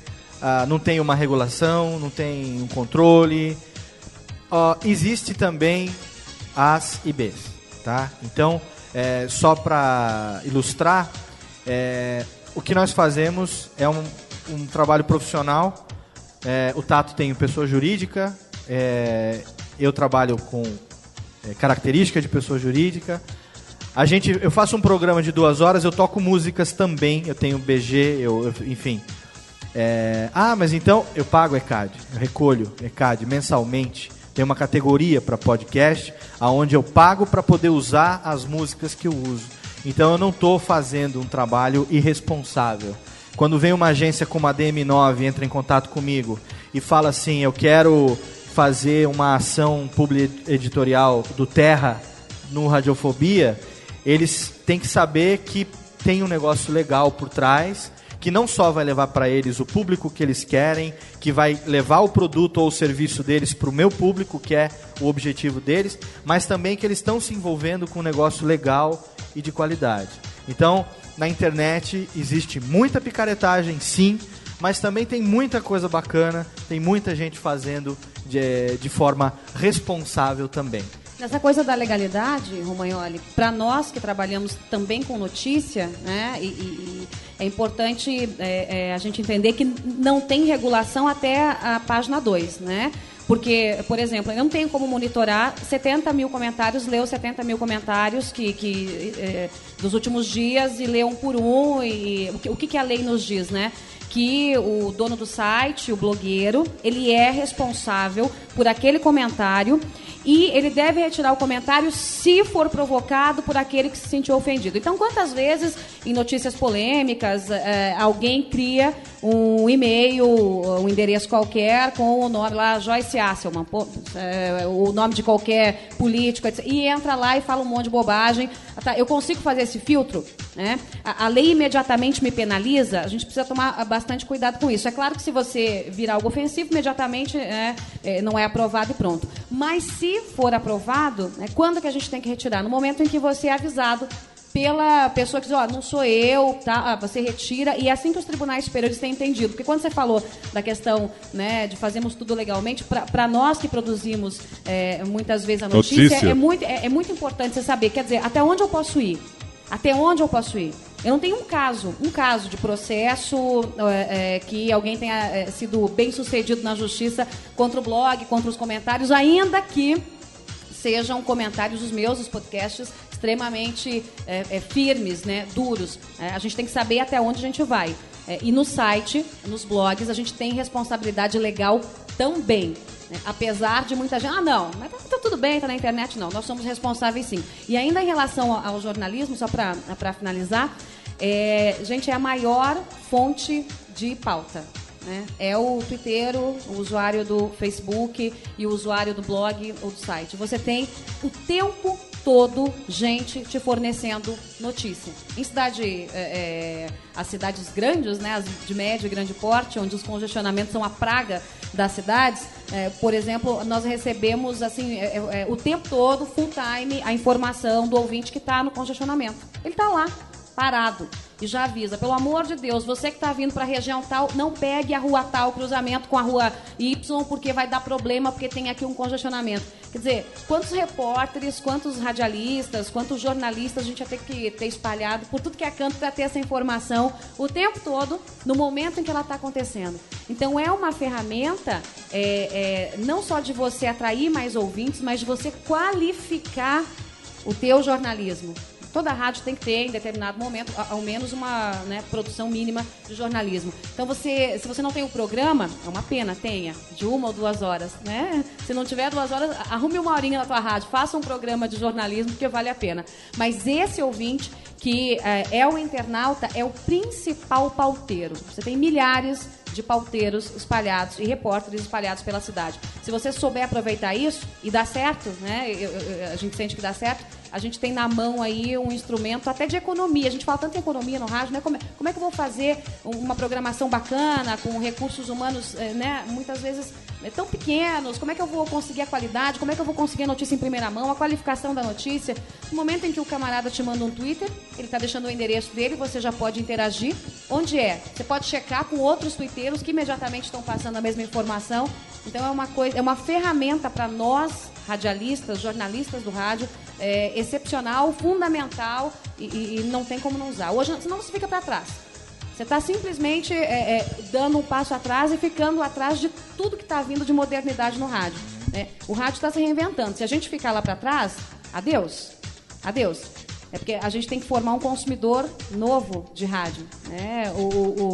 ah, não tem uma regulação, não tem um controle. Ó, existe também As e Bs, tá? Então, é, só para ilustrar, é, o que nós fazemos é um, um trabalho profissional. É, o Tato tem pessoa jurídica, é, eu trabalho com é, característica de pessoa jurídica. A gente, eu faço um programa de duas horas, eu toco músicas também, eu tenho BG, eu, eu- enfim. É, ah, mas então eu pago ECAD, eu recolho ECAD mensalmente. Tem uma categoria para podcast, aonde eu pago para poder usar as músicas que eu uso. Então eu não estou fazendo um trabalho irresponsável. Quando vem uma agência como a DM9 entra em contato comigo e fala assim, eu quero fazer uma ação editorial do Terra no Radiofobia, eles têm que saber que tem um negócio legal por trás, que não só vai levar para eles o público que eles querem, que vai levar o produto ou o serviço deles para o meu público, que é o objetivo deles, mas também que eles estão se envolvendo com um negócio legal e de qualidade. Então, na internet existe muita picaretagem, sim, mas também tem muita coisa bacana, tem muita gente fazendo de, de forma responsável também. Nessa coisa da legalidade, Romagnoli, para nós que trabalhamos também com notícia, né, e, e- é importante é, é, a gente entender que não tem regulação até a página 2, né? Porque, por exemplo, eu não tenho como monitorar 70 mil comentários, ler os 70 mil comentários que, que, é, dos últimos dias e ler um por um. E, o, que, o que a lei nos diz, né? Que o dono do site, o blogueiro, ele é responsável por aquele comentário e ele deve retirar o comentário se for provocado por aquele que se sentiu ofendido. Então, quantas vezes em notícias polêmicas eh, alguém cria um e-mail, um endereço qualquer com o nome lá Joyce Asselman, pô, eh, o nome de qualquer político, etc. e entra lá e fala um monte de bobagem. Tá, eu consigo fazer esse filtro? Né? A, a lei imediatamente me penaliza, a gente precisa tomar ah, bastante cuidado com isso. É claro que se você virar algo ofensivo, imediatamente né, eh, não é aprovado e pronto. Mas se for aprovado, né, quando que a gente tem que retirar? No momento em que você é avisado pela pessoa que diz, ó, não sou eu, tá? Ah, você retira. E é assim que os tribunais superiores têm entendido. Porque quando você falou da questão né, de fazermos tudo legalmente, para nós que produzimos eh, muitas vezes a notícia, Notícia. é muito, é, é muito importante você saber, quer dizer, até onde eu posso ir? Até onde eu posso ir? Eu não tenho um caso, um caso de processo é, é, que alguém tenha é, sido bem sucedido na justiça contra o blog, contra os comentários, ainda que sejam comentários os meus, os podcasts, extremamente é, é, firmes, né, duros. É, a gente tem que saber até onde a gente vai. E no site, nos blogs, a gente tem responsabilidade legal também. Né? Apesar de muita gente, ah, não, mas tá, tá tudo bem, tá na internet, não. Nós somos responsáveis sim. E ainda em relação ao, ao jornalismo, só para finalizar, é, gente, é a maior fonte de pauta. né? É o Twitter, o usuário do Facebook e o usuário do blog ou do site. Você tem o tempo todo gente te fornecendo notícia. Em cidade, é, é, as cidades grandes, né, as de médio e grande porte, onde os congestionamentos são a praga das cidades, é, por exemplo, nós recebemos assim é, é, o tempo todo, full time, a informação do ouvinte que está no congestionamento. Ele está lá, parado. E já avisa, pelo amor de Deus, você que está vindo para a região tal, não pegue a rua tal, cruzamento com a rua Y, porque vai dar problema, porque tem aqui um congestionamento. Quer dizer, quantos repórteres, quantos radialistas, quantos jornalistas a gente ia ter que ter espalhado por tudo que é canto para ter essa informação o tempo todo, no momento em que ela está acontecendo. Então é uma ferramenta é, é, não só de você atrair mais ouvintes, mas de você qualificar o teu jornalismo. Toda rádio tem que ter, em determinado momento, ao menos uma né, produção mínima de jornalismo. Então, você, se você não tem o programa, é uma pena, tenha, de uma ou duas horas. Né? Se não tiver duas horas, arrume uma horinha na tua rádio, faça um programa de jornalismo, porque vale a pena. Mas esse ouvinte, que eh, é o internauta, é o principal pauteiro. Você tem milhares de pauteiros espalhados e repórteres espalhados pela cidade. Se você souber aproveitar isso e dá certo, né? eu- eu- a gente sente que dá certo, A gente tem na mão aí um instrumento até de economia. A gente fala tanto em economia no rádio, né? Como, é- como é que eu vou fazer uma programação bacana, com recursos humanos, eh, né? Muitas vezes eh, tão pequenos. Como é que eu vou conseguir a qualidade? Como é que eu vou conseguir a notícia em primeira mão? A qualificação da notícia? No momento em que o camarada te manda um Twitter, ele está deixando o endereço dele, você já pode interagir. Onde é? Você pode checar com outros twitteiros que imediatamente estão passando a mesma informação. Então é uma coisa, é uma ferramenta para nós radialistas, jornalistas do rádio, é, excepcional, fundamental e, e- não tem como não usar. Hoje, senão você fica para trás. Você está simplesmente é, é, dando um passo atrás e ficando atrás de tudo que está vindo de modernidade no rádio. né? O rádio está se reinventando. Se a gente ficar lá para trás, adeus. Adeus. É porque a gente tem que formar um consumidor novo de rádio. Né? O,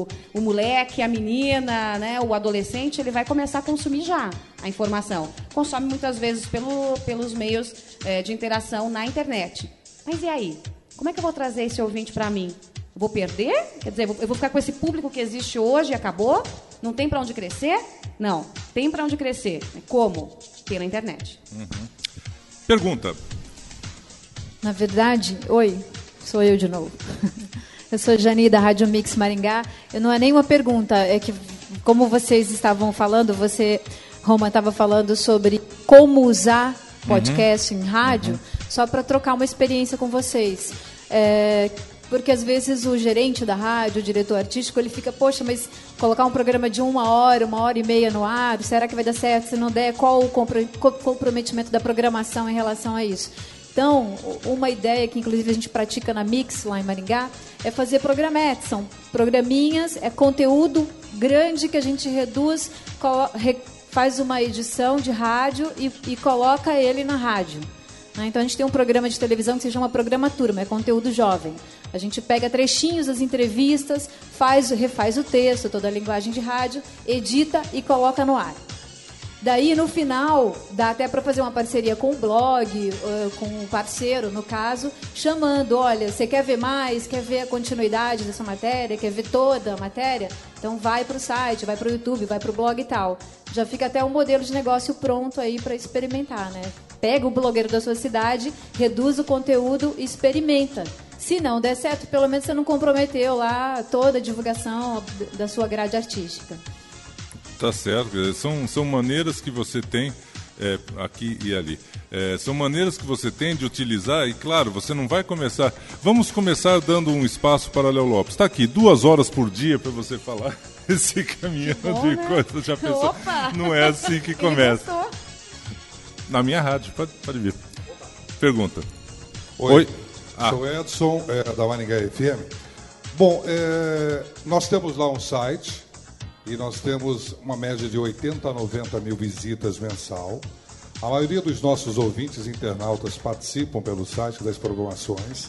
o, o, moleque, a menina, né? o adolescente, ele vai começar a consumir já a informação. Consome muitas vezes pelo, pelos meios eh, de interação na internet. Mas e aí? Como é que eu vou trazer esse ouvinte para mim? Vou perder? Quer dizer, eu vou- ficar com esse público que existe hoje e acabou? Não tem para onde crescer? Não, tem para onde crescer. Como? Pela internet. Pergunta. Na verdade, oi, sou eu de novo. Eu sou Jani da Rádio Mix Maringá. Eu não é nenhuma pergunta, é que como vocês estavam falando, você, Roma, estava falando sobre como usar podcast em rádio, só para trocar uma experiência com vocês. É, porque às vezes o gerente da rádio, o diretor artístico, ele fica, poxa, mas colocar um programa de uma hora, uma hora e meia no ar, será que vai dar certo? Se não der, qual o compro- co- comprometimento da programação em relação a isso? Então, uma ideia que inclusive a gente pratica na Mix lá em Maringá é fazer programetes, são programinhas, é conteúdo grande que a gente reduz, faz uma edição de rádio e, e coloca ele na rádio. né? Então a gente tem um programa de televisão que se chama Programa Turma, é conteúdo jovem. A gente pega trechinhos das entrevistas, faz, refaz o texto, toda a linguagem de rádio, edita e coloca no ar. Daí, no final, dá até para fazer uma parceria com o blog, eh, com um parceiro, no caso, chamando, olha, você quer ver mais, quer ver a continuidade dessa matéria, quer ver toda a matéria? Então vai para o site, vai para o YouTube, vai para o blog e tal. Já fica até um modelo de negócio pronto aí para experimentar, né? Pega o blogueiro da sua cidade, reduz o conteúdo e experimenta. Se não der certo, pelo menos você não comprometeu lá toda a divulgação da sua grade artística. Tá certo, são, são maneiras que você tem é, aqui e ali. É, são maneiras que você tem de utilizar e, claro, você não vai começar. Vamos começar dando um espaço para Léo Lopes. Está aqui, duas horas por dia para você falar esse caminhão bom, de né? coisas. Já pensou? Opa! Não é assim que começa. Na minha rádio, pode, pode vir. Pergunta. Oi, Ah. sou Edson, é, da Maringá FM. Bom, é, nós temos lá um site e nós temos uma média de 80 a 90 mil visitas mensal. A maioria dos nossos ouvintes internautas participam pelo site das programações.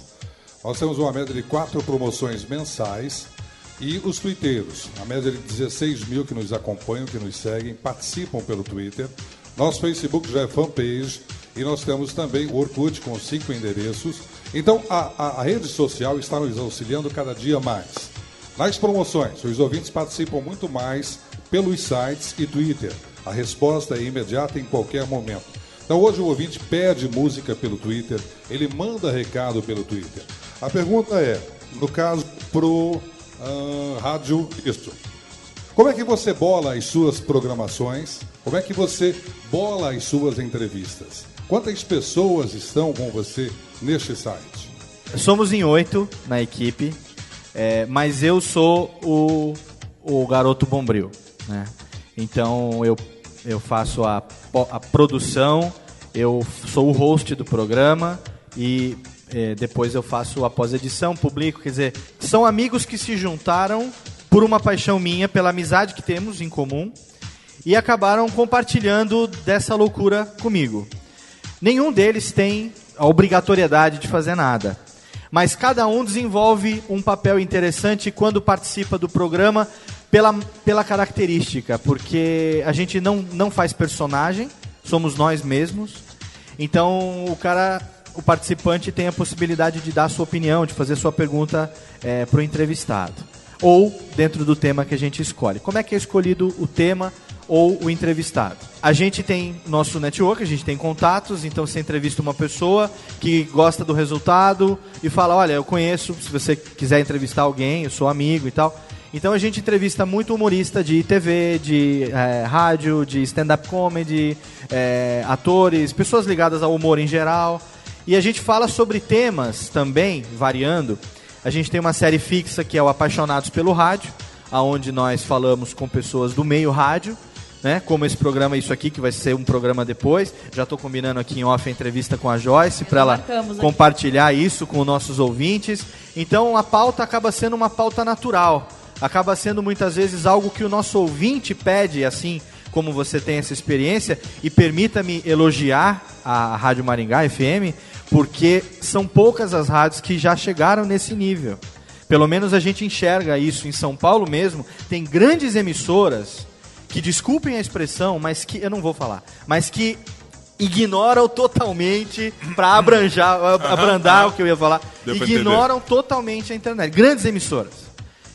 Nós temos uma média de quatro promoções mensais e os twitteiros, a média de 16 mil que nos acompanham, que nos seguem, participam pelo Twitter. Nosso Facebook já é fanpage e nós temos também o Orkut com cinco endereços. Então a, a- a rede social está nos auxiliando cada dia mais. Nas promoções, os ouvintes participam muito mais pelos sites e Twitter. A resposta é imediata em qualquer momento. Então hoje o ouvinte pede música pelo Twitter, ele manda recado pelo Twitter. A pergunta é, no caso pro ah, rádio isso. Como é que você bola as suas programações? Como é que você bola as suas entrevistas? Quantas pessoas estão com você neste site? Somos em oito na equipe, é, mas eu sou o, o garoto bombril, né? Então eu, eu faço a, a produção, eu sou o host do programa e é, depois eu faço a pós-edição, publico, quer dizer, são amigos que se juntaram por uma paixão minha, pela amizade que temos em comum e acabaram compartilhando dessa loucura comigo. Nenhum deles tem a obrigatoriedade de fazer nada. Mas cada um desenvolve um papel interessante quando participa do programa pela, pela característica, porque a gente não, não faz personagem, somos nós mesmos. Então o cara, o participante tem a possibilidade de dar a sua opinião, de fazer sua pergunta para o entrevistado. Ou dentro do tema que a gente escolhe. Como é que é escolhido o tema? Ou o entrevistado. A gente tem nosso network, a gente tem contatos, então você entrevista uma pessoa que gosta do resultado e fala: Olha, eu conheço, se você quiser entrevistar alguém, eu sou amigo e tal. Então a gente entrevista muito humorista de TV, de eh, rádio, de stand-up comedy, eh, atores, pessoas ligadas ao humor em geral. E a gente fala sobre temas também, variando. A gente tem uma série fixa que é o Apaixonados pelo Rádio, aonde nós falamos com pessoas do meio rádio, né? Como esse programa, isso aqui, que vai ser um programa depois. Já estou combinando aqui em off a entrevista com a Joyce para ela marcamos aqui. compartilhar isso com os nossos ouvintes. Então a pauta acaba sendo uma pauta natural. Acaba sendo muitas vezes algo que o nosso ouvinte pede, assim como você tem essa experiência. E permita-me elogiar a Rádio Maringá FM, porque são poucas as rádios que já chegaram nesse nível. Pelo menos a gente enxerga isso em São Paulo mesmo. Tem grandes emissoras que, desculpem a expressão, mas que eu não vou falar, mas que ignoram totalmente para abranjar, abrandar o que eu ia falar. Deu ignoram totalmente a internet. Grandes emissoras.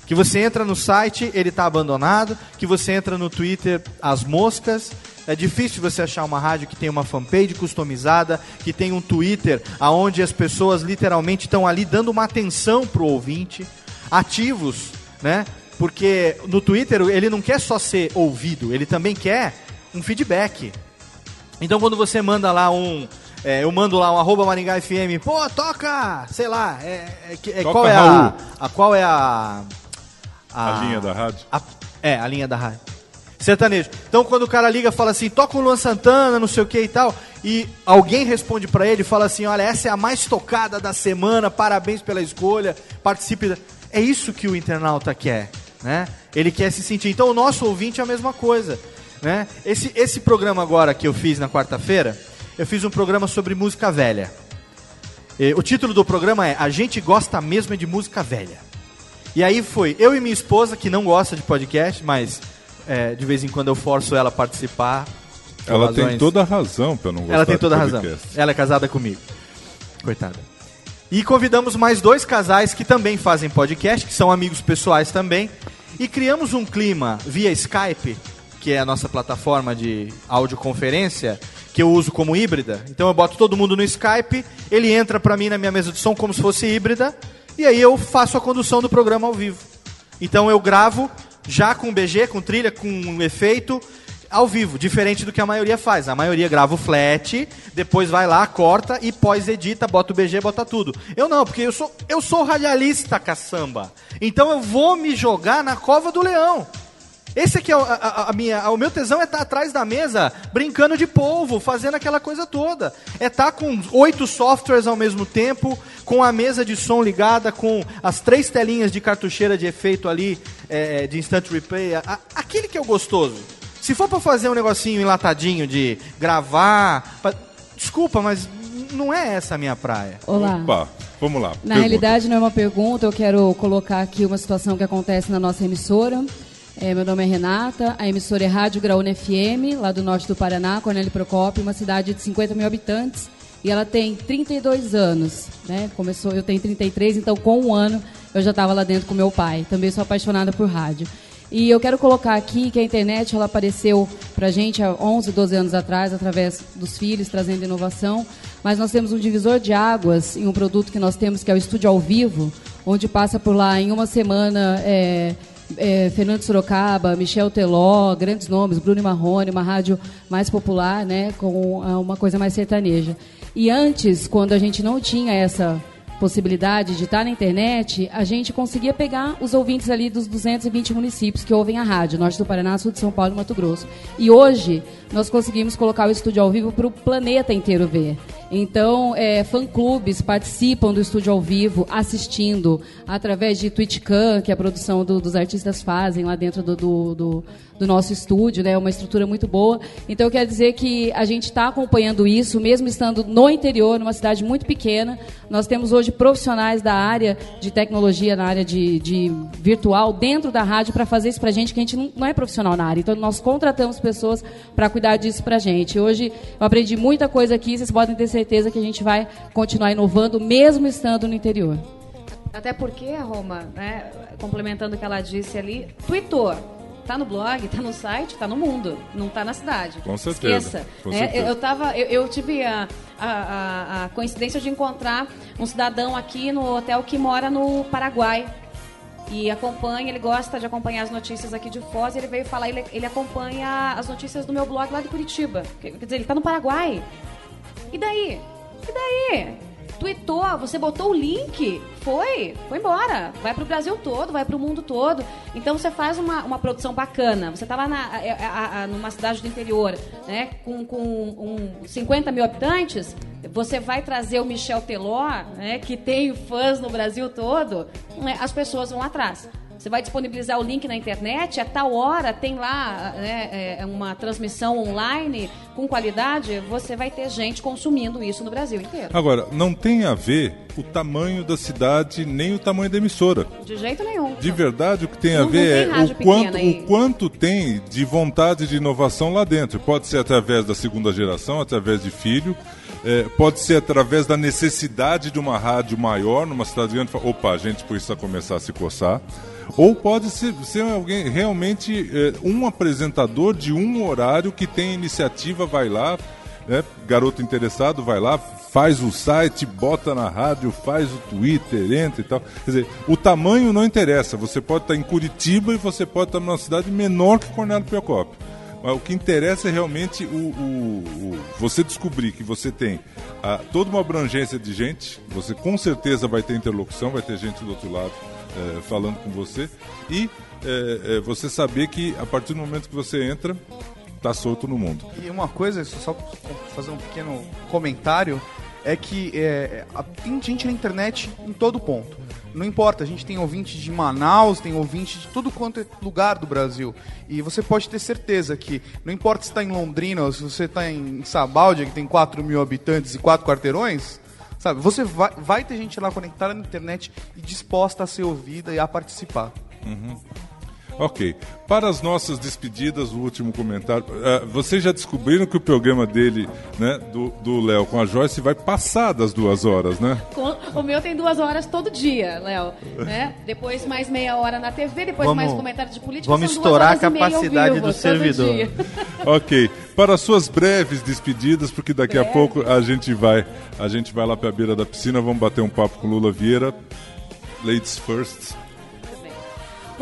Que você entra no site, ele está abandonado. Que você entra no Twitter, as moscas. É difícil você achar uma rádio que tem uma fanpage customizada, que tem um Twitter aonde as pessoas literalmente estão ali dando uma atenção pro ouvinte, ativos, né? Porque no Twitter ele não quer só ser ouvido, ele também quer um feedback. Então quando você manda lá um. é, eu mando lá um arroba Maringá FM, pô, toca! Sei lá, é, é é, Toca qual é a, a. Qual é a. A linha da rádio. a- é, a linha da rádio. Sertanejo. Então quando o cara liga e fala assim, toca o Luan Santana, não sei o que e tal, e alguém responde pra ele e fala assim, olha, essa é a mais tocada da semana, parabéns pela escolha, participe. da-" É isso que o internauta quer, né? Ele quer se sentir. Então o nosso ouvinte é a mesma coisa, né? Esse, esse programa agora que eu fiz na quarta-feira, eu fiz um programa sobre música velha. Eh, O título do programa é A gente gosta mesmo de música velha. E aí foi eu e minha esposa, que não gosta de podcast, mas é, de vez em quando eu forço ela a participar. Ela tem razões- toda a razão pra não gostar Ela tem de toda a razão. podcast. Ela é casada comigo. Coitada. E convidamos mais dois casais que também fazem podcast, que são amigos pessoais também. E criamos um clima via Skype, que é a nossa plataforma de audioconferência, que eu uso como híbrida. Então eu boto todo mundo no Skype, ele entra pra mim na minha mesa de som como se fosse híbrida, e aí eu faço a condução do programa ao vivo. Então eu gravo já com BG, com trilha, com efeito, ao vivo, diferente do que a maioria faz. A maioria grava o flat, depois vai lá, corta e pós-edita, bota o BG, bota tudo. Eu não, porque eu sou, eu sou radialista, caçamba. Então eu vou me jogar na cova do leão. Esse aqui é a, a- a minha, o meu tesão é estar atrás da mesa, brincando de polvo, fazendo aquela coisa toda. É estar com oito softwares ao mesmo tempo, com a mesa de som ligada, com as três telinhas de cartucheira de efeito ali, é, de instant replay. a- aquele que é o gostoso. Se for pra fazer um negocinho enlatadinho de gravar, pa- desculpa, mas não é essa a minha praia. Olá. Opa, vamos lá. Na pergunta. realidade, não é uma pergunta, eu quero colocar aqui uma situação que acontece na nossa emissora. É, meu nome é Renata, a emissora é Rádio Graúna FM, lá do norte do Paraná, Cornélio Procópio, uma cidade de 50 mil habitantes. E ela tem 32 anos, né? Começou, eu tenho 33, então com um ano eu já estava lá dentro com meu pai. Também sou apaixonada por rádio. E eu quero colocar aqui que a internet ela apareceu para gente há 11, 12 anos atrás, através dos filhos, trazendo inovação. Mas nós temos um divisor de águas em um produto que nós temos, que é o Estúdio ao Vivo, onde passa por lá em uma semana é, é, Fernando Sorocaba, Michel Teló, grandes nomes, Bruno Marrone, uma rádio mais popular, né, com uma coisa mais sertaneja. E antes, quando a gente não tinha essa possibilidade de estar na internet, a gente conseguia pegar os ouvintes ali dos 220 municípios que ouvem a rádio, norte do Paraná, sul de São Paulo e Mato Grosso. E hoje nós conseguimos colocar o estúdio ao vivo para o planeta inteiro ver. Então, é, fã-clubes participam do estúdio ao vivo, assistindo através de TwitchCam, que é a produção do- dos artistas fazem lá dentro do, do, do- do nosso estúdio, né? Uma estrutura muito boa. Então, eu quero dizer que a gente está acompanhando isso, mesmo estando no interior, numa cidade muito pequena. Nós temos hoje profissionais da área de tecnologia, na área de, de virtual, dentro da rádio, para fazer isso para a gente, que a gente não, não é profissional na área. Então, nós contratamos pessoas para cuidar disso para a gente. Hoje, eu aprendi muita coisa aqui, vocês podem ter certeza que a gente vai continuar inovando, mesmo estando no interior. Até porque, Roma, né, complementando o que ela disse ali, tweetou. tá no blog, tá no site, tá no mundo, não tá na cidade. Com certeza, Esqueça. com né? certeza. Eu, tava, eu, eu tive a, a, a- a coincidência de encontrar um cidadão aqui no hotel que mora no Paraguai. E acompanha, ele gosta de acompanhar as notícias aqui de Foz. e Ele veio falar, ele, ele acompanha as notícias do meu blog lá de Curitiba. Quer quer dizer, ele tá no Paraguai. E daí? E daí? Tweetou, você botou o link, foi, foi embora. Vai pro Brasil todo, vai pro mundo todo. Então você faz uma, uma produção bacana. Você tá lá na, a- a- numa cidade do interior, né, com, com um 50 mil habitantes, você vai trazer o Michel Teló, né, que tem fãs no Brasil todo, né, as pessoas vão atrás. Você vai disponibilizar o link na internet, a tal hora tem lá né, é, uma transmissão online com qualidade, você vai ter gente consumindo isso no Brasil inteiro. Agora, não tem a ver o tamanho da cidade nem o tamanho da emissora. De jeito nenhum. De verdade, o que tem a Não- não ver tem é o quanto, aí. o quanto tem de vontade de inovação lá dentro. Pode ser através da segunda geração, através de filho, eh, pode ser através da necessidade de uma rádio maior numa cidade grande. Opa, a gente precisa começar a se coçar. Ou pode ser, ser alguém realmente eh, um apresentador de um horário que tem iniciativa, vai lá, né? garoto interessado vai lá, faz o site, bota na rádio, faz o Twitter, entra e tal. Quer dizer, o tamanho não interessa. Você pode estar em Curitiba e você pode estar numa cidade menor que Cornélio Procópio. Mas o que interessa é realmente o, o- o- você descobrir que você tem ah, toda uma abrangência de gente, você com certeza vai ter interlocução, vai ter gente do outro lado eh, falando com você, e eh, você saber que a partir do momento que você entra, tá solto no mundo. E uma coisa, só fazer um pequeno comentário, é que é, a- tem gente na internet em todo ponto. Não importa, a gente tem ouvinte de Manaus, tem ouvinte de todo quanto é lugar do Brasil. E você pode ter certeza que, não importa se está em Londrina ou se você está em Sabáudia, que tem 4 mil habitantes e 4 quarteirões, sabe? Você vai, vai ter gente lá conectada na internet e disposta a ser ouvida e a participar. Uhum. Ok. Para as nossas despedidas, o último comentário. Ah, vocês já descobriram que o programa dele, né, do Léo com a Joyce, vai passar das duas horas, né? O meu tem duas horas todo dia, Léo. Né? Depois mais meia hora na TV, depois Vamos- mais comentário de política. vamos são duas estourar horas a capacidade vivo, do servidor. dia. ok. Para as suas breves despedidas, porque daqui a Breve. pouco a gente vai, a gente vai lá para a beira da piscina, vamos bater um papo com Lula Vieira. Ladies first.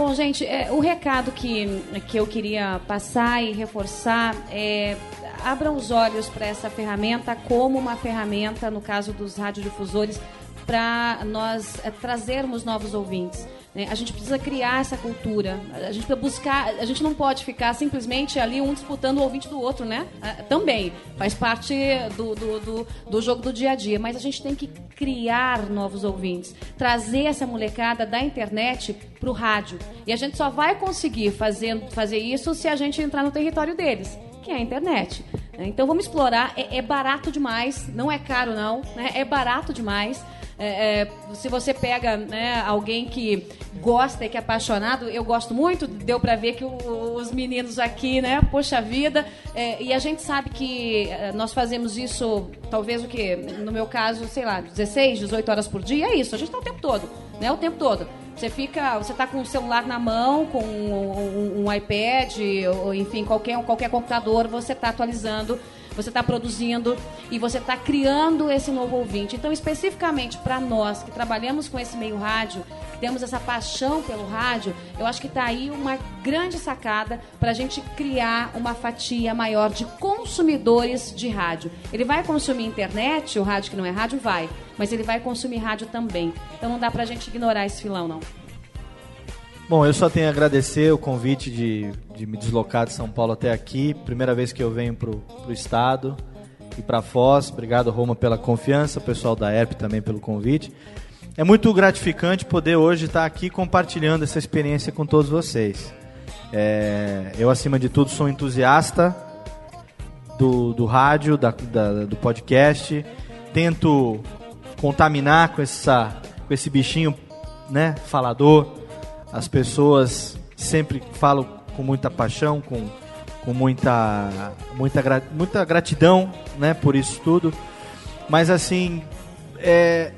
Bom, gente, é, o recado que, que eu queria passar e reforçar é abram os olhos para essa ferramenta como uma ferramenta, no caso dos radiodifusores, para nós é, trazermos novos ouvintes. Né? A gente precisa criar essa cultura. A gente precisa buscar. A gente não pode ficar simplesmente ali um disputando o ouvinte do outro, né? Ah, Também faz parte do, do, do, do jogo do dia a dia. Mas a gente tem que criar novos ouvintes, trazer essa molecada da internet para o rádio. E a gente só vai conseguir fazer, fazer isso se a gente entrar no território deles que é a internet. Então vamos explorar. É, é barato demais, não é caro não, né? é barato demais. É, é, se você pega né, alguém que gosta e que é apaixonado, eu gosto muito, deu pra ver que o- os meninos aqui, né, poxa vida, é, e a gente sabe que é, nós fazemos isso, talvez o que, no meu caso, sei lá, 16, 18 horas por dia, é isso, a gente tá o tempo todo, né, o tempo todo. Você fica, você tá com o celular na mão, com um, um- um iPad, ou enfim, qualquer, qualquer computador, você está atualizando, você está produzindo e você está criando esse novo ouvinte. Então, especificamente para nós que trabalhamos com esse meio rádio, que temos essa paixão pelo rádio, eu acho que está aí uma grande sacada para a gente criar uma fatia maior de consumidores de rádio. Ele vai consumir internet, o rádio que não é rádio, vai, mas ele vai consumir rádio também. Então não dá para a gente ignorar esse filão, não. Bom, eu só tenho a agradecer o convite de, de me deslocar de São Paulo até aqui. Primeira vez que eu venho pro, pro estado e para Foz. Obrigado, Roma, pela confiança, o pessoal da ERP também pelo convite. É muito gratificante poder hoje estar aqui compartilhando essa experiência com todos vocês. É, eu, acima de tudo, sou entusiasta do, do rádio, da, da- do podcast. Tento contaminar com, essa, com esse bichinho né, falador. As pessoas sempre falam com muita paixão, com, com muita, muita, muita gratidão né, por isso tudo. Mas assim, é,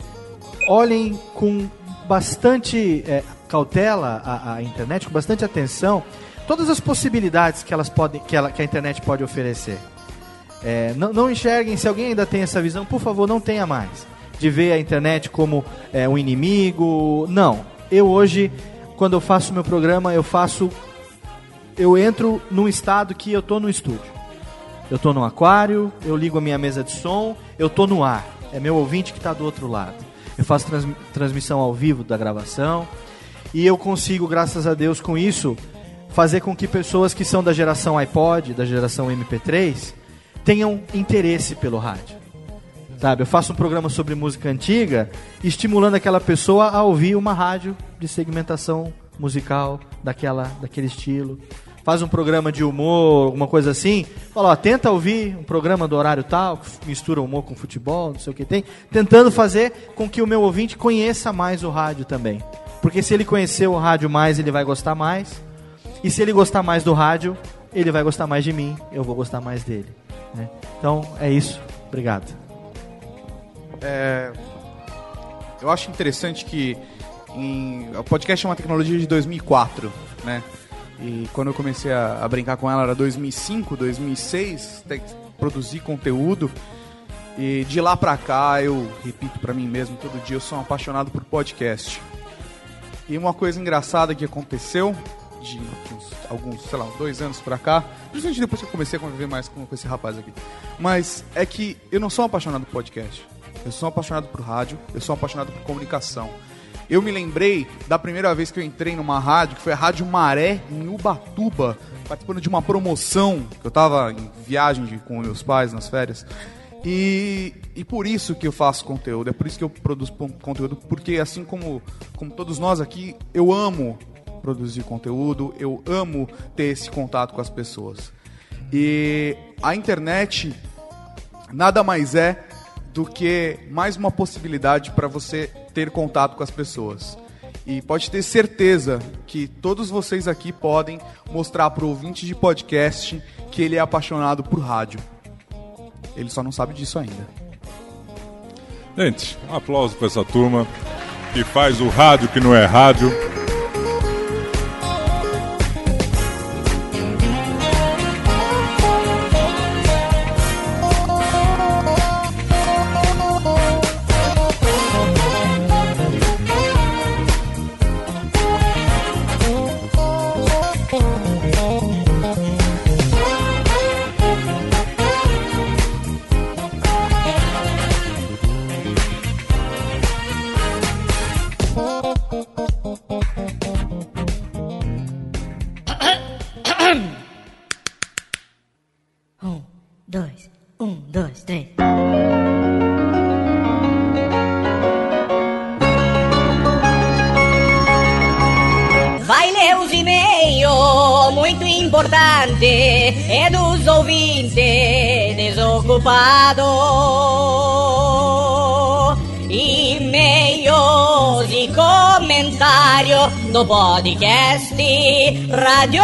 olhem com bastante é, cautela a, a internet, com bastante atenção, todas as possibilidades que, elas podem, que, ela, que a internet pode oferecer. É, não, não enxerguem, se alguém ainda tem essa visão, por favor, não tenha mais. De ver a internet como é, um inimigo. Não. Eu hoje, quando eu faço meu programa, eu faço. Eu entro num estado que eu tô no estúdio. Eu tô no aquário, eu ligo a minha mesa de som, eu tô no ar. É meu ouvinte que está do outro lado. Eu faço trans, transmissão ao vivo da gravação. E eu consigo, graças a Deus, com isso, fazer com que pessoas que são da geração iPod, da geração MP3, tenham interesse pelo rádio. Sabe, eu faço um programa sobre música antiga, estimulando aquela pessoa a ouvir uma rádio de segmentação musical daquela, daquele estilo. Faz um programa de humor, alguma coisa assim. Fala, ó, tenta ouvir um programa do horário tal, que mistura humor com futebol, não sei o que tem. Tentando fazer com que o meu ouvinte conheça mais o rádio também. Porque se ele conhecer o rádio mais, ele vai gostar mais. E se ele gostar mais do rádio, ele vai gostar mais de mim, eu vou gostar mais dele. né? Então é isso. Obrigado. É, eu acho interessante que em, o podcast é uma tecnologia de 2004, né? E quando eu comecei a, a brincar com ela era 2005, 2006, te- produzir conteúdo. E de lá pra cá eu repito pra mim mesmo todo dia, eu sou um apaixonado por podcast. E uma coisa engraçada que aconteceu de uns, alguns, sei lá, dois anos pra cá, principalmente depois que eu comecei a conviver mais com, com esse rapaz aqui. Mas é que eu não sou um apaixonado por podcast. Eu sou apaixonado por rádio, eu sou apaixonado por comunicação. Eu me lembrei da primeira vez que eu entrei numa rádio, que foi a Rádio Maré, em Ubatuba, participando de uma promoção, que eu tava em viagem de- com meus pais nas férias. E, e por isso que eu faço conteúdo, é por isso que eu produzo conteúdo, porque assim como, como todos nós aqui, eu amo produzir conteúdo, eu amo ter esse contato com as pessoas. E a internet nada mais é do que mais uma possibilidade para você ter contato com as pessoas. E pode ter certeza que todos vocês aqui podem mostrar para o ouvinte de podcast que ele é apaixonado por rádio. Ele só não sabe disso ainda. Gente, um aplauso para essa turma que faz o rádio que não é rádio. Do podcast Radiofobia.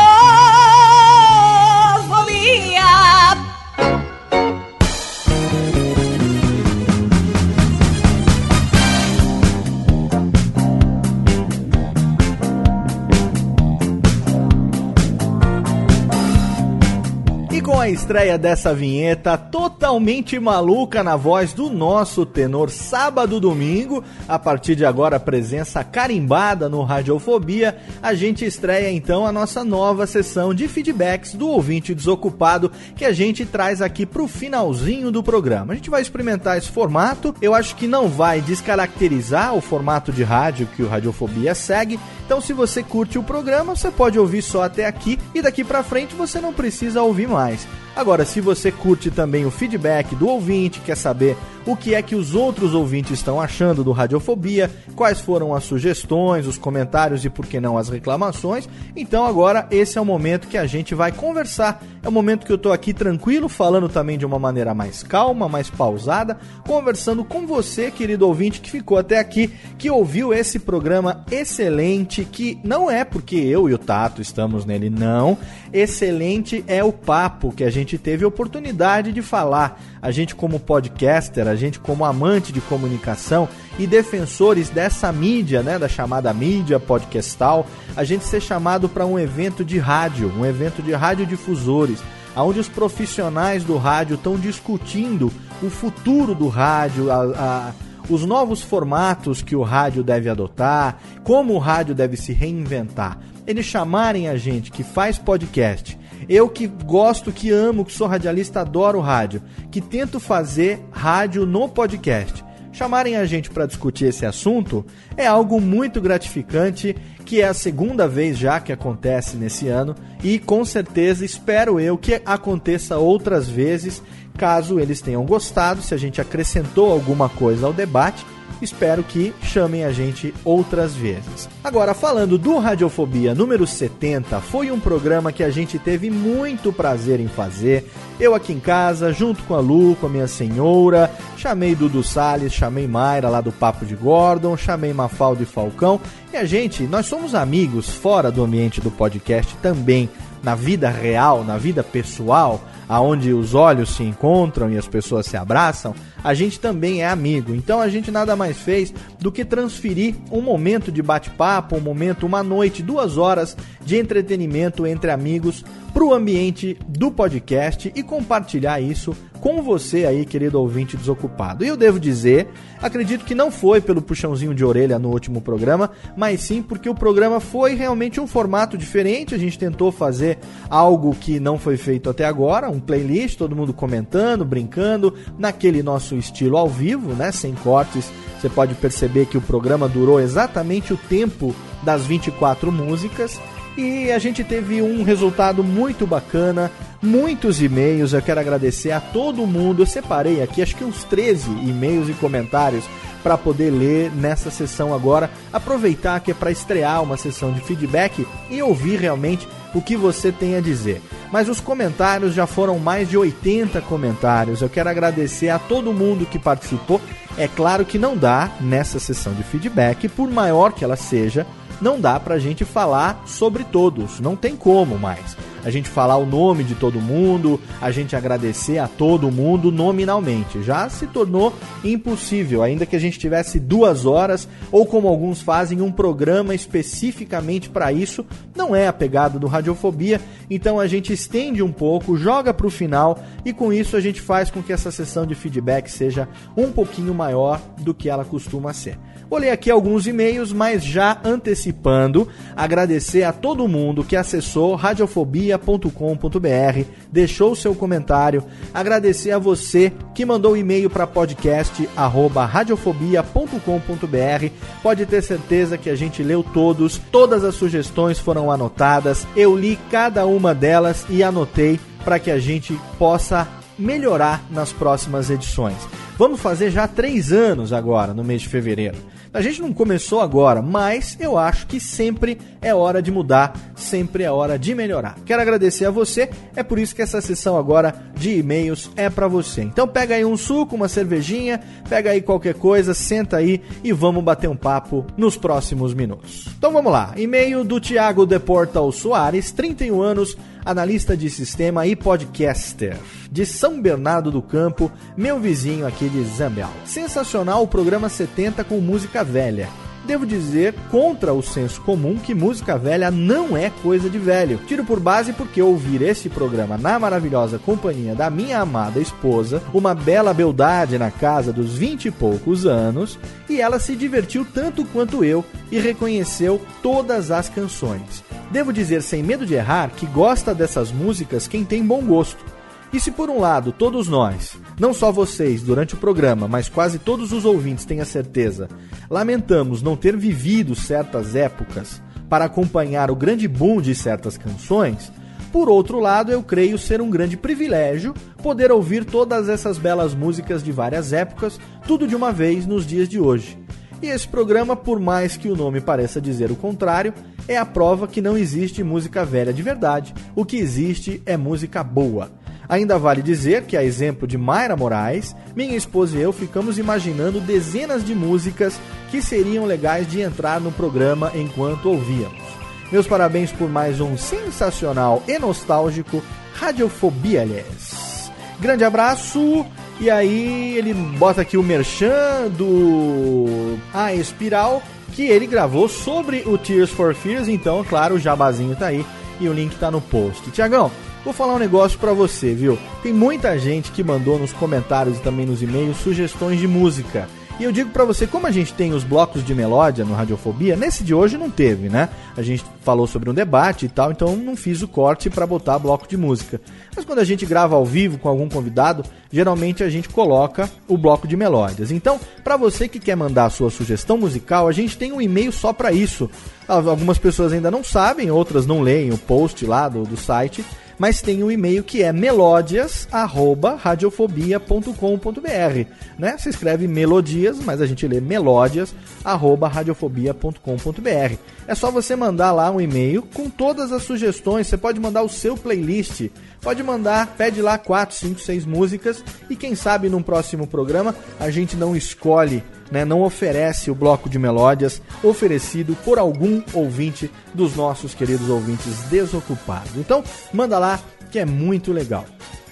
E com a estreia dessa vinheta totalmente maluca na voz do nosso tenor sábado domingo, a partir de agora presença carimbada no Radiofobia, a gente estreia então a nossa nova sessão de feedbacks do ouvinte desocupado que a gente traz aqui pro finalzinho do programa. A gente vai experimentar esse formato, eu acho que não vai descaracterizar o formato de rádio que o Radiofobia segue, então se você curte o programa, você pode ouvir só até aqui. E daqui pra frente você não precisa ouvir mais. Agora, se você curte também o feedback do ouvinte, quer saber o que é que os outros ouvintes estão achando do Radiofobia, quais foram as sugestões, os comentários e por que não as reclamações, então agora esse é o momento que a gente vai conversar. É o momento que eu tô aqui tranquilo, falando também de uma maneira mais calma, mais pausada, conversando com você, querido ouvinte que ficou até aqui, que ouviu esse programa excelente, que não é porque eu e o Tato estamos nele, não. Excelente é o papo que a gente gente teve oportunidade de falar. A gente, como podcaster, a gente, como amante de comunicação e defensores dessa mídia, né, da chamada mídia podcastal, a gente ser chamado para um evento de rádio, um evento de radiodifusores, onde os profissionais do rádio estão discutindo o futuro do rádio, a, a os novos formatos que o rádio deve adotar, como o rádio deve se reinventar. Eles chamarem a gente que faz podcast, eu que gosto, que amo, que sou radialista, adoro rádio, que tento fazer rádio no podcast. Chamarem a gente para discutir esse assunto é algo muito gratificante, que é a segunda vez já que acontece nesse ano e com certeza espero eu que aconteça outras vezes Caso eles tenham gostado, se a gente acrescentou alguma coisa ao debate, espero que chamem a gente outras vezes. Agora, falando do Radiofobia número 70, foi um programa que a gente teve muito prazer em fazer. Eu aqui em casa, junto com a Lu, com a minha senhora, chamei Dudu Salles, chamei Mayra lá do Papo de Gordon, chamei Mafaldo e Falcão. E a gente, nós somos amigos fora do ambiente do podcast também, na vida real, na vida pessoal aonde os olhos se encontram e as pessoas se abraçam, a gente também é amigo. Então a gente nada mais fez do que transferir um momento de bate-papo, um momento, uma noite, duas horas de entretenimento entre amigos para o ambiente do podcast e compartilhar isso com você aí, querido ouvinte desocupado. E eu devo dizer, acredito que não foi pelo puxãozinho de orelha no último programa, mas sim porque o programa foi realmente um formato diferente. A gente tentou fazer algo que não foi feito até agora, um playlist, todo mundo comentando, brincando, naquele nosso estilo ao vivo, né, sem cortes. Você pode perceber que o programa durou exatamente o tempo das 24 músicas. E a gente teve um resultado muito bacana, muitos e-mails. Eu quero agradecer a todo mundo. Eu separei aqui acho que uns 13 e-mails e comentários para poder ler nessa sessão agora. Aproveitar que é para estrear uma sessão de feedback e ouvir realmente o que você tem a dizer. Mas os comentários já foram mais de 80 comentários. Eu quero agradecer a todo mundo que participou. É claro que não dá nessa sessão de feedback, por maior que ela seja, não dá pra gente falar sobre todos, não tem como mais. A gente falar o nome de todo mundo, a gente agradecer a todo mundo nominalmente. Já se tornou impossível, ainda que a gente tivesse duas horas, ou como alguns fazem, um programa especificamente para isso, não é a pegada do Radiofobia, então a gente estende um pouco, joga para o final e com isso a gente faz com que essa sessão de feedback seja um pouquinho maior do que ela costuma ser. Vou ler aqui alguns e-mails, mas já antecipando, agradecer a todo mundo que acessou radiofobia.com.br, deixou seu comentário, agradecer a você que mandou e-mail para podcast@radiofobia.com.br. Pode ter certeza que a gente leu todos, todas as sugestões foram anotadas, eu li cada uma delas e anotei para que a gente possa melhorar nas próximas edições. Vamos fazer já três anos agora, no mês de fevereiro. A gente não começou agora, mas eu acho que sempre é hora de mudar, sempre é hora de melhorar. Quero agradecer a você, é por isso que essa sessão agora de e-mails é para você. Então pega aí um suco, uma cervejinha, pega aí qualquer coisa, senta aí e vamos bater um papo nos próximos minutos. Então vamos lá. E-mail do Thiago Deportal Soares, 31 anos, analista de sistema e podcaster de São Bernardo do Campo, meu vizinho aqui de Zambel. Sensacional o programa 70 com música velha. Devo dizer, contra o senso comum, que música velha não é coisa de velho. Tiro por base porque ouvir esse programa na maravilhosa companhia da minha amada esposa, uma bela beldade na casa dos vinte e poucos anos, e ela se divertiu tanto quanto eu e reconheceu todas as canções. Devo dizer sem medo de errar que gosta dessas músicas quem tem bom gosto. E se por um lado todos nós, não só vocês durante o programa, mas quase todos os ouvintes têm a certeza, lamentamos não ter vivido certas épocas para acompanhar o grande boom de certas canções, por outro lado, eu creio ser um grande privilégio poder ouvir todas essas belas músicas de várias épocas, tudo de uma vez nos dias de hoje. E esse programa, por mais que o nome pareça dizer o contrário, é a prova que não existe música velha de verdade. O que existe é música boa. Ainda vale dizer que, a exemplo de Mayra Moraes, minha esposa e eu ficamos imaginando dezenas de músicas que seriam legais de entrar no programa enquanto ouvíamos. Meus parabéns por mais um sensacional e nostálgico Radiofobia, aliás. Grande abraço. E aí ele bota aqui o merchan do A Espiral, que ele gravou sobre o Tears for Fears, então, claro, o jabazinho tá aí e o link tá no post. Tiagão, vou falar um negócio pra você, viu? Tem muita gente que mandou nos comentários e também nos e-mails sugestões de música. E eu digo pra você, como a gente tem os blocos de melódia no Radiofobia, nesse de hoje não teve, né? A gente falou sobre um debate e tal, então não fiz o corte pra botar bloco de música. Mas quando a gente grava ao vivo com algum convidado, geralmente a gente coloca o bloco de melódias. Então, pra você que quer mandar a sua sugestão musical, a gente tem um e-mail só pra isso. Algumas pessoas ainda não sabem, outras não leem o post lá do, do site mas tem um e-mail que é melodias@radiofobia.com.br, né? Se escreve melodias, mas a gente lê melodias@radiofobia.com.br. É só você mandar lá um e-mail com todas as sugestões, você pode mandar o seu playlist, pode mandar, pede lá 4, 5, 6 músicas e quem sabe num próximo programa a gente não escolhe né, não oferece o bloco de melódias oferecido por algum ouvinte dos nossos queridos ouvintes desocupados. Então, manda lá que é muito legal.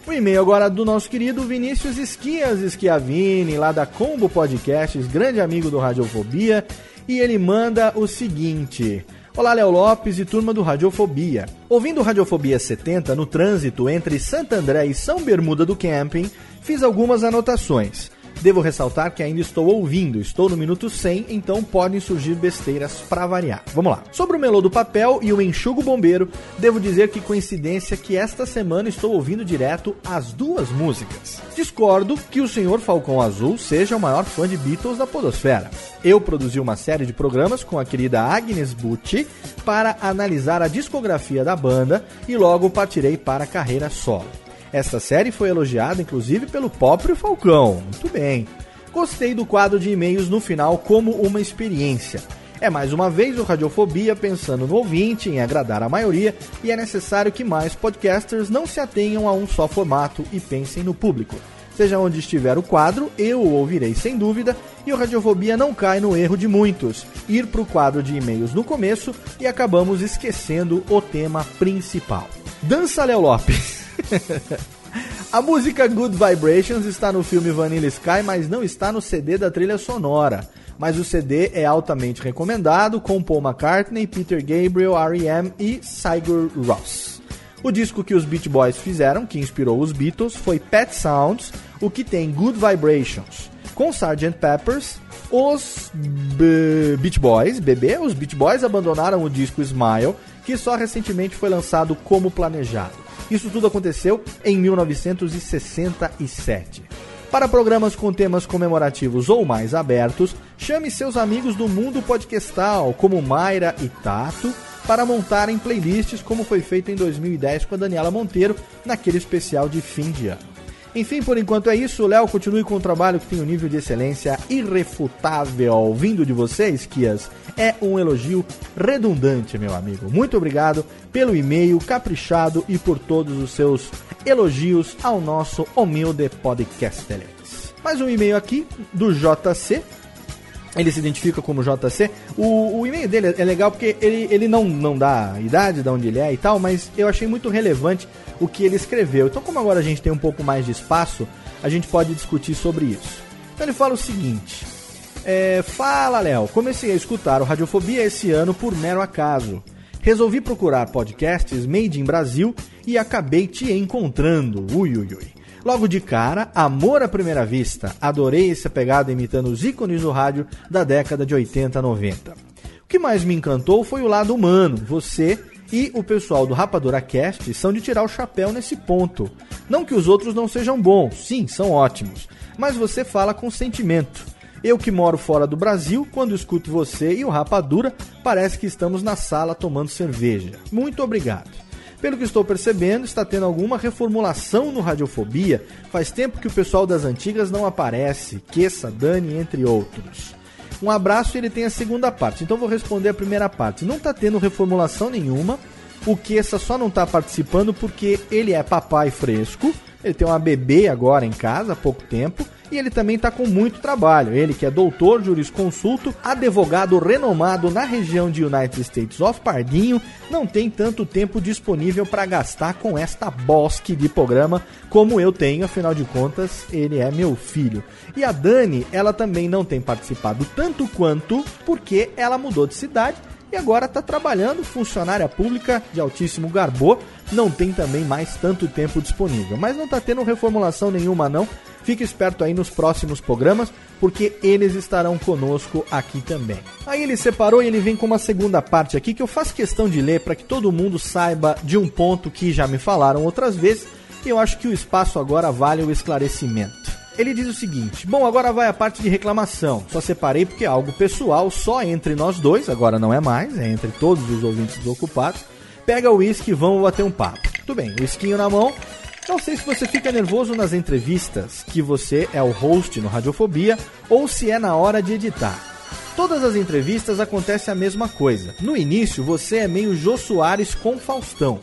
O e-mail agora do nosso querido Vinícius Esquias Schiavini, lá da Combo Podcasts, grande amigo do Radiofobia, e ele manda o seguinte: Olá, Léo Lopes e turma do Radiofobia. Ouvindo Radiofobia 70 no trânsito entre Santo André e São Bermuda do Camping, fiz algumas anotações. Devo ressaltar que ainda estou ouvindo, estou no minuto 100, então podem surgir besteiras para variar. Vamos lá. Sobre o melô do papel e o enxugo bombeiro, devo dizer que coincidência que esta semana estou ouvindo direto as duas músicas. Discordo que o senhor Falcão Azul seja o maior fã de Beatles da podosfera. Eu produzi uma série de programas com a querida Agnes Bucci para analisar a discografia da banda e logo partirei para a carreira solo. Esta série foi elogiada inclusive pelo próprio Falcão. Muito bem. Gostei do quadro de e-mails no final como uma experiência. É mais uma vez o Radiofobia pensando no ouvinte, em agradar a maioria, e é necessário que mais podcasters não se atenham a um só formato e pensem no público. Seja onde estiver o quadro, eu o ouvirei sem dúvida, e o Radiofobia não cai no erro de muitos, ir para o quadro de e-mails no começo e acabamos esquecendo o tema principal. Dança Léo Lopes. A música Good Vibrations está no filme Vanilla Sky, mas não está no CD da trilha sonora. Mas o CD é altamente recomendado, com Paul McCartney, Peter Gabriel, R.E.M. e Sigur Ross. O disco que os Beach Boys fizeram, que inspirou os Beatles, foi Pet Sounds, o que tem Good Vibrations. Com Sgt. Peppers, os B Beach Boys, bebê, os Beach Boys abandonaram o disco Smile, que só recentemente foi lançado como planejado. Isso tudo aconteceu em 1967. Para programas com temas comemorativos ou mais abertos, chame seus amigos do mundo podcastal, como Mayra e Tato, para montarem playlists como foi feito em 2010 com a Daniela Monteiro, naquele especial de fim de ano. Enfim, por enquanto é isso. Léo, continue com o trabalho que tem um nível de excelência irrefutável. Vindo de vocês, Kias, é um elogio redundante, meu amigo. Muito obrigado pelo e-mail caprichado e por todos os seus elogios ao nosso humilde podcast. Mais um e-mail aqui do JC, ele se identifica como JC. O, o e-mail dele é legal porque ele, ele não, não dá a idade de onde ele é e tal, mas eu achei muito relevante o que ele escreveu. Então, como agora a gente tem um pouco mais de espaço, a gente pode discutir sobre isso. Então, ele fala o seguinte: é, Fala, Léo. Comecei a escutar o Radiofobia esse ano por mero acaso. Resolvi procurar podcasts made in Brasil e acabei te encontrando. Ui, ui, ui. Logo de cara, amor à primeira vista. Adorei essa pegada imitando os ícones do rádio da década de 80 90. O que mais me encantou foi o lado humano. Você e o pessoal do Rapadura Cast são de tirar o chapéu nesse ponto. Não que os outros não sejam bons, sim, são ótimos, mas você fala com sentimento. Eu que moro fora do Brasil, quando escuto você e o Rapadura, parece que estamos na sala tomando cerveja. Muito obrigado. Pelo que estou percebendo, está tendo alguma reformulação no Radiofobia. Faz tempo que o pessoal das antigas não aparece. Queça, Dani, entre outros. Um abraço e ele tem a segunda parte. Então vou responder a primeira parte. Não está tendo reformulação nenhuma. O Queça só não está participando porque ele é papai fresco. Ele tem uma bebê agora em casa há pouco tempo E ele também está com muito trabalho. Ele que é doutor, jurisconsulto, advogado renomado na região de United States of Pardinho, não tem tanto tempo disponível para gastar com esta bosque de programa como eu tenho, afinal de contas, ele é meu filho. E a Dani, ela também não tem participado tanto quanto porque ela mudou de cidade e agora está trabalhando, funcionária pública de altíssimo garbô, não tem também mais tanto tempo disponível. Mas não está tendo reformulação nenhuma não, fique esperto aí nos próximos programas, porque eles estarão conosco aqui também. Aí ele separou e ele vem com uma segunda parte aqui que eu faço questão de ler para que todo mundo saiba de um ponto que já me falaram outras vezes, e eu acho que o espaço agora vale o esclarecimento. Ele diz o seguinte: Bom, agora vai a parte de reclamação. Só separei porque é algo pessoal, só entre nós dois, agora não é mais, é entre todos os ouvintes desocupados. Pega o uísque e vamos bater um papo. Tudo bem, uísquinho na mão. Não sei se você fica nervoso nas entrevistas, que você é o host no Radiofobia, ou se é na hora de editar. Todas as entrevistas acontece a mesma coisa. No início, você é meio Jô Soares com Faustão.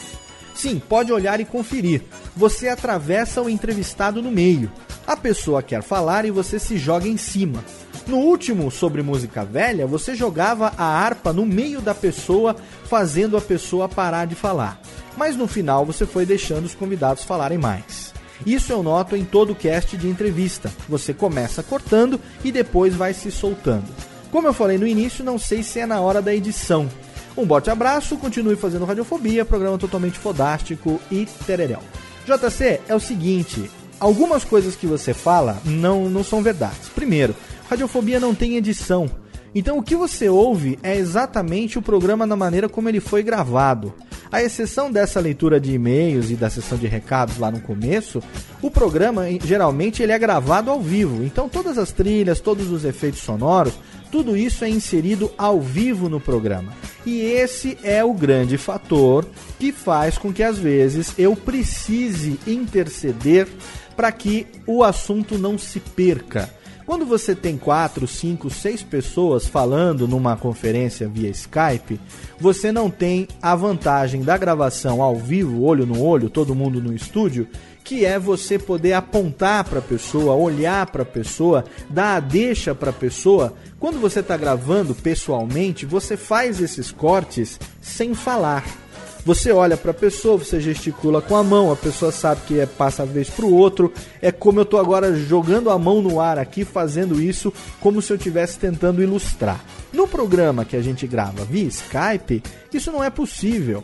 Sim, pode olhar e conferir. Você atravessa o entrevistado no meio. A pessoa quer falar e você se joga em cima. No último sobre música velha, você jogava a harpa no meio da pessoa, fazendo a pessoa parar de falar. Mas no final você foi deixando os convidados falarem mais. Isso eu noto em todo cast de entrevista. Você começa cortando e depois vai se soltando. Como eu falei no início, não sei se é na hora da edição. Um bote abraço, continue fazendo Radiofobia, programa totalmente fodástico e tereréu. JC, é o seguinte, algumas coisas que você fala não, não são verdades. Primeiro, Radiofobia não tem edição. Então o que você ouve é exatamente o programa na maneira como ele foi gravado. A exceção dessa leitura de e-mails e da sessão de recados lá no começo, o programa geralmente ele é gravado ao vivo. Então todas as trilhas, todos os efeitos sonoros, tudo isso é inserido ao vivo no programa. E esse é o grande fator que faz com que às vezes eu precise interceder para que o assunto não se perca. Quando você tem quatro, cinco, seis pessoas falando numa conferência via Skype, você não tem a vantagem da gravação ao vivo, olho no olho, todo mundo no estúdio, que é você poder apontar para a pessoa, olhar para a pessoa, dar a deixa para a pessoa. Quando você está gravando pessoalmente, você faz esses cortes sem falar. Você olha para a pessoa, você gesticula com a mão, a pessoa sabe que é passa a vez para o outro. É como eu estou agora jogando a mão no ar aqui, fazendo isso como se eu estivesse tentando ilustrar. No programa que a gente grava via Skype, isso não é possível.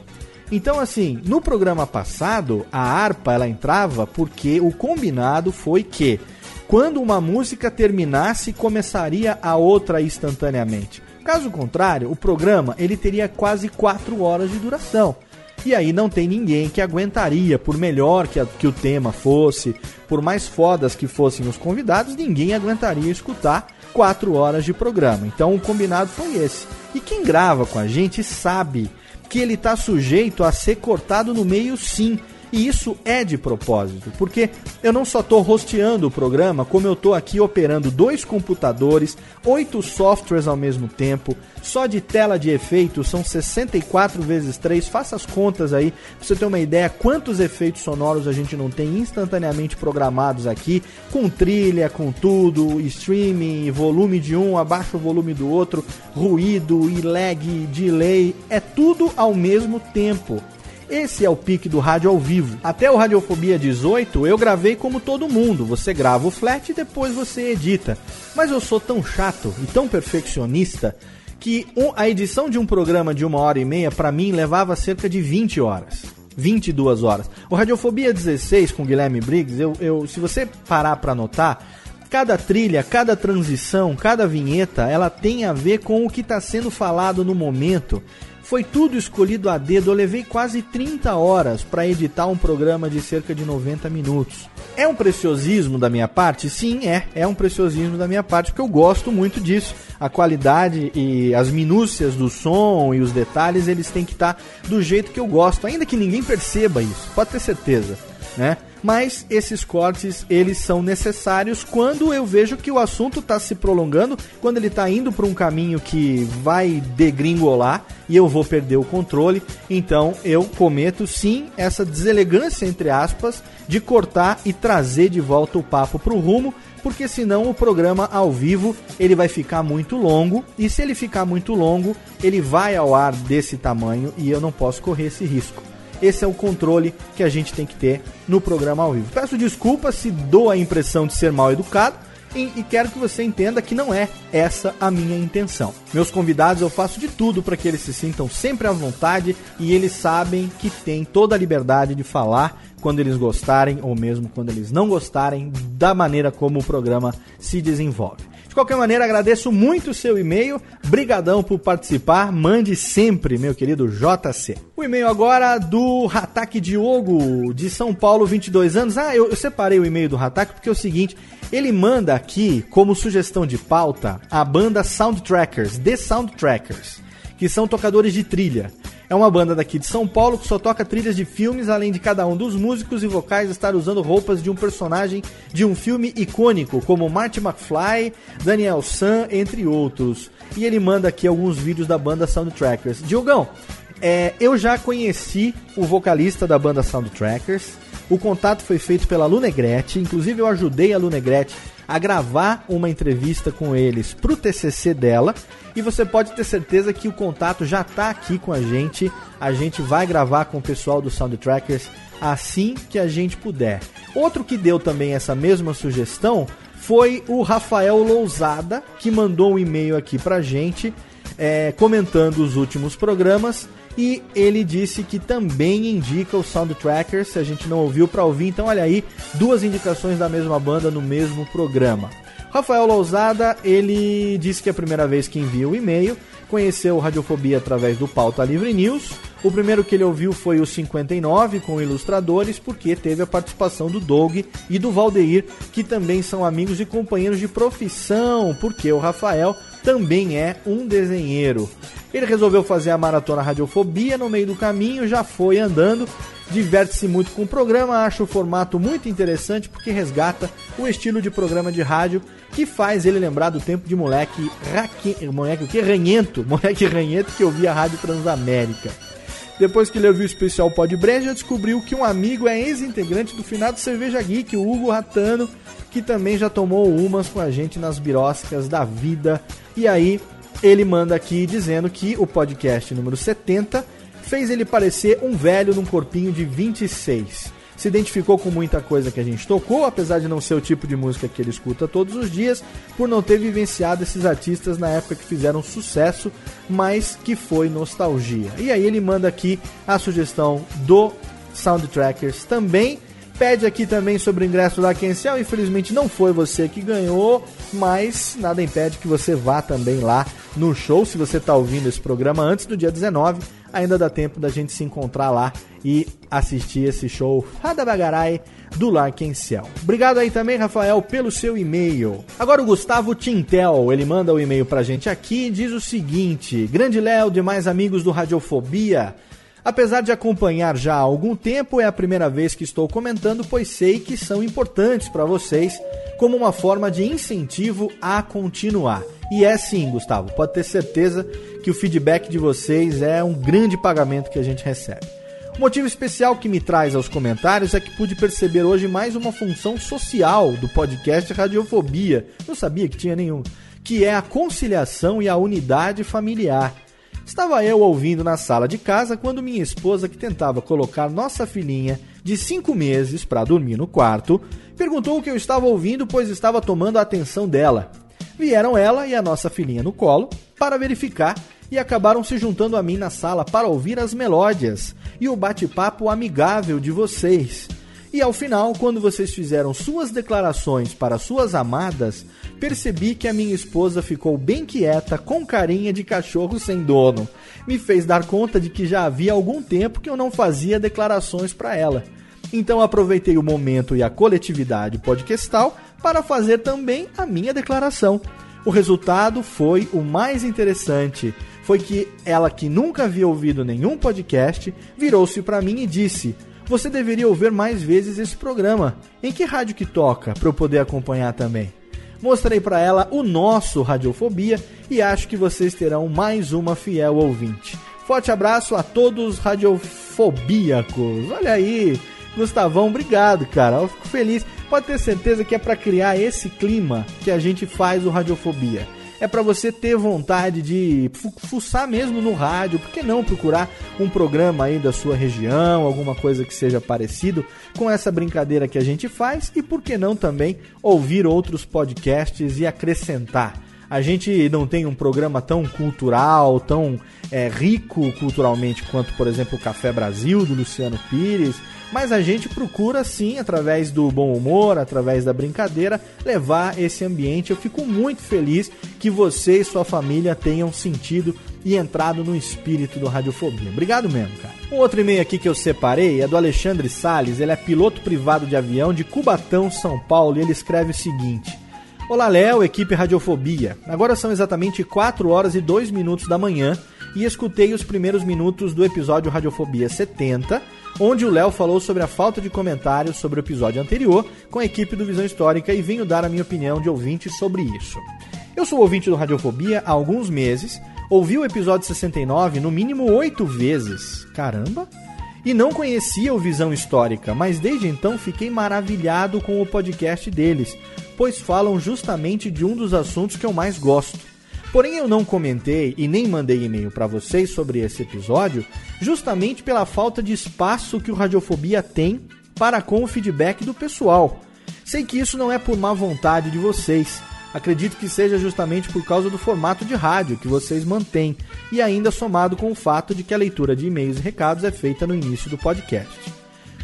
Então, assim, no programa passado, a harpa ela entrava porque o combinado foi que quando uma música terminasse, começaria a outra instantaneamente. Caso contrário, o programa ele teria quase 4 horas de duração. E aí não tem ninguém que aguentaria, por melhor que, a, que o tema fosse, por mais fodas que fossem os convidados, ninguém aguentaria escutar quatro horas de programa. Então o combinado foi esse. E quem grava com a gente sabe que ele está sujeito a ser cortado no meio sim. E isso é de propósito, porque eu não só estou rosteando o programa, como eu estou aqui operando dois computadores, oito softwares ao mesmo tempo, só de tela de efeitos são 64 vezes 3. Faça as contas aí, pra você ter uma ideia quantos efeitos sonoros a gente não tem instantaneamente programados aqui, com trilha, com tudo, streaming, volume de um, abaixo o volume do outro, ruído e lag, delay, é tudo ao mesmo tempo. Esse é o pique do rádio ao vivo. Até o Radiofobia 18 eu gravei como todo mundo. Você grava o flat e depois você edita. Mas eu sou tão chato e tão perfeccionista que a edição de um programa de uma hora e meia para mim levava cerca de 20 horas. 22 horas. O Radiofobia 16 com Guilherme Briggs, eu, eu, se você parar para notar, cada trilha, cada transição, cada vinheta, ela tem a ver com o que está sendo falado no momento. Foi tudo escolhido a dedo. Eu levei quase 30 horas para editar um programa de cerca de 90 minutos. É um preciosismo da minha parte? Sim, é. É um preciosismo da minha parte, porque eu gosto muito disso. A qualidade e as minúcias do som e os detalhes, eles têm que estar do jeito que eu gosto, ainda que ninguém perceba isso. Pode ter certeza. Né? Mas esses cortes, eles são necessários quando eu vejo que o assunto está se prolongando, quando ele está indo para um caminho que vai degringolar e eu vou perder o controle. Então eu cometo sim essa deselegância, entre aspas, de cortar e trazer de volta o papo para o rumo, porque senão o programa ao vivo ele vai ficar muito longo e se ele ficar muito longo, ele vai ao ar desse tamanho e eu não posso correr esse risco. Esse é o controle que a gente tem que ter no programa ao vivo. Peço desculpas se dou a impressão de ser mal educado e, quero que você entenda que não é essa a minha intenção. Meus convidados eu faço de tudo para que eles se sintam sempre à vontade e eles sabem que têm toda a liberdade de falar quando eles gostarem ou mesmo quando eles não gostarem da maneira como o programa se desenvolve. De qualquer maneira, agradeço muito o seu e-mail. Brigadão por participar. Mande sempre, meu querido JC. O e-mail agora do Ratak Diogo, de São Paulo, 22 anos. Ah, eu, eu separei o e-mail do Ratak porque é o seguinte, ele manda aqui como sugestão de pauta a banda Soundtrackers, The Soundtrackers, que são tocadores de trilha. É uma banda daqui de São Paulo que só toca trilhas de filmes, além de cada um dos músicos e vocais estar usando roupas de um personagem de um filme icônico, como Marty McFly, Daniel San, entre outros. E ele manda aqui alguns vídeos da banda Soundtrackers. Diogão, é, eu já conheci o vocalista da banda Soundtrackers. O contato foi feito pela Lunegrete, inclusive eu ajudei a Lunegrete a gravar uma entrevista com eles pro TCC dela. E você pode ter certeza que o contato já está aqui com a gente. A gente vai gravar com o pessoal do Soundtrackers assim que a gente puder. Outro que deu também essa mesma sugestão foi o Rafael Lousada, que mandou um e-mail aqui pra gente, é, comentando os últimos programas. E ele disse que também indica o Soundtrackers, se a gente não ouviu, para ouvir. Então, olha aí, duas indicações da mesma banda no mesmo programa. Rafael Lousada, ele disse que é a primeira vez que envia o e-mail, conheceu Radiofobia através do Pauta Livre News. O primeiro que ele ouviu foi o 59 com ilustradores, porque teve a participação do Doug e do Valdeir, que também são amigos e companheiros de profissão, porque o Rafael também é um desenheiro. Ele resolveu fazer a maratona Radiofobia no meio do caminho, já foi andando, diverte-se muito com o programa, acha o formato muito interessante porque resgata o estilo de programa de rádio que faz ele lembrar do tempo de moleque raque... moleque o que ranhento, moleque ranhento que ouvia a Rádio Transamérica. Depois que ele ouviu o especial Pod Breja, descobriu que um amigo é ex-integrante do finado Cerveja Geek, o Hugo Ratano, que também já tomou umas com a gente nas biroscas da vida. E aí, ele manda aqui dizendo que o podcast número 70 fez ele parecer um velho num corpinho de 26 se identificou com muita coisa que a gente tocou, apesar de não ser o tipo de música que ele escuta todos os dias, por não ter vivenciado esses artistas na época que fizeram sucesso, mas que foi nostalgia. E aí ele manda aqui a sugestão do Soundtrackers também. Pede aqui também sobre o ingresso da Kencel. Infelizmente não foi você que ganhou, mas nada impede que você vá também lá no show. Se você está ouvindo esse programa antes do dia 19, ainda dá tempo da gente se encontrar lá e assistir esse show Fada Bagarai do Larkencel. Obrigado aí também, Rafael, pelo seu e-mail. Agora o Gustavo Tintel, ele manda o um e-mail pra gente aqui e diz o seguinte: Grande Léo, demais amigos do Radiofobia. Apesar de acompanhar já há algum tempo, é a primeira vez que estou comentando, pois sei que são importantes para vocês como uma forma de incentivo a continuar. E é sim, Gustavo, pode ter certeza que o feedback de vocês é um grande pagamento que a gente recebe. O motivo especial que me traz aos comentários é que pude perceber hoje mais uma função social do podcast Radiofobia. Não sabia que tinha nenhum. Que é a conciliação e a unidade familiar. Estava eu ouvindo na sala de casa quando minha esposa, que tentava colocar nossa filhinha de 5 meses para dormir no quarto, perguntou o que eu estava ouvindo, pois estava tomando a atenção dela. Vieram ela e a nossa filhinha no colo para verificar e acabaram se juntando a mim na sala para ouvir as melódias e o bate-papo amigável de vocês. E ao final, quando vocês fizeram suas declarações para suas amadas, percebi que a minha esposa ficou bem quieta, com carinha de cachorro sem dono. Me fez dar conta de que já havia algum tempo que eu não fazia declarações para ela. Então aproveitei o momento e a coletividade podcastal para fazer também a minha declaração. O resultado foi o mais interessante. Foi que ela, que nunca havia ouvido nenhum podcast, virou-se para mim e disse: Você deveria ouvir mais vezes esse programa. Em que rádio que toca para eu poder acompanhar também? Mostrei para ela o nosso Radiofobia e acho que vocês terão mais uma fiel ouvinte. Forte abraço a todos radiofobíacos. Olha aí, Gustavão, obrigado, cara. Eu fico feliz. Pode ter certeza que é para criar esse clima que a gente faz o Radiofobia. É para você ter vontade de fu- fuçar mesmo no rádio, por que não procurar um programa aí da sua região, alguma coisa que seja parecido com essa brincadeira que a gente faz e por que não também ouvir outros podcasts e acrescentar. A gente não tem um programa tão cultural, tão é, rico culturalmente quanto, por exemplo, o Café Brasil, do Luciano Pires, mas a gente procura sim, através do bom humor, através da brincadeira, levar esse ambiente. Eu fico muito feliz que você e sua família tenham sentido e entrado no espírito do Radiofobia. Obrigado mesmo, cara. Um outro e-mail aqui que eu separei é do Alexandre Sales, ele é piloto privado de avião de Cubatão, São Paulo, e ele escreve o seguinte: Olá, Léo, equipe Radiofobia. Agora são exatamente 4 horas e 2 minutos da manhã e escutei os primeiros minutos do episódio Radiofobia 70, onde o Léo falou sobre a falta de comentários sobre o episódio anterior com a equipe do Visão Histórica e venho dar a minha opinião de ouvinte sobre isso. Eu sou ouvinte do Radiofobia há alguns meses, ouvi o episódio 69 no mínimo 8 vezes. Caramba! E não conhecia o Visão Histórica, mas desde então fiquei maravilhado com o podcast deles, pois falam justamente de um dos assuntos que eu mais gosto. Porém, eu não comentei e nem mandei e-mail para vocês sobre esse episódio, justamente pela falta de espaço que o Radiofobia tem para com o feedback do pessoal. Sei que isso não é por má vontade de vocês. Acredito que seja justamente por causa do formato de rádio que vocês mantêm, e ainda somado com o fato de que a leitura de e-mails e recados é feita no início do podcast.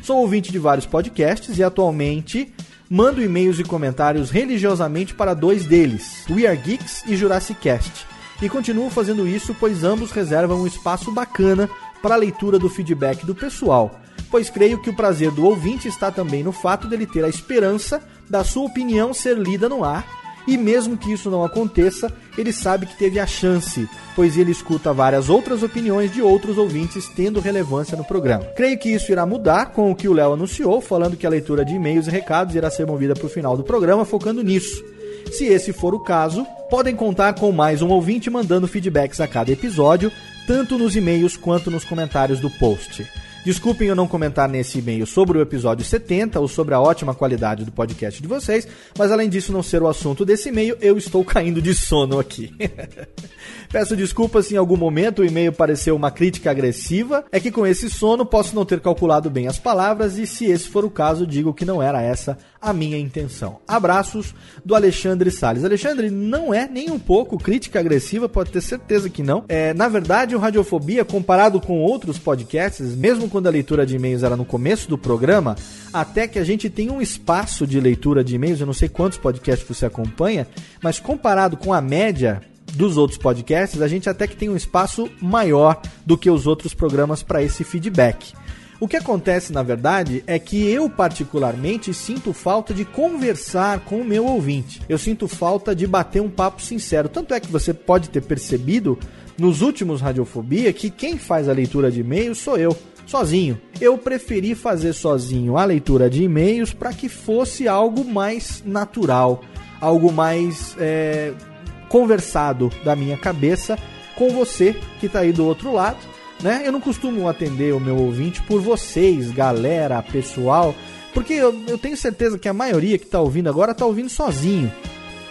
Sou ouvinte de vários podcasts e atualmente mando e-mails e comentários religiosamente para dois deles, We Are Geeks e Jurassic Cast. E continuo fazendo isso pois ambos reservam um espaço bacana para a leitura do feedback do pessoal, pois creio que o prazer do ouvinte está também no fato dele ter a esperança da sua opinião ser lida no ar e mesmo que isso não aconteça, ele sabe que teve a chance, pois ele escuta várias outras opiniões de outros ouvintes tendo relevância no programa. Creio que isso irá mudar com o que o Léo anunciou, falando que a leitura de e-mails e recados irá ser movida para o final do programa, focando nisso. Se esse for o caso, podem contar com mais um ouvinte mandando feedbacks a cada episódio, tanto nos e-mails quanto nos comentários do post. Desculpem eu não comentar nesse e-mail sobre o episódio 70 ou sobre a ótima qualidade do podcast de vocês, mas além disso não ser o assunto desse e-mail, eu estou caindo de sono aqui. Peço desculpas se em algum momento o e-mail pareceu uma crítica agressiva, é que com esse sono posso não ter calculado bem as palavras e se esse for o caso, digo que não era essa a minha intenção. Abraços do Alexandre Salles. Alexandre, não é nem um pouco crítica agressiva, pode ter certeza que não. É, na verdade, o Radiofobia, comparado com outros podcasts, mesmo quando a leitura de e-mails era no começo do programa, até que a gente tem um espaço de leitura de e-mails, eu não sei quantos podcasts você acompanha, mas comparado com a média dos outros podcasts, a gente até que tem um espaço maior do que os outros programas para esse feedback. O que acontece, na verdade, é que eu, particularmente, sinto falta de conversar com o meu ouvinte. Eu sinto falta de bater um papo sincero. Tanto é que você pode ter percebido nos últimos Radiofobia que quem faz a leitura de e-mails sou eu, sozinho. Eu preferi fazer sozinho a leitura de e-mails para que fosse algo mais natural, algo mais é, conversado da minha cabeça com você que está aí do outro lado né? Eu não costumo atender o meu ouvinte por vocês, galera, pessoal, porque eu, eu tenho certeza que a maioria que está ouvindo agora está ouvindo sozinho.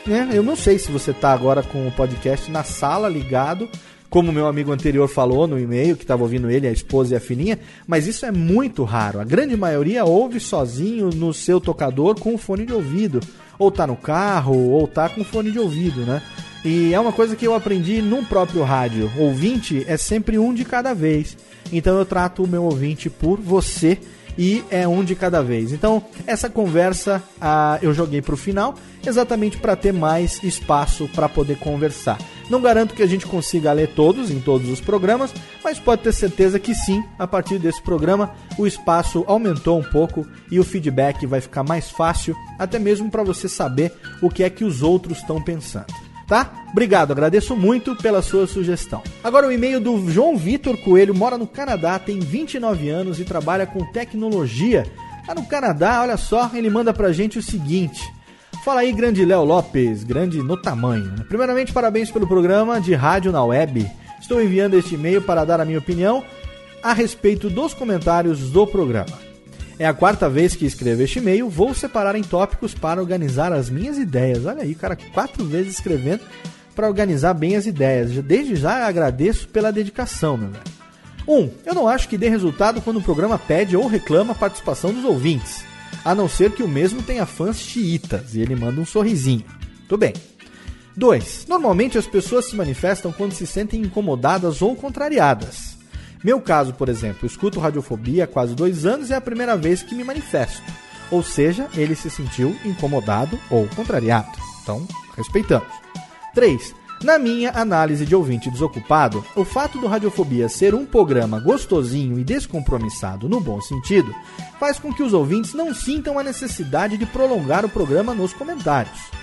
Né? Eu não sei se você está agora com o podcast na sala ligado, como meu amigo anterior falou no e-mail, que estava ouvindo ele, a esposa e a filhinha, mas isso é muito raro. A grande maioria ouve sozinho no seu tocador com o fone de ouvido, ou tá no carro, ou tá com fone de ouvido, né? E é uma coisa que eu aprendi num próprio rádio. Ouvinte é sempre um de cada vez. Então eu trato o meu ouvinte por você e é um de cada vez. Então essa conversa ah, eu joguei para o final exatamente para ter mais espaço para poder conversar. Não garanto que a gente consiga ler todos em todos os programas, mas pode ter certeza que sim, a partir desse programa o espaço aumentou um pouco e o feedback vai ficar mais fácil, até mesmo para você saber o que é que os outros estão pensando. Tá? Obrigado, agradeço muito pela sua sugestão. Agora o e-mail do João Vitor Coelho, mora no Canadá, tem 29 anos e trabalha com tecnologia. Lá no Canadá, olha só, ele manda pra gente o seguinte: Fala aí, grande Léo Lopes, grande no tamanho. Primeiramente, parabéns pelo programa de rádio na web. Estou enviando este e-mail para dar a minha opinião a respeito dos comentários do programa. É a quarta vez que escrevo este e-mail, vou separar em tópicos para organizar as minhas ideias. Olha aí, cara, quatro vezes escrevendo para organizar bem as ideias. Desde já agradeço pela dedicação, meu velho. 1. Um, eu não acho que dê resultado quando o programa pede ou reclama a participação dos ouvintes, a não ser que o mesmo tenha fãs xiitas e ele manda um sorrisinho. Tudo bem. 2. Normalmente as pessoas se manifestam quando se sentem incomodadas ou contrariadas. Meu caso, por exemplo, escuto Radiofobia há quase dois anos e é a primeira vez que me manifesto. Ou seja, ele se sentiu incomodado ou contrariado. Então, respeitamos. 3. Na minha análise de ouvinte desocupado, o fato do Radiofobia ser um programa gostosinho e descompromissado no bom sentido faz com que os ouvintes não sintam a necessidade de prolongar o programa nos comentários.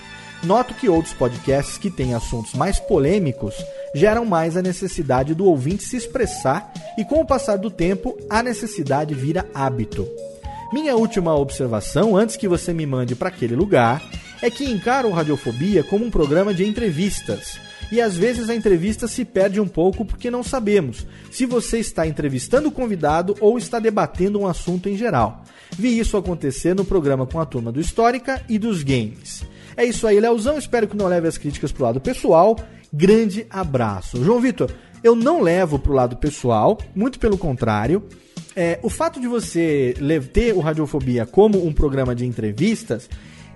Noto que outros podcasts que têm assuntos mais polêmicos geram mais a necessidade do ouvinte se expressar e, com o passar do tempo, a necessidade vira hábito. Minha última observação, antes que você me mande para aquele lugar, é que encaro Radiofobia como um programa de entrevistas. E às vezes a entrevista se perde um pouco porque não sabemos se você está entrevistando o convidado ou está debatendo um assunto em geral. Vi isso acontecer no programa com a turma do Histórica e dos Games. É isso aí, Leozão. Espero que não leve as críticas pro lado pessoal. Grande abraço. João Vitor, eu não levo pro lado pessoal, muito pelo contrário. É, o fato de você ter o Radiofobia como um programa de entrevistas,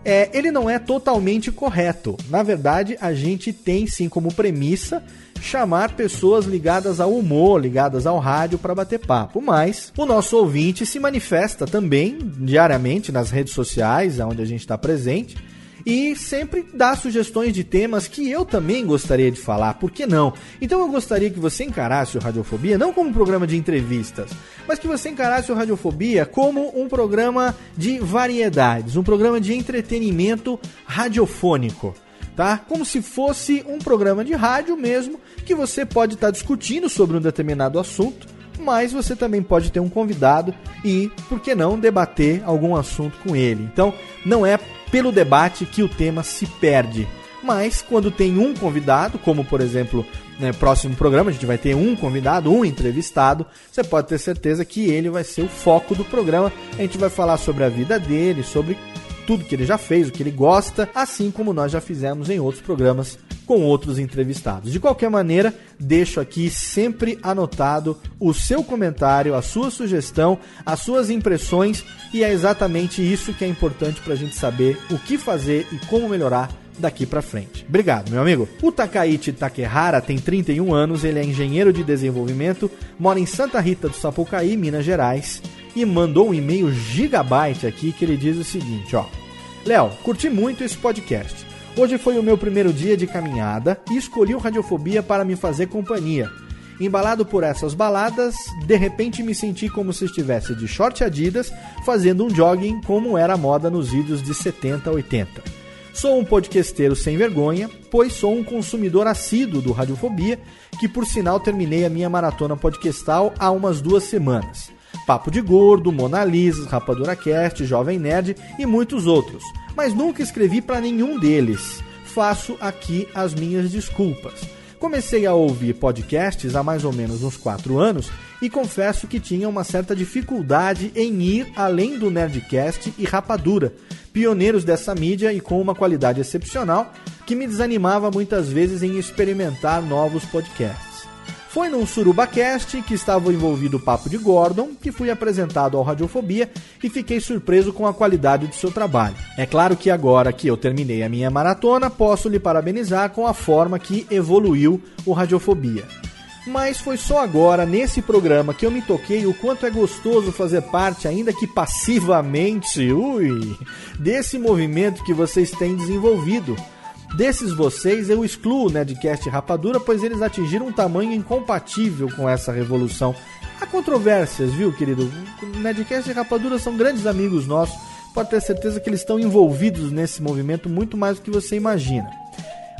é, ele não é totalmente correto. Na verdade, a gente tem sim como premissa chamar pessoas ligadas ao humor, ligadas ao rádio para bater papo. Mas o nosso ouvinte se manifesta também diariamente nas redes sociais, onde a gente está presente e sempre dá sugestões de temas que eu também gostaria de falar, por que não? Então eu gostaria que você encarasse o Radiofobia não como um programa de entrevistas, mas que você encarasse o Radiofobia como um programa de variedades, um programa de entretenimento radiofônico. Tá? Como se fosse um programa de rádio mesmo, que você pode estar discutindo sobre um determinado assunto, mas você também pode ter um convidado e, por que não, debater algum assunto com ele. Então, não é pelo debate que o tema se perde. Mas quando tem um convidado, como por exemplo, no próximo programa a gente vai ter um convidado, um entrevistado, você pode ter certeza que ele vai ser o foco do programa. A gente vai falar sobre a vida dele, sobre tudo que ele já fez, o que ele gosta, assim como nós já fizemos em outros programas com outros entrevistados. De qualquer maneira, deixo aqui sempre anotado o seu comentário, a sua sugestão, as suas impressões e é exatamente isso que é importante para a gente saber o que fazer e como melhorar daqui para frente. Obrigado, meu amigo. O Takaichi Takehara tem 31 anos, ele é engenheiro de desenvolvimento, mora em Santa Rita do Sapucaí, Minas Gerais, e mandou um e-mail gigabyte aqui que ele diz o seguinte, ó: Léo, curti muito esse podcast. Hoje foi o meu primeiro dia de caminhada e escolhi o Radiofobia para me fazer companhia. Embalado por essas baladas, de repente me senti como se estivesse de short Adidas fazendo um jogging como era a moda nos vídeos de 70 80. Sou um podcasteiro sem vergonha, pois sou um consumidor assíduo do Radiofobia, que por sinal terminei a minha maratona podcastal há umas duas semanas. Papo de Gordo, Mona Lisa, Rapadura Cast, Jovem Nerd e muitos outros, mas nunca escrevi para nenhum deles. Faço aqui as minhas desculpas. Comecei a ouvir podcasts há mais ou menos uns 4 anos e confesso que tinha uma certa dificuldade em ir além do Nerdcast e Rapadura, pioneiros dessa mídia e com uma qualidade excepcional que me desanimava muitas vezes em experimentar novos podcasts. Foi num SurubaCast que estava envolvido o Papo de Gordon que fui apresentado ao Radiofobia e fiquei surpreso com a qualidade do seu trabalho. É claro que agora que eu terminei a minha maratona, posso lhe parabenizar com a forma que evoluiu o Radiofobia. Mas foi só agora, nesse programa, que eu me toquei o quanto é gostoso fazer parte, ainda que passivamente, ui, desse movimento que vocês têm desenvolvido. Desses vocês, eu excluo o Nerdcast e Rapadura, pois eles atingiram um tamanho incompatível com essa revolução. Há controvérsias, viu, querido? O Nerdcast e Rapadura são grandes amigos nossos. Pode ter certeza que eles estão envolvidos nesse movimento muito mais do que você imagina.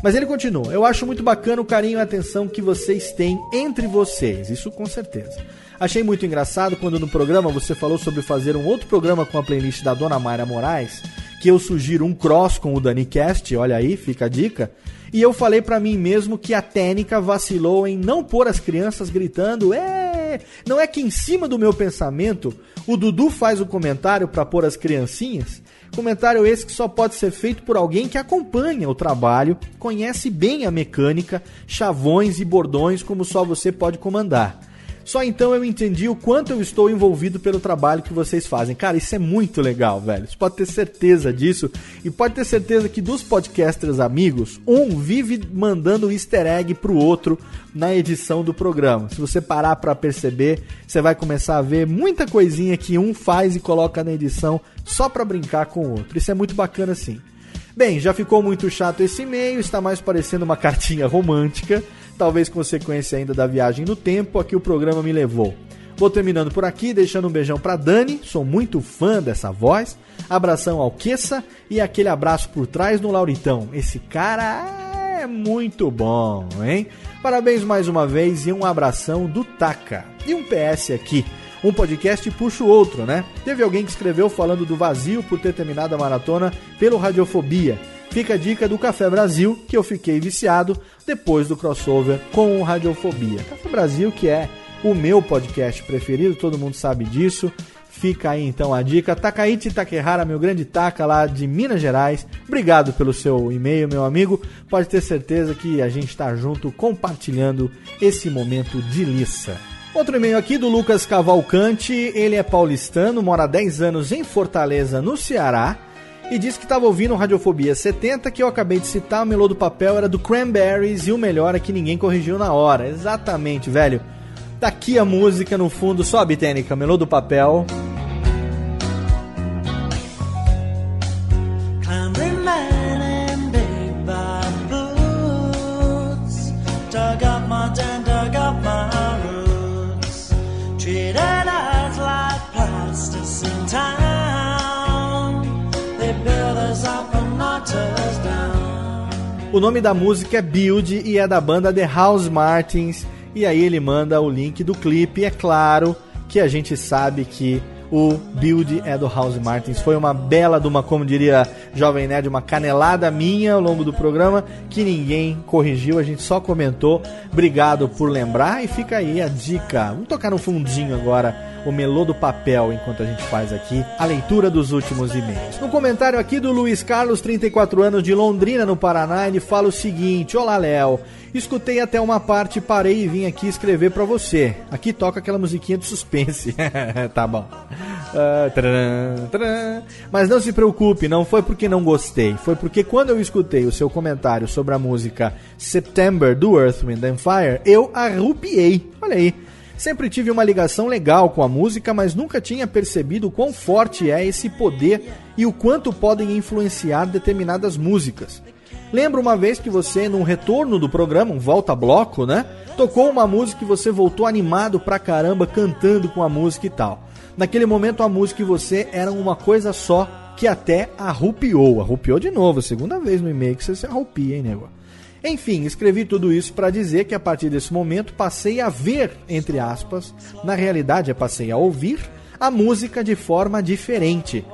Mas ele continua: Eu acho muito bacana o carinho e atenção que vocês têm entre vocês, isso com certeza. Achei muito engraçado quando no programa você falou sobre fazer um outro programa com a playlist da Dona Mayra Moraes, que eu sugiro um cross com o DaniCast, olha aí, fica a dica. E eu falei pra mim mesmo que a técnica vacilou em não pôr as crianças gritando, é, não é que em cima do meu pensamento o Dudu faz o comentário pra pôr as criancinhas? Comentário esse que só pode ser feito por alguém que acompanha o trabalho, conhece bem a mecânica, chavões e bordões como só você pode comandar. Só então eu entendi o quanto eu estou envolvido pelo trabalho que vocês fazem. Cara, isso é muito legal, velho. Você pode ter certeza disso. E pode ter certeza que dos podcasters amigos, um vive mandando easter egg pro outro na edição do programa. Se você parar para perceber, você vai começar a ver muita coisinha que um faz e coloca na edição só para brincar com o outro. Isso é muito bacana assim. Bem, já ficou muito chato esse e-mail, está mais parecendo uma cartinha romântica talvez consequência ainda da viagem no tempo a que o programa me levou. Vou terminando por aqui, deixando um beijão pra Dani, sou muito fã dessa voz. Abração ao Queça e aquele abraço por trás no Lauritão. Esse cara é muito bom, hein? Parabéns mais uma vez e um abração do Taca. E um PS aqui. Um podcast puxa o outro, né? Teve alguém que escreveu falando do vazio por ter terminado a maratona pelo Radiofobia. Fica a dica do Café Brasil, que eu fiquei viciado depois do crossover com o Radiofobia. Café Brasil, que é o meu podcast preferido, todo mundo sabe disso. Fica aí então a dica. Takaichi Takehara, meu grande Taka lá de Minas Gerais. Obrigado pelo seu e-mail, meu amigo. Pode ter certeza que a gente está junto compartilhando esse momento de liça. Outro e-mail aqui do Lucas Cavalcante. Ele é paulistano, mora há 10 anos em Fortaleza, no Ceará e disse que estava ouvindo Radiofobia 70, que eu acabei de citar, o melô do papel era do Cranberries e o melhor é que ninguém corrigiu na hora. Exatamente, velho. Tá aqui a música no fundo, sobe, Tênica, melô do papel. Dug up my den, O nome da música é Build e é da banda The House Martins. E aí ele manda o link do clipe. É claro que a gente sabe que o Build é do House Martins. Foi uma bela de uma, como diria Jovem Nerd, uma canelada minha ao longo do programa que ninguém corrigiu, a gente só comentou. Obrigado por lembrar e fica aí a dica. Vamos tocar no fundinho agora o melô do papel enquanto a gente faz aqui a leitura dos últimos e-mails. No comentário aqui do Luiz Carlos, 34 anos de Londrina, no Paraná, ele fala o seguinte: Olá, Léo. Escutei até uma parte, parei e vim aqui escrever pra você. Aqui toca aquela musiquinha do suspense. tá bom. Tcharam. Mas não se preocupe, não foi porque não gostei. Foi porque quando eu escutei o seu comentário sobre a música September do Earth, Wind and Fire, eu arrupiei. Olha aí. Sempre tive uma ligação legal com a música, mas nunca tinha percebido quão forte é esse poder e o quanto podem influenciar determinadas músicas. Lembro uma vez que você, num retorno do programa, um volta-bloco, né? Tocou uma música e você voltou animado pra caramba, cantando com a música e tal. Naquele momento a música e você eram uma coisa só que até arrupiou. Arrupiou de novo, segunda vez no e-mail que você se arrupia, hein, nego? Enfim, escrevi tudo isso para dizer que a partir desse momento passei a ver, entre aspas, na realidade é passei a ouvir a música de forma diferente.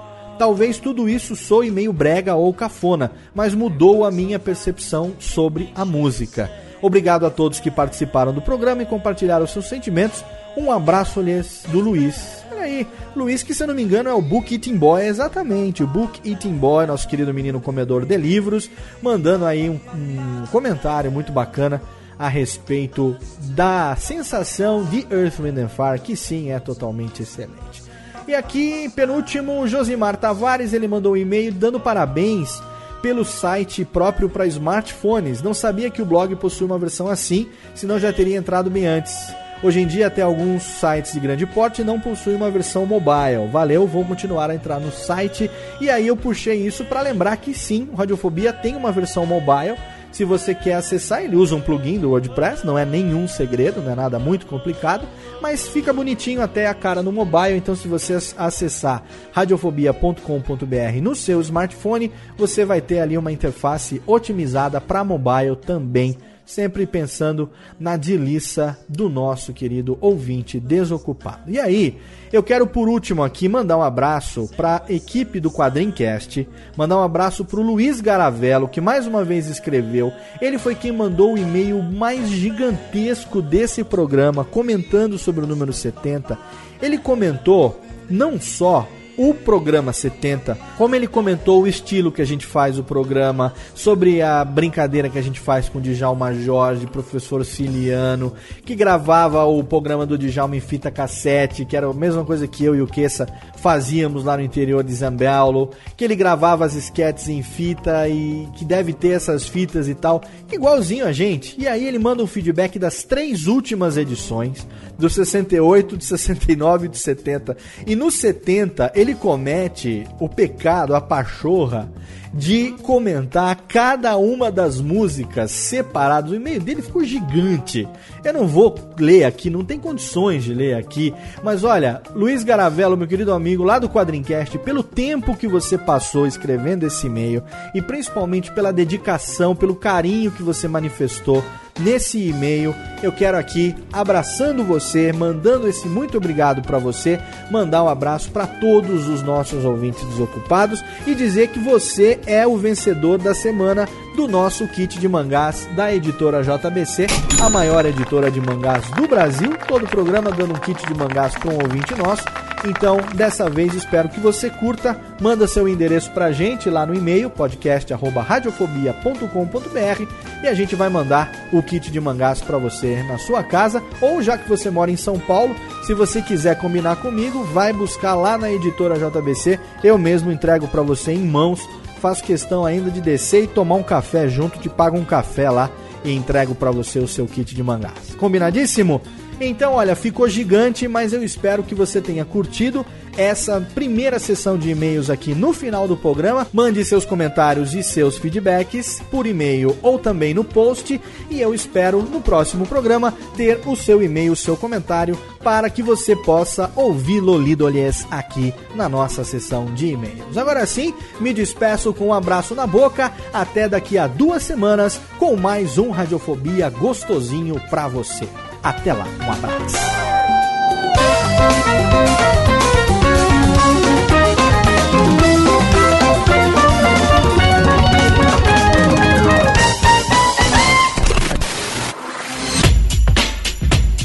Talvez tudo isso soe meio brega ou cafona, mas mudou a minha percepção sobre a música. Obrigado a todos que participaram do programa e compartilharam seus sentimentos. Um abraço-lhes do Luiz. Olha aí, Luiz, que se eu não me engano é o Book Eating Boy, exatamente, o Book Eating Boy, nosso querido menino comedor de livros, mandando aí um, um comentário muito bacana a respeito da sensação de Earth, Wind and Fire, que sim é totalmente excelente. E aqui, penúltimo, Josimar Tavares, ele mandou um e-mail dando parabéns pelo site próprio para smartphones. Não sabia que o blog possui uma versão assim, senão já teria entrado bem antes. Hoje em dia, até alguns sites de grande porte não possuem uma versão mobile. Valeu, vou continuar a entrar no site. E aí eu puxei isso para lembrar que sim, Radiofobia tem uma versão mobile Se você quer acessar, ele usa um plugin do WordPress, não é nenhum segredo, não é nada muito complicado, mas fica bonitinho até a cara no mobile. Então, se você acessar radiofobia.com.br no seu smartphone, você vai ter ali uma interface otimizada para mobile também sempre pensando na delícia do nosso querido ouvinte desocupado. E aí, eu quero por último aqui mandar um abraço para a equipe do Quadrincast, mandar um abraço para o Luiz Garavello, que mais uma vez escreveu. Ele foi quem mandou o e-mail mais gigantesco desse programa, comentando sobre o número 70. Ele comentou não só o programa 70, como ele comentou o estilo que a gente faz o programa, sobre a brincadeira que a gente faz com o Djalma Jorge, professor Ciliano, que gravava o programa do Djalma em fita cassete, que era a mesma coisa que eu e o Kessa fazíamos lá no interior de Zambello, que ele gravava as esquetes em fita e que deve ter essas fitas e tal, igualzinho a gente. E aí ele manda um feedback das três últimas edições, do 68, de 69 e de 70. E no 70 ele comete o pecado, a pachorra de comentar cada uma das músicas separadas. O e-mail dele ficou gigante. Eu não vou ler aqui, não tem condições de ler aqui. Mas olha, Luiz Garavello, meu querido amigo lá do Quadrincast, pelo tempo que você passou escrevendo esse e-mail e principalmente pela dedicação, pelo carinho que você manifestou nesse e-mail. Eu quero aqui, abraçando você, mandando esse muito obrigado para você, mandar um abraço para todos os nossos ouvintes desocupados e dizer que você é o vencedor da semana do nosso kit de mangás da editora JBC, a maior editora de mangás do Brasil. Todo programa dando um kit de mangás para um ouvinte nosso. Então, dessa vez espero que você curta. Manda seu endereço pra gente lá no e-mail podcast@radiofobia.com.br e a gente vai mandar o kit de mangás para você na sua casa ou já que você mora em São Paulo, se você quiser combinar comigo, vai buscar lá na editora JBC. Eu mesmo entrego para você em mãos. Faço questão ainda de descer e tomar um café junto, te pago um café lá e entrego para você o seu kit de mangás. Combinadíssimo? Então, olha, ficou gigante, mas eu espero que você tenha curtido essa primeira sessão de e-mails aqui no final do programa. Mande seus comentários e seus feedbacks por e-mail ou também no post. E eu espero no próximo programa ter o seu e-mail, o seu comentário, para que você possa ouvi-lo lido, aliás, aqui na nossa sessão de e-mails. Agora sim, me despeço com um abraço na boca. Até daqui a duas semanas com mais um Radiofobia gostosinho pra você. Até lá, um abraço.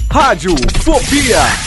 Rádio Fobia.